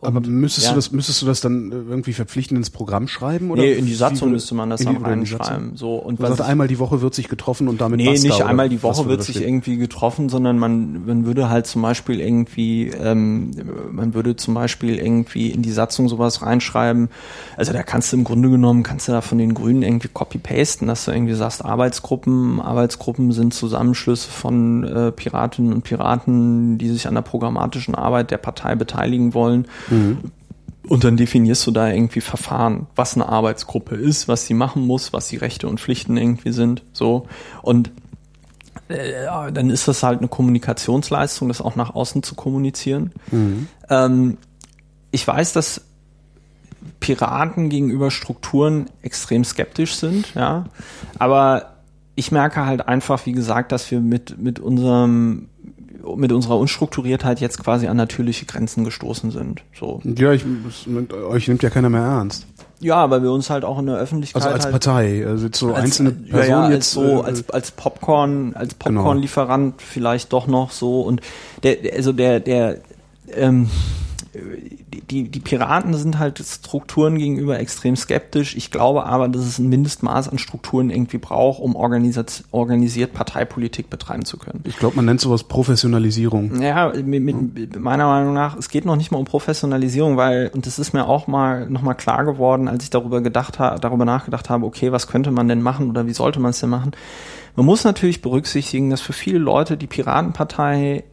Aber müsstest ja. du das, müsstest du das dann äh, irgendwie verpflichtend ins Programm schreiben? Oder Nee, in die wie Satzung würde- müsste man das dann Satzung? reinschreiben. So, und Man sagt, einmal die Woche wird sich getroffen und damit Nee, basta, nicht einmal die Woche wird sich irgendwie getroffen, sondern man, man würde halt zum Beispiel irgendwie, ähm, man würde zum Beispiel irgendwie in die Satzung sowas reinschreiben. Also da kannst du im Grunde genommen, kannst du da von den Grünen irgendwie copy-pasten, dass du irgendwie sagst, Arbeitsgruppen, Arbeitsgruppen sind Zusammenschlüsse von äh, Piratinnen und Piraten, die sich an der programmatischen Arbeit der Partei beteiligen wollen. Und dann definierst du da irgendwie Verfahren, was eine Arbeitsgruppe ist, was sie machen muss, was die Rechte und Pflichten irgendwie sind, so. Und äh, dann ist das halt eine Kommunikationsleistung, das auch nach außen zu kommunizieren. Ähm, ich weiß, dass Piraten gegenüber Strukturen extrem skeptisch sind, ja. Aber ich merke halt einfach, wie gesagt, dass wir mit, mit unserem, mit unserer Unstrukturiertheit jetzt quasi an natürliche Grenzen gestoßen sind. So. Ja, ich, nimmt- euch nimmt ja keiner mehr ernst. Ja, weil wir uns halt auch in der Öffentlichkeit Also als halt Partei, also jetzt so als, einzelne ja, Personen ja, als jetzt. so äh, als als Popcorn als Genau. Popcorn-Lieferant vielleicht doch noch so und der- also der der ähm, die, die Piraten sind halt Strukturen gegenüber extrem skeptisch. Ich glaube aber, dass es ein Mindestmaß an Strukturen irgendwie braucht, um organisiert Parteipolitik betreiben zu können. ich glaube, man nennt sowas Professionalisierung. Ja, mit, mit, meiner Meinung nach, es geht noch nicht mal um Professionalisierung, weil, und das ist mir auch mal nochmal klar geworden, als ich darüber gedacht habe, darüber nachgedacht habe, okay, was könnte man denn machen oder wie sollte man es denn machen? Man muss natürlich berücksichtigen, dass für viele Leute die Piratenpartei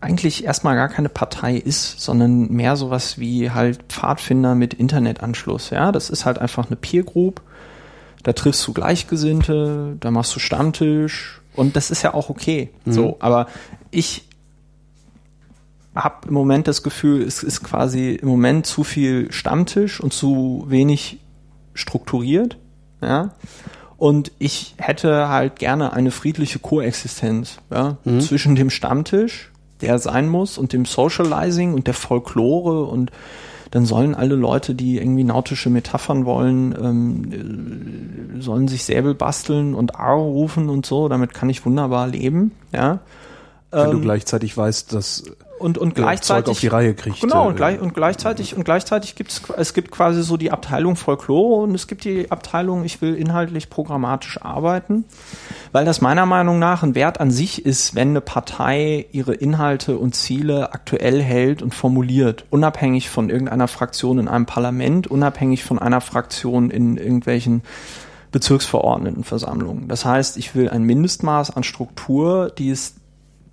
eigentlich erstmal gar keine Partei ist, sondern mehr sowas wie halt Pfadfinder mit Internetanschluss. Ja, das ist halt einfach eine Peer Group. Da triffst du Gleichgesinnte, da machst du Stammtisch und das ist ja auch okay. So, aber ich habe im Moment das Gefühl, es ist quasi im Moment zu viel Stammtisch und zu wenig strukturiert. Ja. Und ich hätte halt gerne eine friedliche Koexistenz ja, mhm. zwischen dem Stammtisch, der sein muss, und dem Socializing und der Folklore und dann sollen alle Leute, die irgendwie nautische Metaphern wollen, ähm, sollen sich Säbel basteln und Aro rufen und so. Damit kann ich wunderbar leben. Ja. Wenn ähm, du gleichzeitig weißt, dass und und gleichzeitig Zeug auf die Reihe kriegt. Genau und, äh, gleich, und gleichzeitig und gleichzeitig gibt's es gibt quasi so die Abteilung Folklore und es gibt die Abteilung ich will inhaltlich programmatisch arbeiten, weil das meiner Meinung nach ein Wert an sich ist, wenn eine Partei ihre Inhalte und Ziele aktuell hält und formuliert, unabhängig von irgendeiner Fraktion in einem Parlament, unabhängig von einer Fraktion in irgendwelchen Bezirksverordnetenversammlungen. Das heißt, ich will ein Mindestmaß an Struktur, die es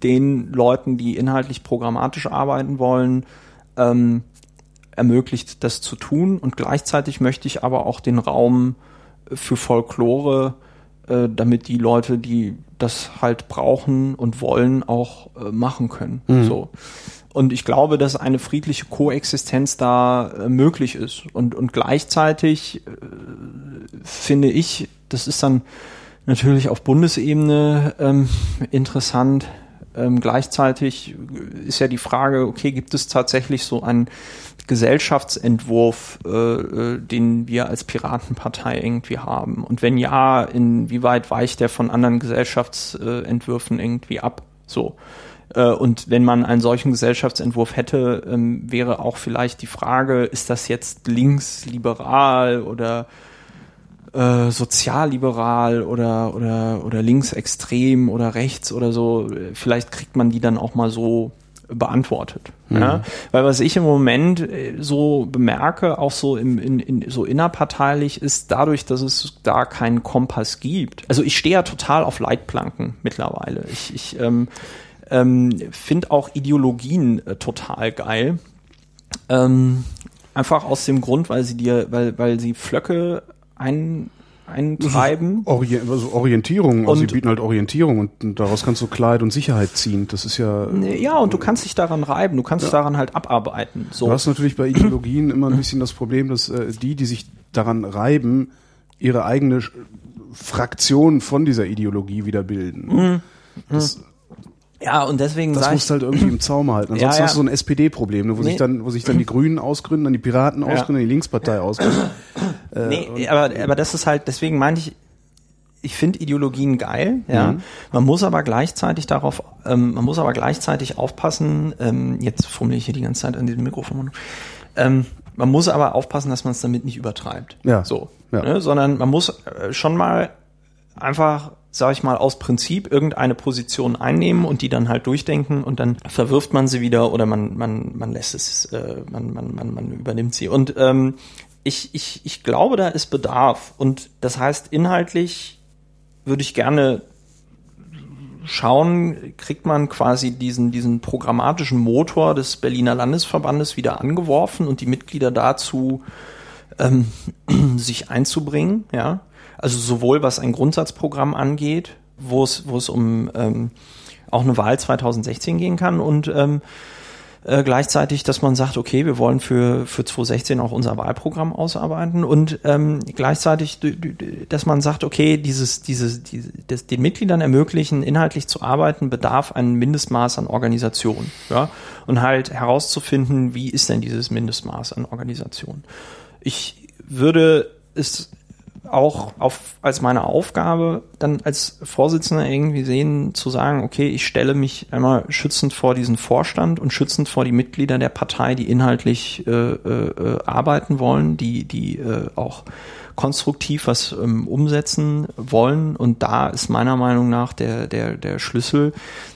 den Leuten, die inhaltlich programmatisch arbeiten wollen, ähm, ermöglicht, das zu tun. Und gleichzeitig möchte ich aber auch den Raum für Folklore, äh, damit die Leute, die das halt brauchen und wollen, auch äh, machen können. Mhm. So. Und ich glaube, dass eine friedliche Koexistenz da äh, möglich ist. Und, und gleichzeitig äh, finde ich, das ist dann natürlich auf Bundesebene ähm, interessant, ähm, gleichzeitig ist ja die Frage, okay, gibt es tatsächlich so einen Gesellschaftsentwurf, äh, äh, den wir als Piratenpartei irgendwie haben? Und wenn ja, inwieweit weicht der von anderen Gesellschaftsentwürfen irgendwie ab? So. Äh, und wenn man einen solchen Gesellschaftsentwurf hätte, ähm, wäre auch vielleicht die Frage, ist das jetzt linksliberal oder äh, sozialliberal oder, oder, oder linksextrem oder rechts oder so, vielleicht kriegt man die dann auch mal so beantwortet. Mhm. Ja? Weil was ich im Moment äh, so bemerke, auch so im, in, in, so innerparteilich, ist dadurch, dass es da keinen Kompass gibt. Also ich stehe ja total auf Leitplanken mittlerweile. Ich, ich ähm, ähm, finde auch Ideologien äh, total geil. Ähm, einfach aus dem Grund, weil sie dir, weil, weil sie Flöcke ein, eintreiben. Ori also Orientierung, also sie bieten halt Orientierung und daraus kannst du Klarheit und Sicherheit ziehen. Das ist ja. Ja, und du kannst dich daran reiben, du kannst ja. daran halt abarbeiten. So. Du hast natürlich bei Ideologien immer ein bisschen das Problem, dass äh, die, die sich daran reiben, ihre eigene Fraktion von dieser Ideologie wieder bilden. Mhm. Das, ja, und deswegen Das musst du halt irgendwie im *clears throat* Zaum halten. Ansonsten ja, ja. hast du so ein SPD-Problem, ne, wo nee. sich dann, wo sich dann die Grünen ausgründen, dann die Piraten ausgründen, ja. die Linkspartei *clears throat* ausgründen. Äh, nee, aber, aber das ist halt, deswegen meinte ich, ich finde Ideologien geil, ja. Mhm. Man muss aber gleichzeitig darauf, ähm, man muss aber gleichzeitig aufpassen, ähm, jetzt formuliere ich hier die ganze Zeit an diesem Mikrofon, ähm, man muss aber aufpassen, dass man es damit nicht übertreibt. Ja. So. Ja. Ne? Sondern man muss äh, schon mal einfach sage ich mal, aus Prinzip irgendeine Position einnehmen und die dann halt durchdenken und dann verwirft man sie wieder oder man, man, man lässt es, äh, man, man, man, man übernimmt sie. Und ähm, ich, ich, ich glaube, da ist Bedarf. Und das heißt, inhaltlich würde ich gerne schauen, kriegt man quasi diesen, diesen programmatischen Motor des Berliner Landesverbandes wieder angeworfen und die Mitglieder dazu ähm, *clears throat* sich einzubringen, ja. Also sowohl was ein Grundsatzprogramm angeht, wo es, wo es um ähm, auch eine Wahl 2016 gehen kann und ähm, äh, gleichzeitig, dass man sagt, okay, wir wollen für, für 2016 auch unser Wahlprogramm ausarbeiten und ähm, gleichzeitig, dass man sagt, okay, dieses, dieses, diese, das, den Mitgliedern ermöglichen, inhaltlich zu arbeiten, bedarf ein Mindestmaß an Organisation. Ja? Und halt herauszufinden, wie ist denn dieses Mindestmaß an Organisation. Ich würde es auch auf, als meine Aufgabe, dann als Vorsitzender irgendwie sehen, zu sagen, okay, ich stelle mich einmal schützend vor diesen Vorstand und schützend vor die Mitglieder der Partei, die inhaltlich äh, äh, arbeiten wollen, die, die äh, auch konstruktiv was ähm, umsetzen wollen. Und da ist meiner Meinung nach der, der, der Schlüssel,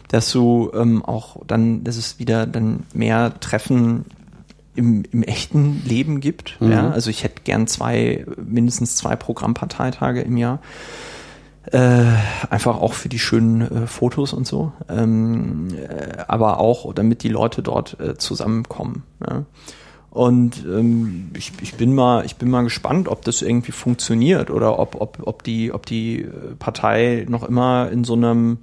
dass du ähm, auch dann, dass es wieder dann mehr Treffen im, im echten Leben gibt. Mhm. Ja? Also ich hätte gern zwei, mindestens zwei Programmparteitage im Jahr. Äh, einfach auch für die schönen äh, Fotos und so. Ähm, äh, aber auch, damit die Leute dort äh, zusammenkommen. Ja? Und ähm, ich, ich bin mal, ich bin mal gespannt, ob das irgendwie funktioniert oder ob, ob, ob die, ob die Partei noch immer in so einem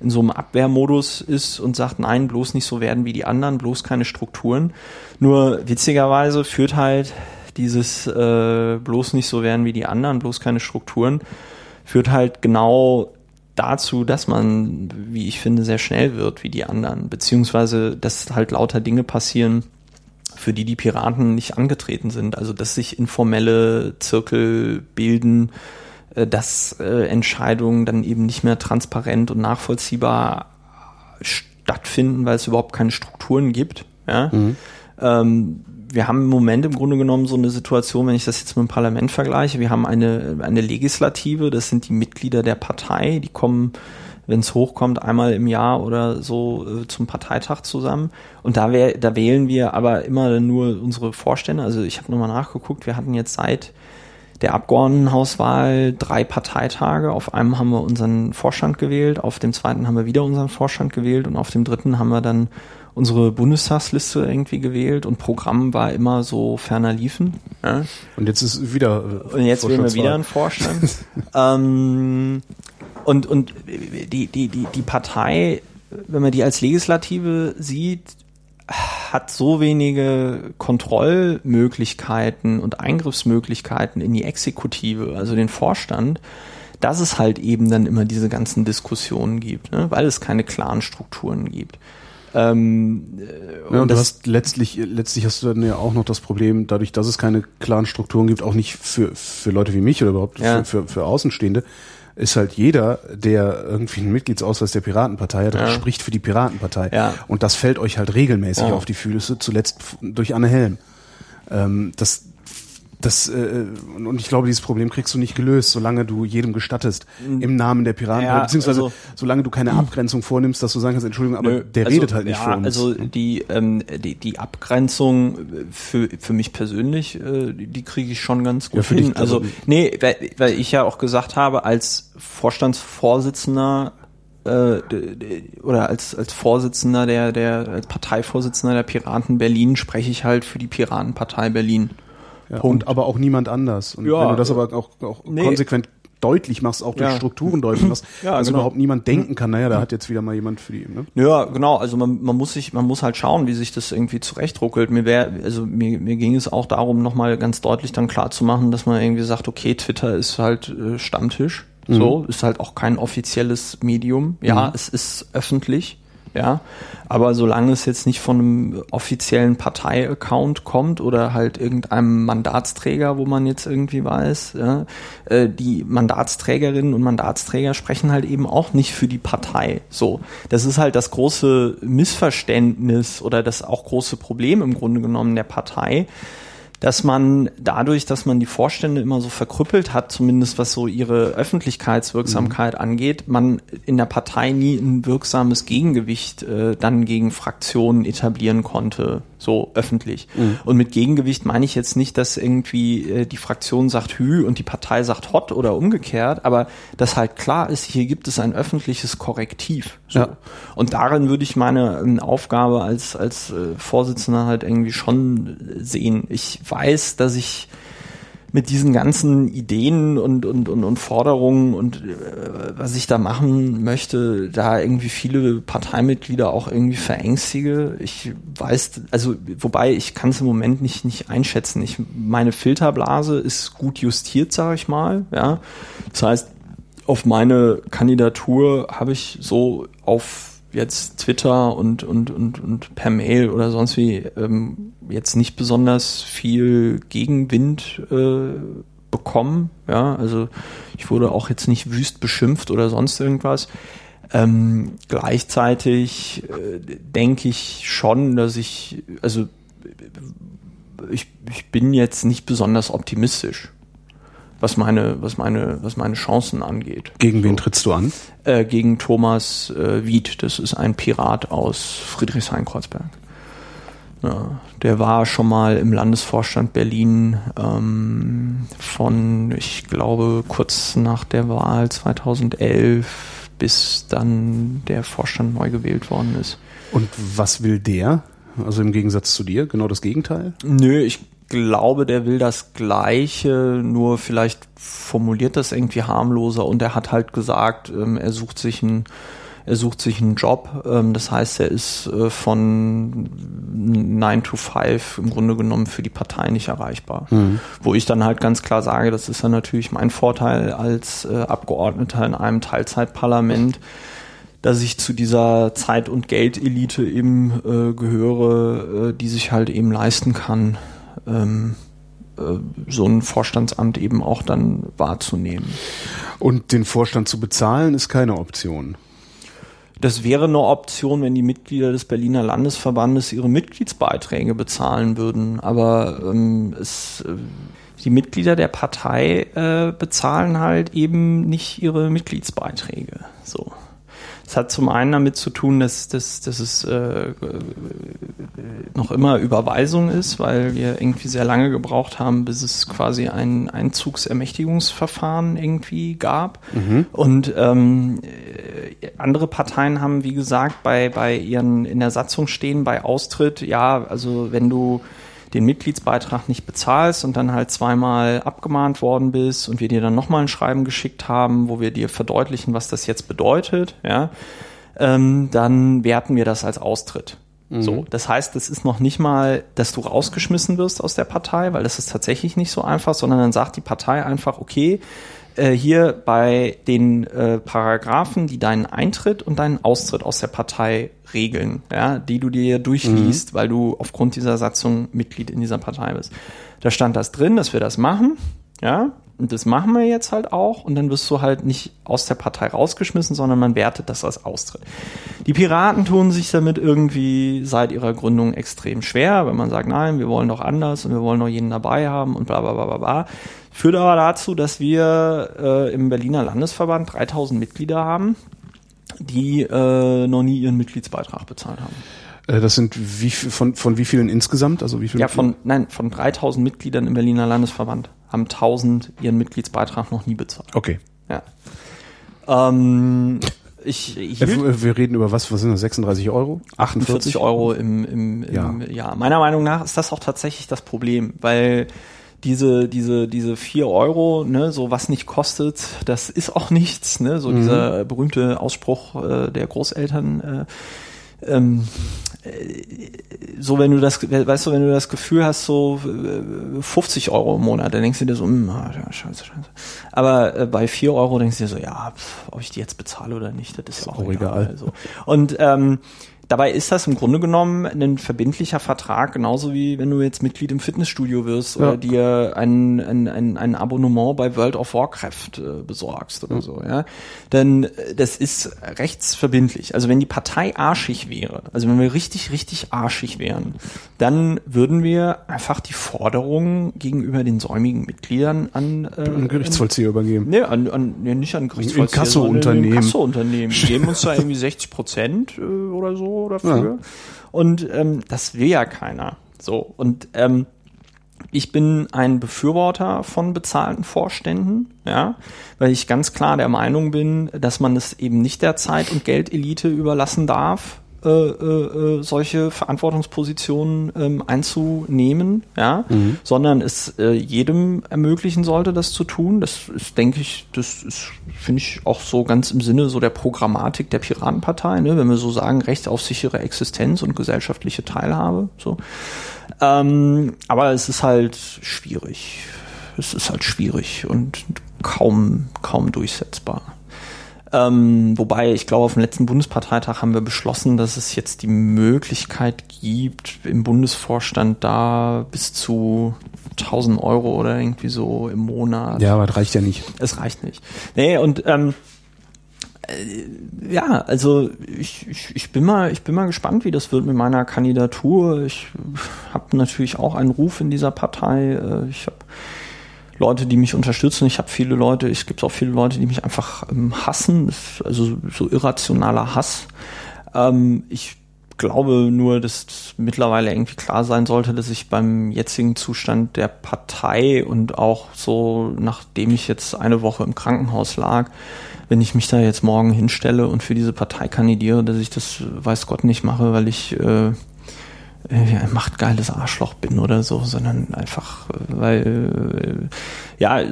in so einem Abwehrmodus ist und sagt, nein, bloß nicht so werden wie die anderen, bloß keine Strukturen. Nur witzigerweise führt halt dieses äh, bloß nicht so werden wie die anderen, bloß keine Strukturen, führt halt genau dazu, dass man, wie ich finde, sehr schnell wird wie die anderen, beziehungsweise dass halt lauter Dinge passieren, für die die Piraten nicht angetreten sind. Also dass sich informelle Zirkel bilden, dass äh, Entscheidungen dann eben nicht mehr transparent und nachvollziehbar stattfinden, weil es überhaupt keine Strukturen gibt. Ja? Mhm. Ähm, wir haben im Moment im Grunde genommen so eine Situation, wenn ich das jetzt mit dem Parlament vergleiche, wir haben eine, eine Legislative, das sind die Mitglieder der Partei, die kommen, wenn es hochkommt, einmal im Jahr oder so äh, zum Parteitag zusammen. Und da, wär, da wählen wir aber immer nur unsere Vorstände. Also ich habe nochmal nachgeguckt, wir hatten jetzt seit der Abgeordnetenhauswahl drei Parteitage. Auf einem haben wir unseren Vorstand gewählt, auf dem zweiten haben wir wieder unseren Vorstand gewählt und auf dem dritten haben wir dann unsere Bundestagsliste irgendwie gewählt und Programm war immer so ferner liefen. Ja. Und jetzt ist wieder. Äh, und jetzt wählen wir wieder einen Vorstand. *laughs* ähm, und und die, die, die, die Partei, wenn man die als Legislative sieht, hat so wenige Kontrollmöglichkeiten und Eingriffsmöglichkeiten in die Exekutive, also den Vorstand, dass es halt eben dann immer diese ganzen Diskussionen gibt, ne? weil es keine klaren Strukturen gibt. Ähm, ja, und du hast letztlich, letztlich hast du dann ja auch noch das Problem, dadurch, dass es keine klaren Strukturen gibt, auch nicht für, für Leute wie mich oder überhaupt ja. für, für, für Außenstehende, ist halt jeder, der irgendwie einen Mitgliedsausweis der Piratenpartei hat, ja. spricht für die Piratenpartei. Ja. Und das fällt euch halt regelmäßig ja. auf die Füße, zuletzt durch Anne Helm. Ähm, das, das, äh, und ich glaube, dieses Problem kriegst du nicht gelöst, solange du jedem gestattest, mhm. im Namen der Piraten, ja, beziehungsweise also, solange du keine Abgrenzung vornimmst, dass du sagen kannst, Entschuldigung, aber nö, der also, redet halt nicht ja, für uns. Also die, ähm, die, die Abgrenzung für, für mich persönlich, äh, die kriege ich schon ganz gut ja, hin. Dich, also, nee, weil, weil ich ja auch gesagt habe, als Vorstandsvorsitzender äh, oder als, als Vorsitzender der, der, als Parteivorsitzender der Piraten Berlin spreche ich halt für die Piratenpartei Berlin. Ja, und aber auch niemand anders. Und ja, wenn du das aber auch, auch nee. konsequent deutlich machst, auch durch ja. Strukturen deutlich machst, *clears throat* ja, dass genau. überhaupt niemand denken kann, naja, da hat jetzt wieder mal jemand für die. Ne? Ja, genau. Also man, man muss sich, man muss halt schauen, wie sich das irgendwie zurechtruckelt. Mir wäre, also mir, mir ging es auch darum, nochmal ganz deutlich dann klar zu machen, dass man irgendwie sagt, okay, Twitter ist halt äh, Stammtisch. So, mhm. ist halt auch kein offizielles Medium. Ja, mhm. es ist öffentlich ja. Aber solange es jetzt nicht von einem offiziellen Partei-Account kommt oder halt irgendeinem Mandatsträger, wo man jetzt irgendwie weiß, ja, äh, die Mandatsträgerinnen und Mandatsträger sprechen halt eben auch nicht für die Partei. So. Das ist halt das große Missverständnis oder das auch große Problem im Grunde genommen der Partei dass man dadurch, dass man die Vorstände immer so verkrüppelt hat, zumindest was so ihre Öffentlichkeitswirksamkeit mhm. angeht, man in der Partei nie ein wirksames Gegengewicht äh, dann gegen Fraktionen etablieren konnte so öffentlich. Mhm. Und mit Gegengewicht meine ich jetzt nicht, dass irgendwie äh, die Fraktion sagt Hü und die Partei sagt Hot oder umgekehrt, aber dass halt klar ist, hier gibt es ein öffentliches Korrektiv. So. Ja. Und darin würde ich meine äh, Aufgabe als, als äh, Vorsitzender halt irgendwie schon sehen. Ich weiß, dass ich mit diesen ganzen Ideen und, und, und, und Forderungen und äh, was ich da machen möchte, da irgendwie viele Parteimitglieder auch irgendwie verängstige. Ich weiß, also wobei ich kann es im Moment nicht, nicht einschätzen. Ich, meine Filterblase ist gut justiert, sage ich mal. Ja, Das heißt, auf meine Kandidatur habe ich so auf jetzt Twitter und, und, und, und per Mail oder sonst wie ähm, jetzt nicht besonders viel Gegenwind äh, bekommen. Ja, also ich wurde auch jetzt nicht wüst beschimpft oder sonst irgendwas. Ähm, gleichzeitig äh, denke ich schon, dass ich, also ich, ich bin jetzt nicht besonders optimistisch was meine, was meine, was meine Chancen angeht. Gegen wen trittst du an? Äh, gegen Thomas äh, Wied. Das ist ein Pirat aus Friedrichshain-Kreuzberg. Ja, der war schon mal im Landesvorstand Berlin ähm, von, ich glaube, kurz nach der Wahl 2011 bis dann der Vorstand neu gewählt worden ist. Und was will der? Also im Gegensatz zu dir, genau das Gegenteil? Nö, ich glaube, der will das Gleiche, nur vielleicht formuliert das irgendwie harmloser und er hat halt gesagt, ähm, er sucht sich einen er sucht sich einen Job. Ähm, das heißt, er ist äh, von 9 to 5 im Grunde genommen für die Partei nicht erreichbar. Mhm. Wo ich dann halt ganz klar sage, das ist dann natürlich mein Vorteil als äh, Abgeordneter in einem Teilzeitparlament dass ich zu dieser Zeit- und Geldelite eben äh, gehöre, äh, die sich halt eben leisten kann, ähm, äh, so ein Vorstandsamt eben auch dann wahrzunehmen. Und den Vorstand zu bezahlen ist keine Option. Das wäre eine Option, wenn die Mitglieder des Berliner Landesverbandes ihre Mitgliedsbeiträge bezahlen würden. Aber ähm, es, äh, die Mitglieder der Partei äh, bezahlen halt eben nicht ihre Mitgliedsbeiträge. So. Es hat zum einen damit zu tun, dass, dass, dass es äh, noch immer Überweisung ist, weil wir irgendwie sehr lange gebraucht haben, bis es quasi ein Einzugsermächtigungsverfahren irgendwie gab. Mhm. Und ähm, andere Parteien haben, wie gesagt, bei, bei ihren in der Satzung stehen, bei Austritt, ja, also wenn du den Mitgliedsbeitrag nicht bezahlst und dann halt zweimal abgemahnt worden bist und wir dir dann nochmal ein Schreiben geschickt haben, wo wir dir verdeutlichen, was das jetzt bedeutet, ja, ähm, dann werten wir das als Austritt. Mhm. So, das heißt, das ist noch nicht mal, dass du rausgeschmissen wirst aus der Partei, weil das ist tatsächlich nicht so einfach, sondern dann sagt die Partei einfach, okay, äh, hier bei den äh, Paragraphen, die deinen Eintritt und deinen Austritt aus der Partei regeln, ja, die du dir durchliest, mhm. weil du aufgrund dieser Satzung Mitglied in dieser Partei bist. Da stand das drin, dass wir das machen, ja, und das machen wir jetzt halt auch und dann wirst du halt nicht aus der Partei rausgeschmissen, sondern man wertet das als Austritt. Die Piraten tun sich damit irgendwie seit ihrer Gründung extrem schwer, wenn man sagt, nein, wir wollen doch anders und wir wollen doch jeden dabei haben und bla bla bla bla bla. Führt aber dazu, dass wir äh, im Berliner Landesverband 3000 Mitglieder haben, die äh, noch nie ihren Mitgliedsbeitrag bezahlt haben. Äh, das sind wie von von wie vielen insgesamt? Also wie viele? Ja, von nein, von 3000 Mitgliedern im Berliner Landesverband haben 1000 ihren Mitgliedsbeitrag noch nie bezahlt. Okay. Ja. Ähm, ich, ich hielt, wir reden über was, was sind das, 36 Euro? 48 Euro im, im, im ja. Jahr. Meiner Meinung nach ist das auch tatsächlich das Problem, weil diese, diese, diese vier Euro, ne, so was nicht kostet, das ist auch nichts, ne, so mhm. dieser berühmte Ausspruch äh, der Großeltern, äh, ähm, äh, so wenn du das, weißt du, wenn du das Gefühl hast, so 50 äh, Euro im Monat, dann denkst du dir so, mh, hm, ah, scheiße, scheiße. Aber äh, bei 4 Euro denkst du dir so, ja, pf, ob ich die jetzt bezahle oder nicht, das ist, ist auch, auch egal. egal. So. Und ähm, Dabei ist das im Grunde genommen ein verbindlicher Vertrag, genauso wie wenn du jetzt Mitglied im Fitnessstudio wirst ja. oder dir ein, ein, ein, ein Abonnement bei World of Warcraft äh, besorgst oder mhm. so. Ja? Denn äh, das ist rechtsverbindlich. Also wenn die Partei arschig wäre, also wenn wir richtig, richtig arschig wären, dann würden wir einfach die Forderungen gegenüber den säumigen Mitgliedern an, äh, an Gerichtsvollzieher übergeben. Nee, an, an, nee, nicht an Gerichtsvollzieher. Inkasso-Unternehmen. Inkasso-Unternehmen. Die geben uns da *laughs* irgendwie 60 Prozent äh, oder so dafür. Ja. Und ähm, das will ja keiner. So. Und ähm, ich bin ein Befürworter von bezahlten Vorständen, ja, weil ich ganz klar der Meinung bin, dass man es eben nicht der Zeit- und Geldelite überlassen darf, äh, äh, solche Verantwortungspositionen ähm, einzunehmen, ja, mhm. sondern es äh, jedem ermöglichen sollte, das zu tun. Das ist, denke ich, das ist, finde ich, auch so ganz im Sinne so der Programmatik der Piratenpartei, ne, wenn wir so sagen, Recht auf sichere Existenz und gesellschaftliche Teilhabe. So. Ähm, aber es ist halt schwierig. Es ist halt schwierig und kaum, kaum durchsetzbar. Ähm, wobei, ich glaube, auf dem letzten Bundesparteitag haben wir beschlossen, dass es jetzt die Möglichkeit gibt, im Bundesvorstand da bis zu 1000 Euro oder irgendwie so im Monat. Ja, aber das reicht ja nicht. Es reicht nicht. Nee, und ähm, äh, ja, also ich, ich, ich bin mal ich bin mal gespannt, wie das wird mit meiner Kandidatur. Ich habe natürlich auch einen Ruf in dieser Partei. Äh, ich habe Leute, die mich unterstützen. Ich habe viele Leute, es gibt auch viele Leute, die mich einfach ähm, hassen, also so irrationaler Hass. Ähm, ich glaube nur, dass mittlerweile irgendwie klar sein sollte, dass ich beim jetzigen Zustand der Partei und auch so, nachdem ich jetzt eine Woche im Krankenhaus lag, wenn ich mich da jetzt morgen hinstelle und für diese Partei kandidiere, dass ich das weiß Gott nicht mache, weil ich äh, äh, macht geiles Arschloch bin oder so, sondern einfach, äh, weil, äh, ja,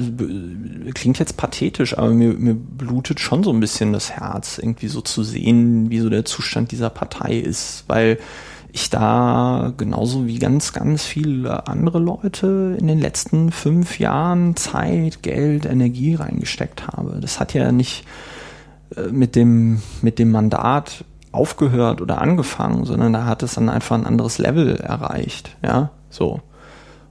klingt jetzt pathetisch, aber mir, mir blutet schon so ein bisschen das Herz, irgendwie so zu sehen, wie so der Zustand dieser Partei ist, weil ich da genauso wie ganz, ganz viele andere Leute in den letzten fünf Jahren Zeit, Geld, Energie reingesteckt habe. Das hat ja nicht mit dem, mit dem Mandat aufgehört oder angefangen, sondern da hat es dann einfach ein anderes Level erreicht, ja, so.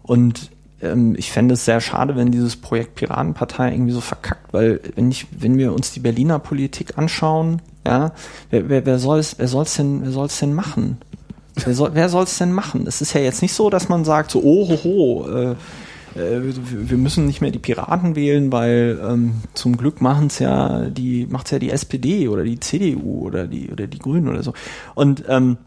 Und ähm, ich fände es sehr schade, wenn dieses Projekt Piratenpartei irgendwie so verkackt, weil wenn ich, wenn wir uns die Berliner Politik anschauen, ja, wer, wer, wer soll es, wer soll's denn, wer soll's denn machen? Wer soll, soll's denn machen? Es ist ja jetzt nicht so, dass man sagt, so, oh, ho, ho, äh, wir müssen nicht mehr die Piraten wählen, weil ähm, zum Glück machen es ja die macht's ja die SPD oder die CDU oder die oder die Grünen oder so. Und ähm,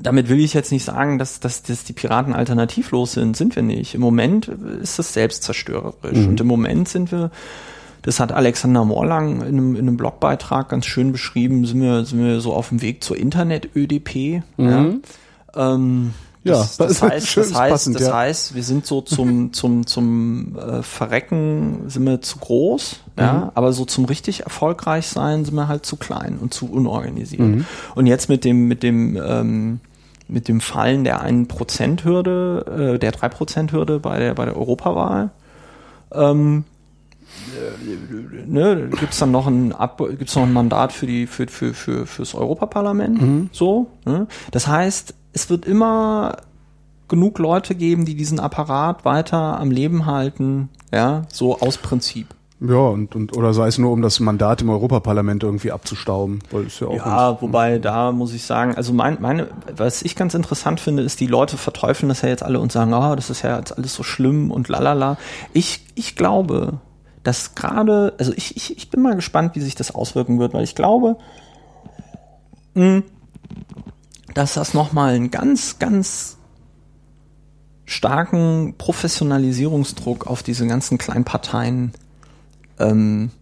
damit will ich jetzt nicht sagen, dass, dass, dass die Piraten alternativlos sind, sind wir nicht. Im Moment ist das selbstzerstörerisch mhm. und im Moment sind wir das hat Alexander Morlang in einem, in einem Blogbeitrag ganz schön beschrieben, sind wir, sind wir so auf dem Weg zur Internet-ÖDP. Mhm. Ja. Ähm, ja, das, das, heißt, das, heißt, passend, das ja. heißt, wir sind so zum, *laughs* zum, zum äh, Verrecken sind wir zu groß, ja, mhm. aber so zum richtig erfolgreich sein sind wir halt zu klein und zu unorganisiert. Mhm. Und jetzt mit dem, mit dem, ähm, mit dem Fallen der 1%-Hürde, äh, der 3%-Hürde bei der, bei der Europawahl, ähm, äh, ne, gibt's dann noch ein Ab gibt's noch ein Mandat für die für für für fürs Europaparlament mhm. so ne? das heißt es wird immer genug Leute geben, die diesen Apparat weiter am Leben halten, ja, so aus Prinzip. Ja, und, und oder sei es nur, um das Mandat im Europaparlament irgendwie abzustauben. Weil ist ja, auch ja wobei da muss ich sagen, also mein, meine, was ich ganz interessant finde, ist, die Leute verteufeln das ja jetzt alle und sagen, ah, oh, das ist ja jetzt alles so schlimm und lalala. Ich, ich glaube, dass gerade, also ich, ich, ich bin mal gespannt, wie sich das auswirken wird, weil ich glaube, mh, hm, dass das nochmal einen ganz, ganz starken Professionalisierungsdruck auf diese ganzen Kleinparteien ähm,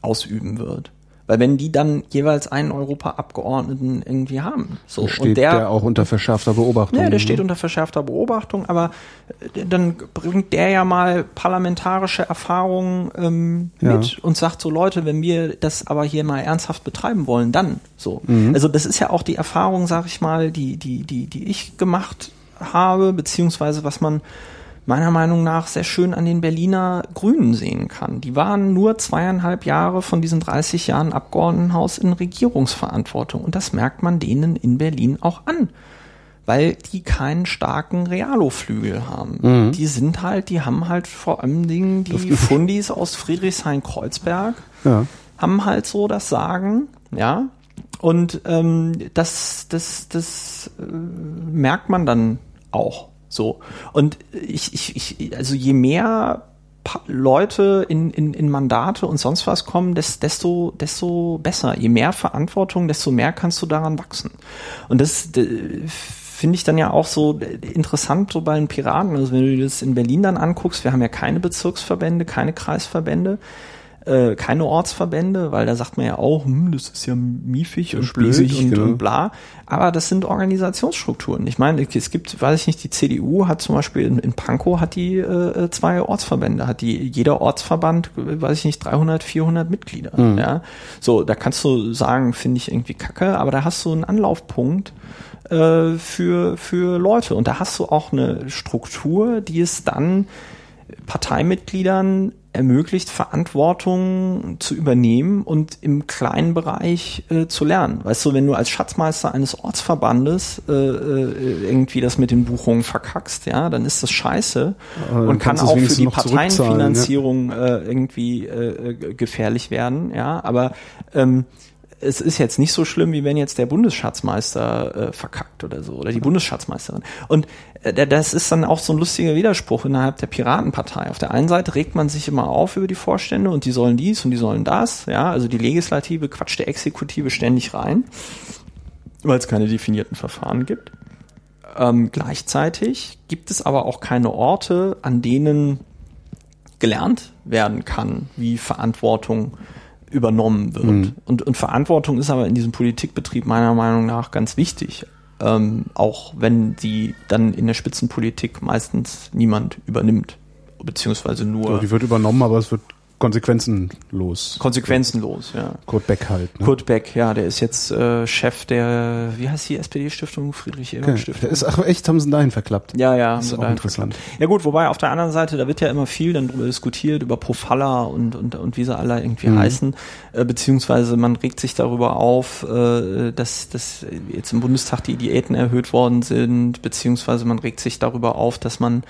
ausüben wird. Weil wenn die dann jeweils einen Europaabgeordneten irgendwie haben, so steht und der, der auch unter verschärfter Beobachtung. Ja, der steht unter verschärfter Beobachtung, aber äh, dann bringt der ja mal parlamentarische Erfahrungen ähm, ja. mit und sagt so Leute, wenn wir das aber hier mal ernsthaft betreiben wollen, dann so. Mhm. Also das ist ja auch die Erfahrung, sag ich mal, die die die die ich gemacht habe, beziehungsweise was man meiner Meinung nach sehr schön an den Berliner Grünen sehen kann. Die waren nur zweieinhalb Jahre von diesen 30 Jahren Abgeordnetenhaus in Regierungsverantwortung und das merkt man denen in Berlin auch an. Weil die keinen starken Realo-Flügel haben. Mhm. Die sind halt, die haben halt vor allem Dingen die Fundis aus Friedrichshain-Kreuzberg, ja. haben halt so das Sagen, ja. Und ähm, das, das, das äh, merkt man dann auch. So. Und ich, ich, ich, also je mehr Leute in, in, in Mandate und sonst was kommen, desto, desto besser. Je mehr Verantwortung, desto mehr kannst du daran wachsen. Und das finde ich dann ja auch so interessant so bei den Piraten. Also wenn du dir das in Berlin dann anguckst, wir haben ja keine Bezirksverbände, keine Kreisverbände äh, keine Ortsverbände, weil da sagt man ja auch, hm, das ist ja miefig und blöd und, genau. und, bla. Aber das sind Organisationsstrukturen. Ich meine, es gibt, weiß ich nicht, die CDU hat zum Beispiel in, in Pankow hat die äh, zwei Ortsverbände, hat die jeder Ortsverband, weiß ich nicht, 300, 400 Mitglieder. Mhm. Ja, so da kannst du sagen, finde ich irgendwie Kacke, aber da hast du einen Anlaufpunkt äh, für für Leute und da hast du auch eine Struktur, die es dann Parteimitgliedern ermöglicht, Verantwortung zu übernehmen und im kleinen Bereich äh, zu lernen. Weißt du, wenn du als Schatzmeister eines Ortsverbandes äh, äh, irgendwie das mit den Buchungen verkackst, ja, dann ist das scheiße äh, und kann auch für die Parteienfinanzierung ja. äh, irgendwie äh, gefährlich werden, ja, aber ähm, es ist jetzt nicht so schlimm, wie wenn jetzt der Bundesschatzmeister äh, verkackt oder so, oder die Bundesschatzmeisterin. Und äh, das ist dann auch so ein lustiger Widerspruch innerhalb der Piratenpartei. Auf der einen Seite regt man sich immer auf über die Vorstände und die sollen dies und die sollen das, ja, also die Legislative quatscht der Exekutive ständig rein, weil es keine definierten Verfahren gibt. Ähm, gleichzeitig gibt es aber auch keine Orte, an denen gelernt werden kann, wie Verantwortung übernommen wird. Mhm. Und, und Verantwortung ist aber in diesem Politikbetrieb meiner Meinung nach ganz wichtig. ähm, auch wenn die dann in der Spitzenpolitik meistens niemand übernimmt, beziehungsweise nur. Ja, die wird übernommen, aber es wird konsequenzenlos. Konsequenzenlos, ja. Kurt Beck halt. Ne? Kurt Beck, ja, der ist jetzt äh, Chef der, wie heißt die SPD-Stiftung? Friedrich-Ebert-Stiftung. Der ist ach echt, haben sie dahin verklappt. Ja, ja, das ist auch interessant. Verklappt. Ja gut, wobei auf der anderen Seite, da wird ja immer viel dann drüber diskutiert, über Profalla und, und, und wie sie alle irgendwie mhm. heißen, äh, beziehungsweise man regt sich darüber auf, äh, dass, dass jetzt im Bundestag die Diäten erhöht worden sind, beziehungsweise man regt sich darüber auf, dass man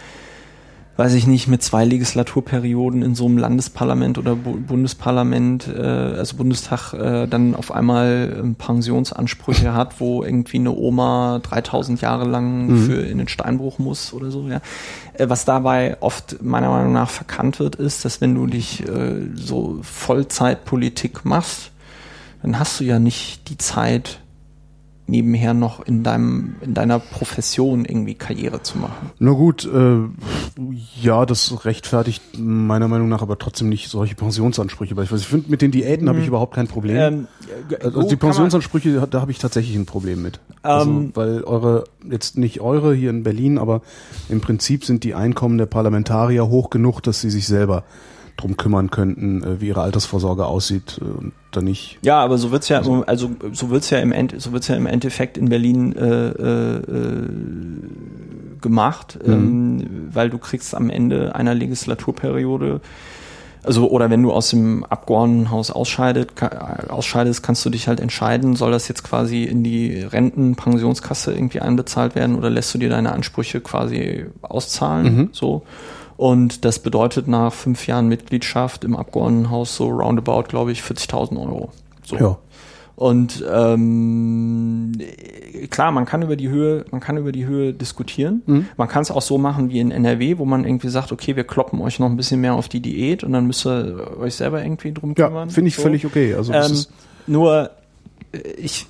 weiß ich nicht, mit zwei Legislaturperioden in so einem Landesparlament oder Bu Bundesparlament, äh, also Bundestag, äh, dann auf einmal äh, Pensionsansprüche hat, wo irgendwie eine Oma 3000 Jahre lang mhm. für in den Steinbruch muss oder so, ja. Äh, was dabei oft meiner Meinung nach verkannt wird, ist, dass wenn du dich äh, so Vollzeitpolitik machst, dann hast du ja nicht die Zeit, nebenher noch in deinem in deiner Profession irgendwie Karriere zu machen. Na gut, äh, ja, das rechtfertigt meiner Meinung nach aber trotzdem nicht solche Pensionsansprüche. Weil ich, ich finde, mit den Diäten hm. habe ich mhm. überhaupt kein Problem. Ähm, also gut, die Pensionsansprüche, da habe ich tatsächlich ein Problem mit. Also, ähm, weil eure, jetzt nicht eure hier in Berlin, aber im Prinzip sind die Einkommen der Parlamentarier hoch genug, dass sie sich selber drum kümmern könnten, äh, wie ihre Altersvorsorge aussieht äh, und dann nicht. Ja, aber so wird's ja, also, also so wird's ja im End, so wird's ja im Endeffekt in Berlin äh, äh, äh gemacht, mhm. ähm, weil du kriegst am Ende einer Legislaturperiode also oder wenn du aus dem Abgeordnetenhaus ausscheidet, ausscheidest, kannst du dich halt entscheiden, soll das jetzt quasi in die Rentenpensionskasse irgendwie einbezahlt werden oder lässt du dir deine Ansprüche quasi auszahlen, mhm. so. Und das bedeutet nach fünf Jahren Mitgliedschaft im Abgeordnetenhaus so roundabout, glaube ich, 40.000 Euro. So. Ja. Und ähm, klar, man kann über die Höhe, man kann über die Höhe diskutieren. Mhm. Man kann es auch so machen wie in NRW, wo man irgendwie sagt, okay, wir kloppen euch noch ein bisschen mehr auf die Diät und dann müsst ihr euch selber irgendwie drum kümmern. Ja, finde ich so. völlig okay. Also ähm, nur äh, ich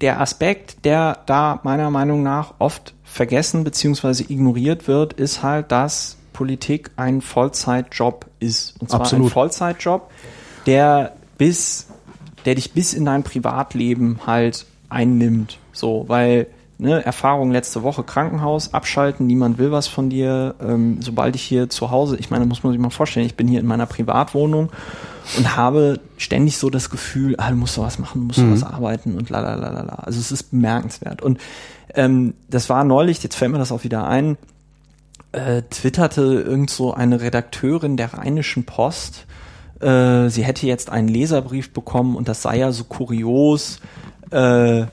der Aspekt, der da meiner Meinung nach oft vergessen bzw. ignoriert wird, ist halt, dass Politik ein Vollzeitjob ist. Und zwar Absolut. ein Vollzeitjob, der bis, der dich bis in dein Privatleben halt einnimmt. So, weil ne, Erfahrung letzte Woche Krankenhaus, abschalten, niemand will was von dir. Ähm, sobald ich hier zu Hause, ich meine, muss man sich mal vorstellen, ich bin hier in meiner Privatwohnung und habe ständig so das Gefühl, ah, du musst doch was machen, du musst mhm. was arbeiten und la la la la la. Also es ist bemerkenswert. Und ähm, das war neulich, jetzt fällt mir das auch wieder ein, äh, twitterte irgend so eine Redakteurin der Rheinischen Post, äh, sie hätte jetzt einen Leserbrief bekommen und das sei ja so kurios. Äh, äh,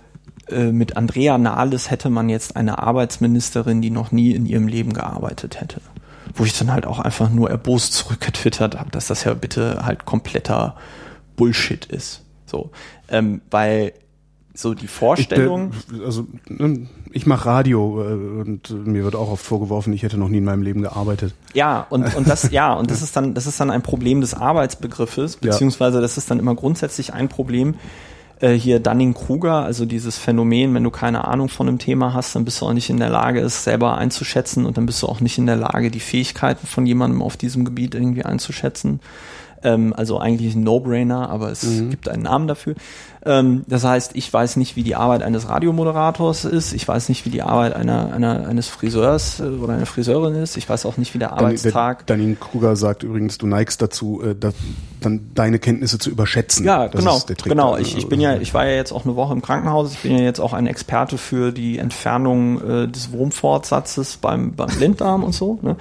mit Andrea Nahles hätte man jetzt eine Arbeitsministerin, die noch nie in ihrem Leben gearbeitet hätte. Wo ich dann halt auch einfach nur erbost zurückgetwittert habe, dass das ja bitte halt kompletter Bullshit ist. So, ähm, weil so die Vorstellung. Ich, also ne, ich mache Radio äh, und mir wird auch oft vorgeworfen, ich hätte noch nie in meinem Leben gearbeitet. Ja und und das ja *laughs* und das ist dann das ist dann ein Problem des Arbeitsbegriffes beziehungsweise das ist dann immer grundsätzlich ein Problem äh, hier Dunning-Kruger, also dieses Phänomen, wenn du keine Ahnung von einem Thema hast, dann bist du auch nicht in der Lage, es selber einzuschätzen und dann bist du auch nicht in der Lage, die Fähigkeiten von jemandem auf diesem Gebiet irgendwie einzuschätzen. Ähm, also eigentlich ein No-Brainer, aber es mhm. gibt einen Namen dafür. Ähm, das heißt, ich weiß nicht, wie die Arbeit eines Radiomoderators ist. Ich weiß nicht, wie die Arbeit einer, einer eines Friseurs äh, oder einer Friseurin ist. Ich weiß auch nicht, wie der Arbeitstag. Daniel Kruger sagt übrigens, du neigst dazu, äh, da, dann deine Kenntnisse zu überschätzen. Ja, das genau. genau. Ich, ich bin ja, ich war ja jetzt auch eine Woche im Krankenhaus. Ich bin ja jetzt auch ein Experte für die Entfernung äh, des Wurmfortsatzes beim beim Blinddarm und so. Ne?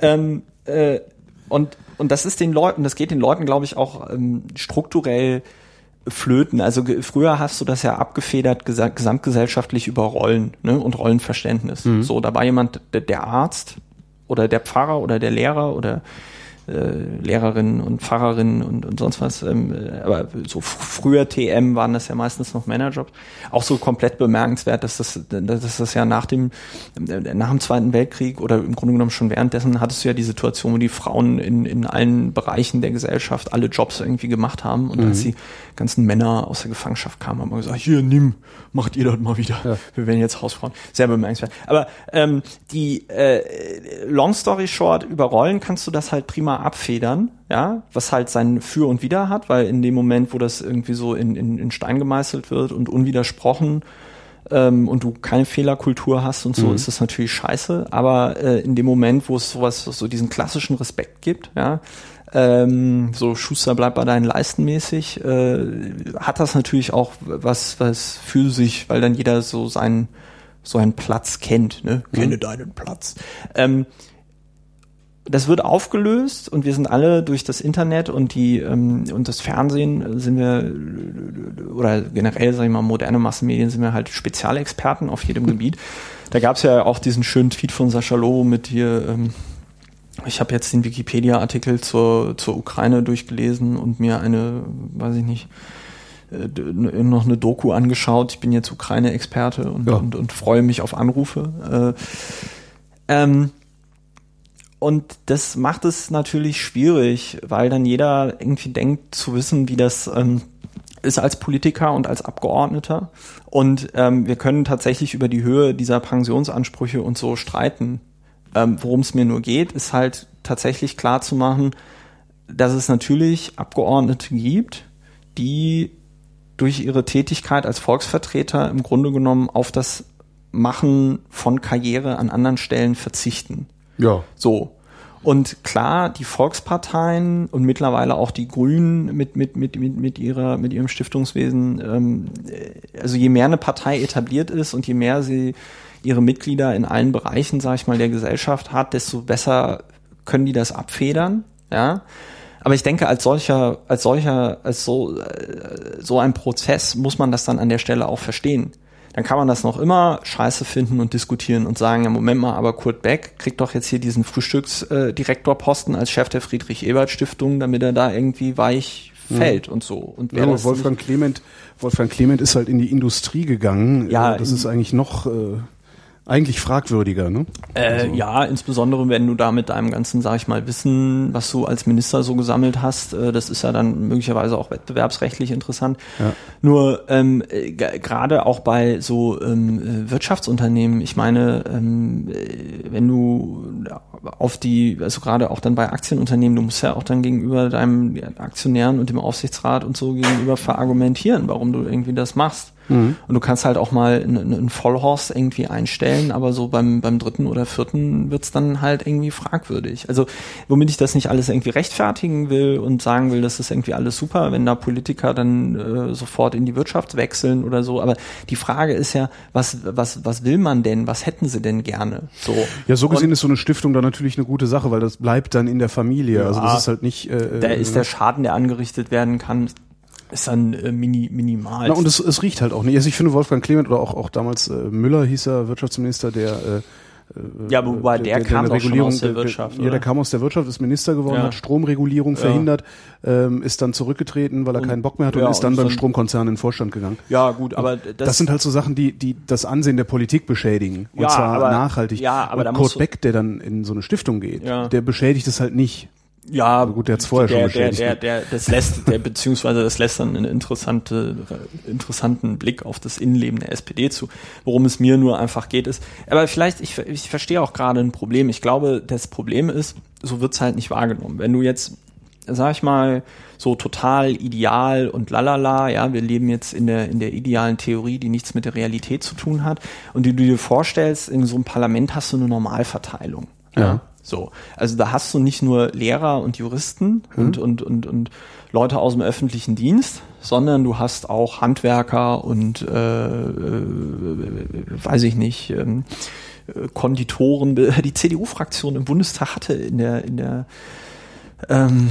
Ähm, äh, und und das ist den Leuten, das geht den Leuten, glaube ich, auch ähm, strukturell flöten. Also früher hast du das ja abgefedert gesamtgesellschaftlich über Rollen ne, und Rollenverständnis. Mhm. So, da war jemand der, der Arzt oder der Pfarrer oder der Lehrer oder äh, Lehrerinnen und Pfarrerinnen und, und sonst was. Ähm, äh, aber so früher TM waren das ja meistens noch Managerjobs. Auch so komplett bemerkenswert, dass das, dass das ja nach dem, äh, nach dem Zweiten Weltkrieg oder im Grunde genommen schon währenddessen hattest du ja die Situation, wo die Frauen in, in allen Bereichen der Gesellschaft alle Jobs irgendwie gemacht haben und mhm. als die ganzen Männer aus der Gefangenschaft kamen, haben wir gesagt, hier, nimm, macht ihr das mal wieder. Ja. Wir werden jetzt Hausfrauen. Sehr bemerkenswert. Aber ähm, die äh, Long Story Short, über Rollen kannst du das halt prima abfedern, ja, was halt sein Für und Wider hat, weil in dem Moment, wo das irgendwie so in, in, in Stein gemeißelt wird und unwidersprochen ähm, und du keine Fehlerkultur hast und so, mhm. ist das natürlich scheiße. Aber äh, in dem Moment, wo es sowas, so diesen klassischen Respekt gibt, ja, ähm, so Schuster bleibt bei deinen Leisten mäßig, äh, hat das natürlich auch was, was für sich, weil dann jeder so seinen, so einen Platz kennt, ne? Mhm. Kenne deinen Platz. Ähm, das wird aufgelöst und wir sind alle durch das Internet und die ähm, und das Fernsehen sind wir oder generell sag ich mal moderne Massenmedien sind wir halt Spezialexperten auf jedem *laughs* Gebiet. Da gab es ja auch diesen schönen Tweet von Sascha Lobo mit hier. Ähm, ich habe jetzt den Wikipedia-Artikel zur zur Ukraine durchgelesen und mir eine, weiß ich nicht, äh, noch eine Doku angeschaut. Ich bin jetzt Ukraine-Experte und, ja. und, und freue mich auf Anrufe. Äh, ähm, und das macht es natürlich schwierig, weil dann jeder irgendwie denkt zu wissen, wie das ähm, ist als Politiker und als Abgeordneter. Und ähm, wir können tatsächlich über die Höhe dieser Pensionsansprüche und so streiten. Ähm, Worum es mir nur geht, ist halt tatsächlich klar zu machen, dass es natürlich Abgeordnete gibt, die durch ihre Tätigkeit als Volksvertreter im Grunde genommen auf das Machen von Karriere an anderen Stellen verzichten. Ja. So. Und klar, die Volksparteien und mittlerweile auch die Grünen mit, mit, mit, mit, mit, ihrer, mit ihrem Stiftungswesen, ähm, also je mehr eine Partei etabliert ist und je mehr sie ihre Mitglieder in allen Bereichen, sage ich mal, der Gesellschaft hat, desto besser können die das abfedern. Ja. Aber ich denke, als solcher, als solcher, als so, äh, so ein Prozess muss man das dann an der Stelle auch verstehen dann kann man das noch immer scheiße finden und diskutieren und sagen, ja, Moment mal, aber Kurt Beck kriegt doch jetzt hier diesen Frühstücksdirektorposten als Chef der Friedrich-Ebert-Stiftung, damit er da irgendwie weich fällt ja. und so. Und ja, Wolfgang Clement, Wolfgang Clement ist halt in die Industrie gegangen. Ja, das ist eigentlich noch äh, eigentlich fragwürdiger, ne? Äh, also. Ja, insbesondere wenn du da mit deinem ganzen, sag ich mal, Wissen, was du als Minister so gesammelt hast, äh, das ist ja dann möglicherweise auch wettbewerbsrechtlich interessant. Ja. Nur ähm, äh, gerade auch bei so ähm, äh, Wirtschaftsunternehmen, ich meine, ähm, äh, wenn du auf die, also gerade auch dann bei Aktienunternehmen, du musst ja auch dann gegenüber deinem Aktionären und dem Aufsichtsrat und so gegenüber verargumentieren, warum du irgendwie das machst. Mhm. Und du kannst halt auch mal einen, einen Vollhorst irgendwie einstellen, aber so beim, beim dritten oder vierten wird's dann halt irgendwie fragwürdig. Also womit ich das nicht alles irgendwie rechtfertigen will und sagen will, das ist irgendwie alles super, wenn da Politiker dann äh, sofort in die Wirtschaft wechseln oder so. Aber die Frage ist ja, was, was, was will man denn? Was hätten sie denn gerne? So. Ja, so gesehen und, ist so eine Stiftung dann natürlich eine gute Sache, weil das bleibt dann in der Familie. Ja, also das ist halt nicht. Äh, da ist der Schaden, der angerichtet werden kann, ist dann äh, mini, minimal. Na, und es, es riecht halt auch nicht. Also ich finde Wolfgang Clement oder auch, auch damals äh, Müller hieß er, Wirtschaftsminister, der äh, äh ja, wobei der, der, der kam auch schon aus der Wirtschaft. Der, ja, der kam aus der Wirtschaft, ist Minister geworden, ja. hat Stromregulierung ja. verhindert, ähm, ist dann zurückgetreten, weil er und, keinen Bock mehr hatte und ist dann und beim Stromkonzern in den Vorstand gegangen. Ja, gut, aber das, das sind halt so Sachen, die die das Ansehen der Politik beschädigen und zwar aber, nachhaltig. Ja, aber und Kurt Beck, der dann in so eine Stiftung geht, der beschädigt es halt nicht. Ja, also gut, der hat vorher der, schon beschädigt. Der, der, der, das lässt, der, beziehungsweise das lässt dann einen interessante, interessanten Blick auf das Innenleben der SPD zu. Worum es mir nur einfach geht ist, aber vielleicht, ich, ich verstehe auch gerade ein Problem. Ich glaube, das Problem ist, so wird's halt nicht wahrgenommen. Wenn du jetzt, sag ich mal, so total ideal und lalala, ja, wir leben jetzt in der, in der idealen Theorie, die nichts mit der Realität zu tun hat, und die du dir vorstellst, in so einem Parlament hast du eine Normalverteilung. Ja. so, also da hast du nicht nur Lehrer und Juristen mhm. und, und, und, und Leute aus dem öffentlichen Dienst, sondern du hast auch Handwerker und äh, äh, weiß ich nicht, ähm, Konditoren. *laughs* Die CDU-Fraktion im Bundestag hatte in der in der ähm,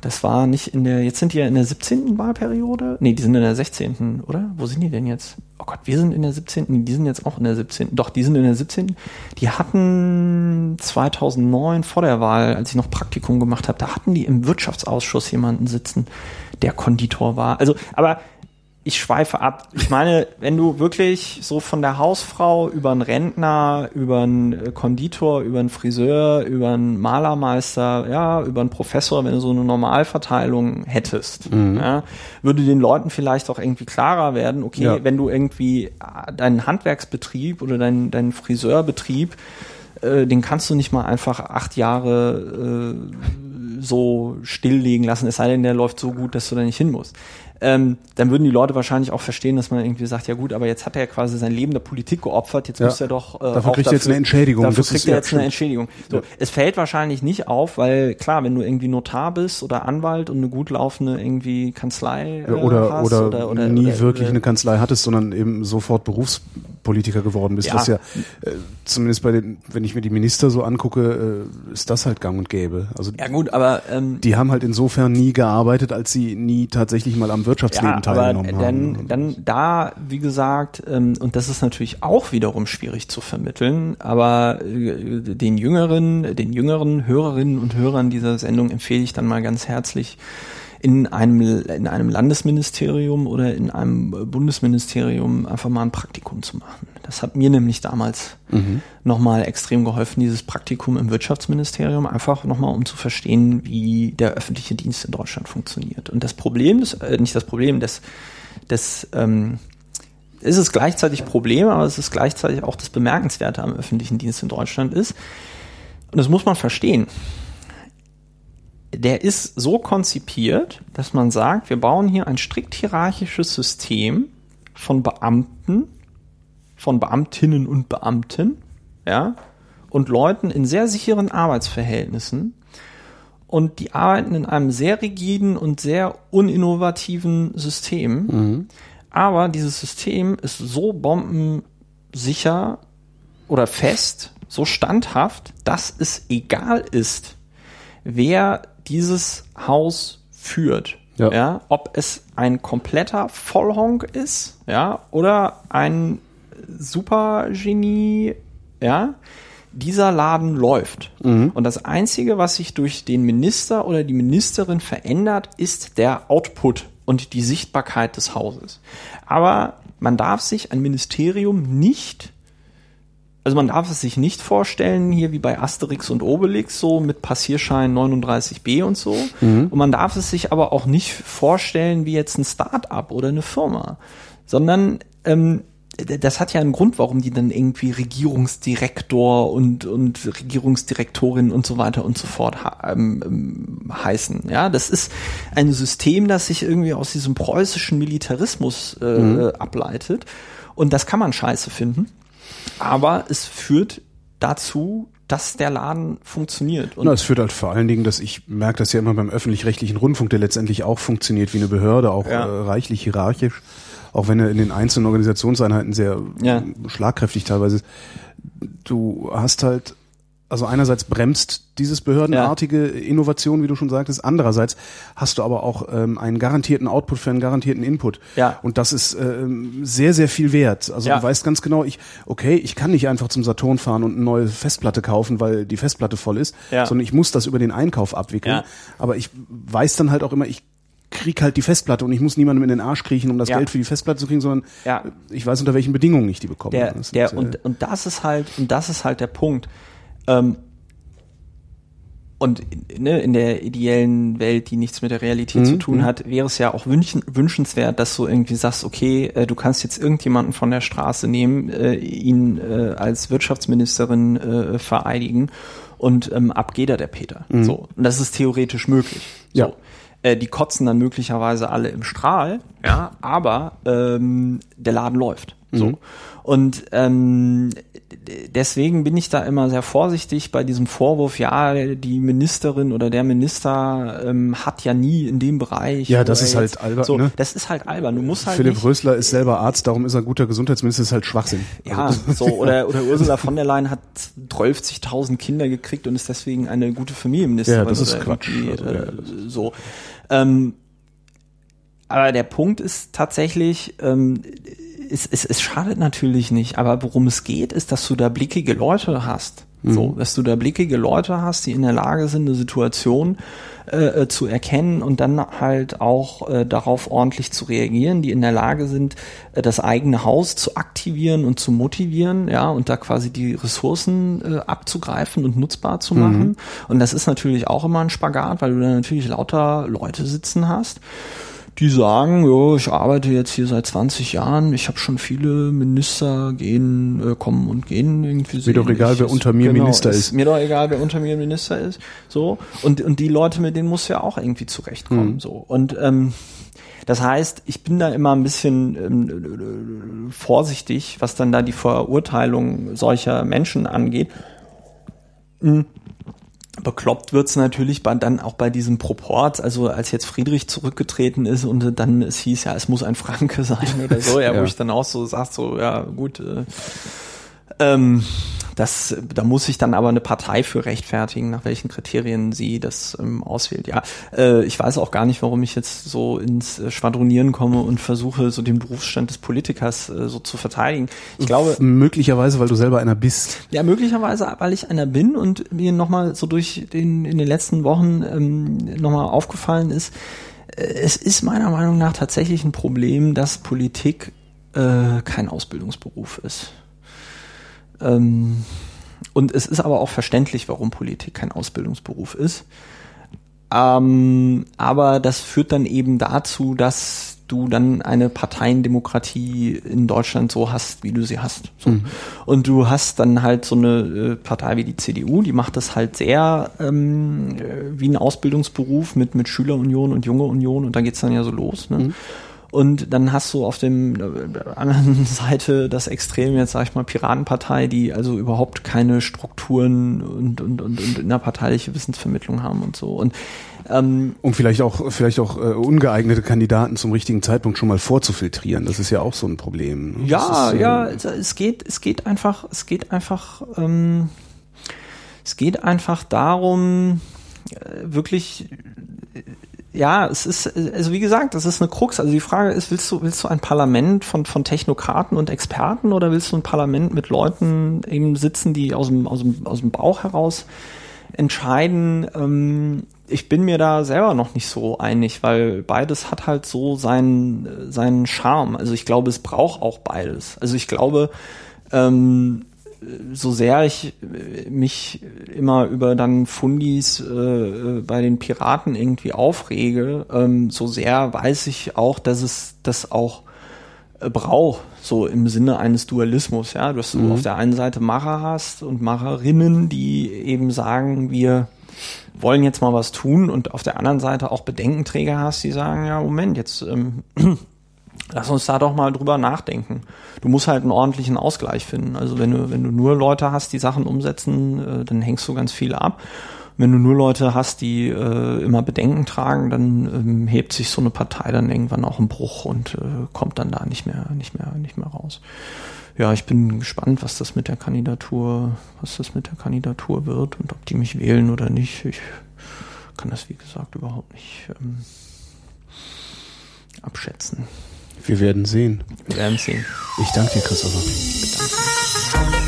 das war nicht in der, jetzt sind die ja in der 17. Wahlperiode. Nee, die sind in der 16. oder? Wo sind die denn jetzt? Oh Gott, wir sind in der 17. Nee, die sind jetzt auch in der 17. Doch, die sind in der 17. Die hatten 2009 vor der Wahl, als ich noch Praktikum gemacht habe, da hatten die im Wirtschaftsausschuss jemanden sitzen, der Konditor war. Also, aber ich schweife ab. Ich meine, wenn du wirklich so von der Hausfrau über einen Rentner, über einen äh, Konditor, über einen Friseur, über einen Malermeister, ja, über einen Professor, wenn du so eine Normalverteilung hättest, mhm. ja, würde den Leuten vielleicht auch irgendwie klarer werden, okay, ja. wenn du irgendwie äh, deinen Handwerksbetrieb oder deinen, deinen Friseurbetrieb, äh, den kannst du nicht mal einfach acht Jahre äh, so stilllegen lassen, es sei denn, der läuft so gut, dass du da nicht hin musst ähm, dann würden die Leute wahrscheinlich auch verstehen, dass man irgendwie sagt, ja gut, aber jetzt hat er quasi sein Leben der Politik geopfert, jetzt Ja. muss er doch äh, Dafür kriegt er jetzt eine Entschädigung. Dafür Das kriegt er ja, jetzt eine stimmt. Entschädigung. So, Ja. Es fällt wahrscheinlich nicht auf, weil klar, wenn du irgendwie Notar bist oder Anwalt und eine gut laufende irgendwie Kanzlei äh, Ja, oder, hast oder, oder, oder nie oder, wirklich eine Kanzlei hattest, sondern eben sofort Berufspolitiker geworden bist. Ja. Was ja äh, zumindest bei den, wenn ich mir die Minister so angucke, äh, ist das halt gang und gäbe. Also Ja gut, aber ähm, die haben halt insofern nie gearbeitet, als sie nie tatsächlich mal am Wirtschaftsleben ja, aber teilgenommen dann, haben. dann da, wie gesagt, ähm, und das ist natürlich auch wiederum schwierig zu vermitteln, aber äh, den jüngeren, den jüngeren Hörerinnen und Hörern dieser Sendung empfehle ich dann mal ganz herzlich in einem, in einem Landesministerium oder in einem Bundesministerium einfach mal ein Praktikum zu machen. Das hat mir nämlich damals Mhm. nochmal extrem geholfen, dieses Praktikum im Wirtschaftsministerium, einfach nochmal um zu verstehen, wie der öffentliche Dienst in Deutschland funktioniert. Und das Problem, das, äh, nicht das Problem, das, das ähm, ist es gleichzeitig Problem, aber es ist gleichzeitig auch das Bemerkenswerte am öffentlichen Dienst in Deutschland ist. Und das muss man verstehen. Der ist so konzipiert, dass man sagt, wir bauen hier ein strikt hierarchisches System von Beamten, von Beamtinnen und Beamten, ja, und Leuten in sehr sicheren Arbeitsverhältnissen. Und die arbeiten in einem sehr rigiden und sehr uninnovativen System. Aber dieses System ist so bombensicher oder fest, so standhaft, dass es egal ist, wer dieses Haus führt. Ja. Ja. ob es ein kompletter Vollhonk ist, ja, oder ein Supergenie, ja, dieser Laden läuft. Und das Einzige, was sich durch den Minister oder die Ministerin verändert, ist der Output und die Sichtbarkeit des Hauses. Aber man darf sich ein Ministerium nicht also man darf es sich nicht vorstellen, hier wie bei Asterix und Obelix, so mit Passierschein 39b und so. Und man darf es sich aber auch nicht vorstellen wie jetzt ein Start-up oder eine Firma, sondern ähm, das hat ja einen Grund, warum die dann irgendwie Regierungsdirektor und, und Regierungsdirektorin und so weiter und so fort ähm, ähm, heißen. Ja, das ist ein System, das sich irgendwie aus diesem preußischen Militarismus äh, ableitet. Und das kann man scheiße finden. Aber es führt dazu, dass der Laden funktioniert. Und Na, es führt halt vor allen Dingen, dass ich merke das ja immer beim öffentlich-rechtlichen Rundfunk, der letztendlich auch funktioniert wie eine Behörde, auch Ja. äh, reichlich hierarchisch, auch wenn er in den einzelnen Organisationseinheiten sehr Ja. schlagkräftig teilweise ist. Du hast halt, also einerseits bremst dieses behördenartige Innovation, wie du schon sagtest, andererseits hast du aber auch ähm, einen garantierten Output für einen garantierten Input. Ja. Und das ist ähm, sehr, sehr viel wert. Also Ja. du weißt ganz genau, ich, okay, ich kann nicht einfach zum Saturn fahren und eine neue Festplatte kaufen, weil die Festplatte voll ist, Ja. sondern ich muss das über den Einkauf abwickeln. Ja. Aber ich weiß dann halt auch immer, ich krieg halt die Festplatte und ich muss niemandem in den Arsch kriechen, um das Ja. Geld für die Festplatte zu kriegen, sondern Ja. ich weiß, unter welchen Bedingungen ich die bekomme. der, der, äh, und, und das ist halt, und das ist halt der Punkt. Ähm, und ne, in der ideellen Welt, die nichts mit der Realität Mhm, zu tun hat, wäre es ja auch wünschen, wünschenswert, dass du irgendwie sagst, okay, äh, du kannst jetzt irgendjemanden von der Straße nehmen, äh, ihn äh, als Wirtschaftsministerin äh, vereidigen und ähm, ab geht er der Peter. So. Und das ist theoretisch möglich. Mhm. Ja. So. Äh, die kotzen dann möglicherweise alle im Strahl, ja, aber ähm, der Laden läuft. So. Mhm. Und ähm, deswegen bin ich da immer sehr vorsichtig bei diesem Vorwurf, ja, die Ministerin oder der Minister ähm, hat ja nie in dem Bereich. Ja, das ist halt jetzt- albern, So, ne? Das ist halt albern. Du musst halt Philipp nicht, Rösler ist selber Arzt, darum ist er guter Gesundheitsminister, ist halt Schwachsinn. ja, Also, *laughs* so, oder, oder Ursula von der Leyen hat 12.000 Kinder gekriegt und ist deswegen eine gute Familienministerin. Ja, das ist Quatsch. Also, äh, ja, das so. Ähm, aber der Punkt ist tatsächlich, ähm, es, es, es schadet natürlich nicht, aber worum es geht, ist, dass du da blickige Leute hast. So, dass du da blickige Leute hast, die in der Lage sind, eine Situation äh, äh, zu erkennen und dann halt auch äh, darauf ordentlich zu reagieren, die in der Lage sind, äh, das eigene Haus zu aktivieren und zu motivieren, ja, und da quasi die Ressourcen äh, abzugreifen und nutzbar zu machen. Und das ist natürlich auch immer ein Spagat, weil du da natürlich lauter Leute sitzen hast die sagen, jo, ich arbeite jetzt hier seit 20 Jahren, ich habe schon viele Minister gehen, äh, kommen und gehen irgendwie. Mir doch egal, Ich- wer ist- unter mir genau, Minister ist. Mir doch egal, wer unter mir Minister ist. So und und die Leute, mit denen muss ja auch irgendwie zurechtkommen. Mhm. So und ähm, Das heißt, ich bin da immer ein bisschen ähm, vorsichtig, was dann da die Verurteilung solcher Menschen angeht. Mhm bekloppt wird's natürlich bei, dann auch bei diesem Proport, also als jetzt Friedrich zurückgetreten ist und dann es hieß, ja, es muss ein Franke *laughs* sein oder so, ja, ja. wo ich dann auch so sag, so, ja, gut, äh, ähm, das, da muss sich dann aber eine Partei für rechtfertigen, nach welchen Kriterien sie das ähm, auswählt. Ja, äh, ich weiß auch gar nicht, warum ich jetzt so ins äh, Schwadronieren komme und versuche, so den Berufsstand des Politikers äh, so zu verteidigen. Ich glaube möglicherweise, weil du selber einer bist. Ja, möglicherweise, weil ich einer bin und mir nochmal so durch den in den letzten Wochen ähm, nochmal aufgefallen ist. Äh, es ist meiner Meinung nach tatsächlich ein Problem, dass Politik äh, kein Ausbildungsberuf ist. Ähm, und es ist aber auch verständlich, warum Politik kein Ausbildungsberuf ist. Ähm, aber das führt dann eben dazu, dass du dann eine Parteiendemokratie in Deutschland so hast, wie du sie hast. So. Mhm. Und du hast dann halt so eine äh, Partei wie die CDU, die macht das halt sehr ähm, äh, wie ein Ausbildungsberuf mit, mit Schülerunion und Junge Union und da geht's dann ja so los. Ne? Mhm. Und dann hast du auf dem der anderen *laughs* Seite das Extrem, jetzt sag ich mal, Piratenpartei, die also überhaupt keine Strukturen und, und, und, und innerparteiliche Wissensvermittlung haben und so. Und ähm, um vielleicht auch vielleicht auch äh, ungeeignete Kandidaten zum richtigen Zeitpunkt schon mal vorzufiltrieren. Das ist ja auch so ein Problem. Ja, ist, äh, ja, es geht, es geht einfach, es geht einfach, ähm, es geht einfach darum, äh, wirklich ja, es ist, also wie gesagt, das ist eine Krux. Also die Frage ist, willst du, willst du ein Parlament von, von Technokraten und Experten oder willst du ein Parlament mit Leuten eben sitzen, die aus dem, aus dem, aus dem Bauch heraus entscheiden? Ähm, ich bin mir da selber noch nicht so einig, weil beides hat halt so seinen, seinen Charme. Also ich glaube, es braucht auch beides. Also ich glaube, ähm, so sehr ich äh, mich immer über dann Fundis äh, äh, bei den Piraten irgendwie aufrege, ähm, so sehr weiß ich auch, dass es das auch äh, braucht, so im Sinne eines Dualismus. Ja, dass mhm. du auf der einen Seite Macher hast und Macherinnen, die eben sagen, wir wollen jetzt mal was tun und auf der anderen Seite auch Bedenkenträger hast, die sagen, ja, Moment, jetzt ähm, lass uns da doch mal drüber nachdenken. Du musst halt einen ordentlichen Ausgleich finden. Also wenn du, wenn du nur Leute hast, die Sachen umsetzen, äh, dann hängst du ganz viele ab. Wenn du nur Leute hast, die äh, immer Bedenken tragen, dann ähm, hebt sich so eine Partei dann irgendwann auch im Bruch und äh, kommt dann da nicht mehr, nicht mehr, nicht mehr raus. Ja, ich bin gespannt, was das mit der Kandidatur, was das mit der Kandidatur wird und ob die mich wählen oder nicht. Ich kann das, wie gesagt, überhaupt nicht ähm, abschätzen. Wir werden sehen. Wir werden sehen. Ich danke dir, Christopher. Ich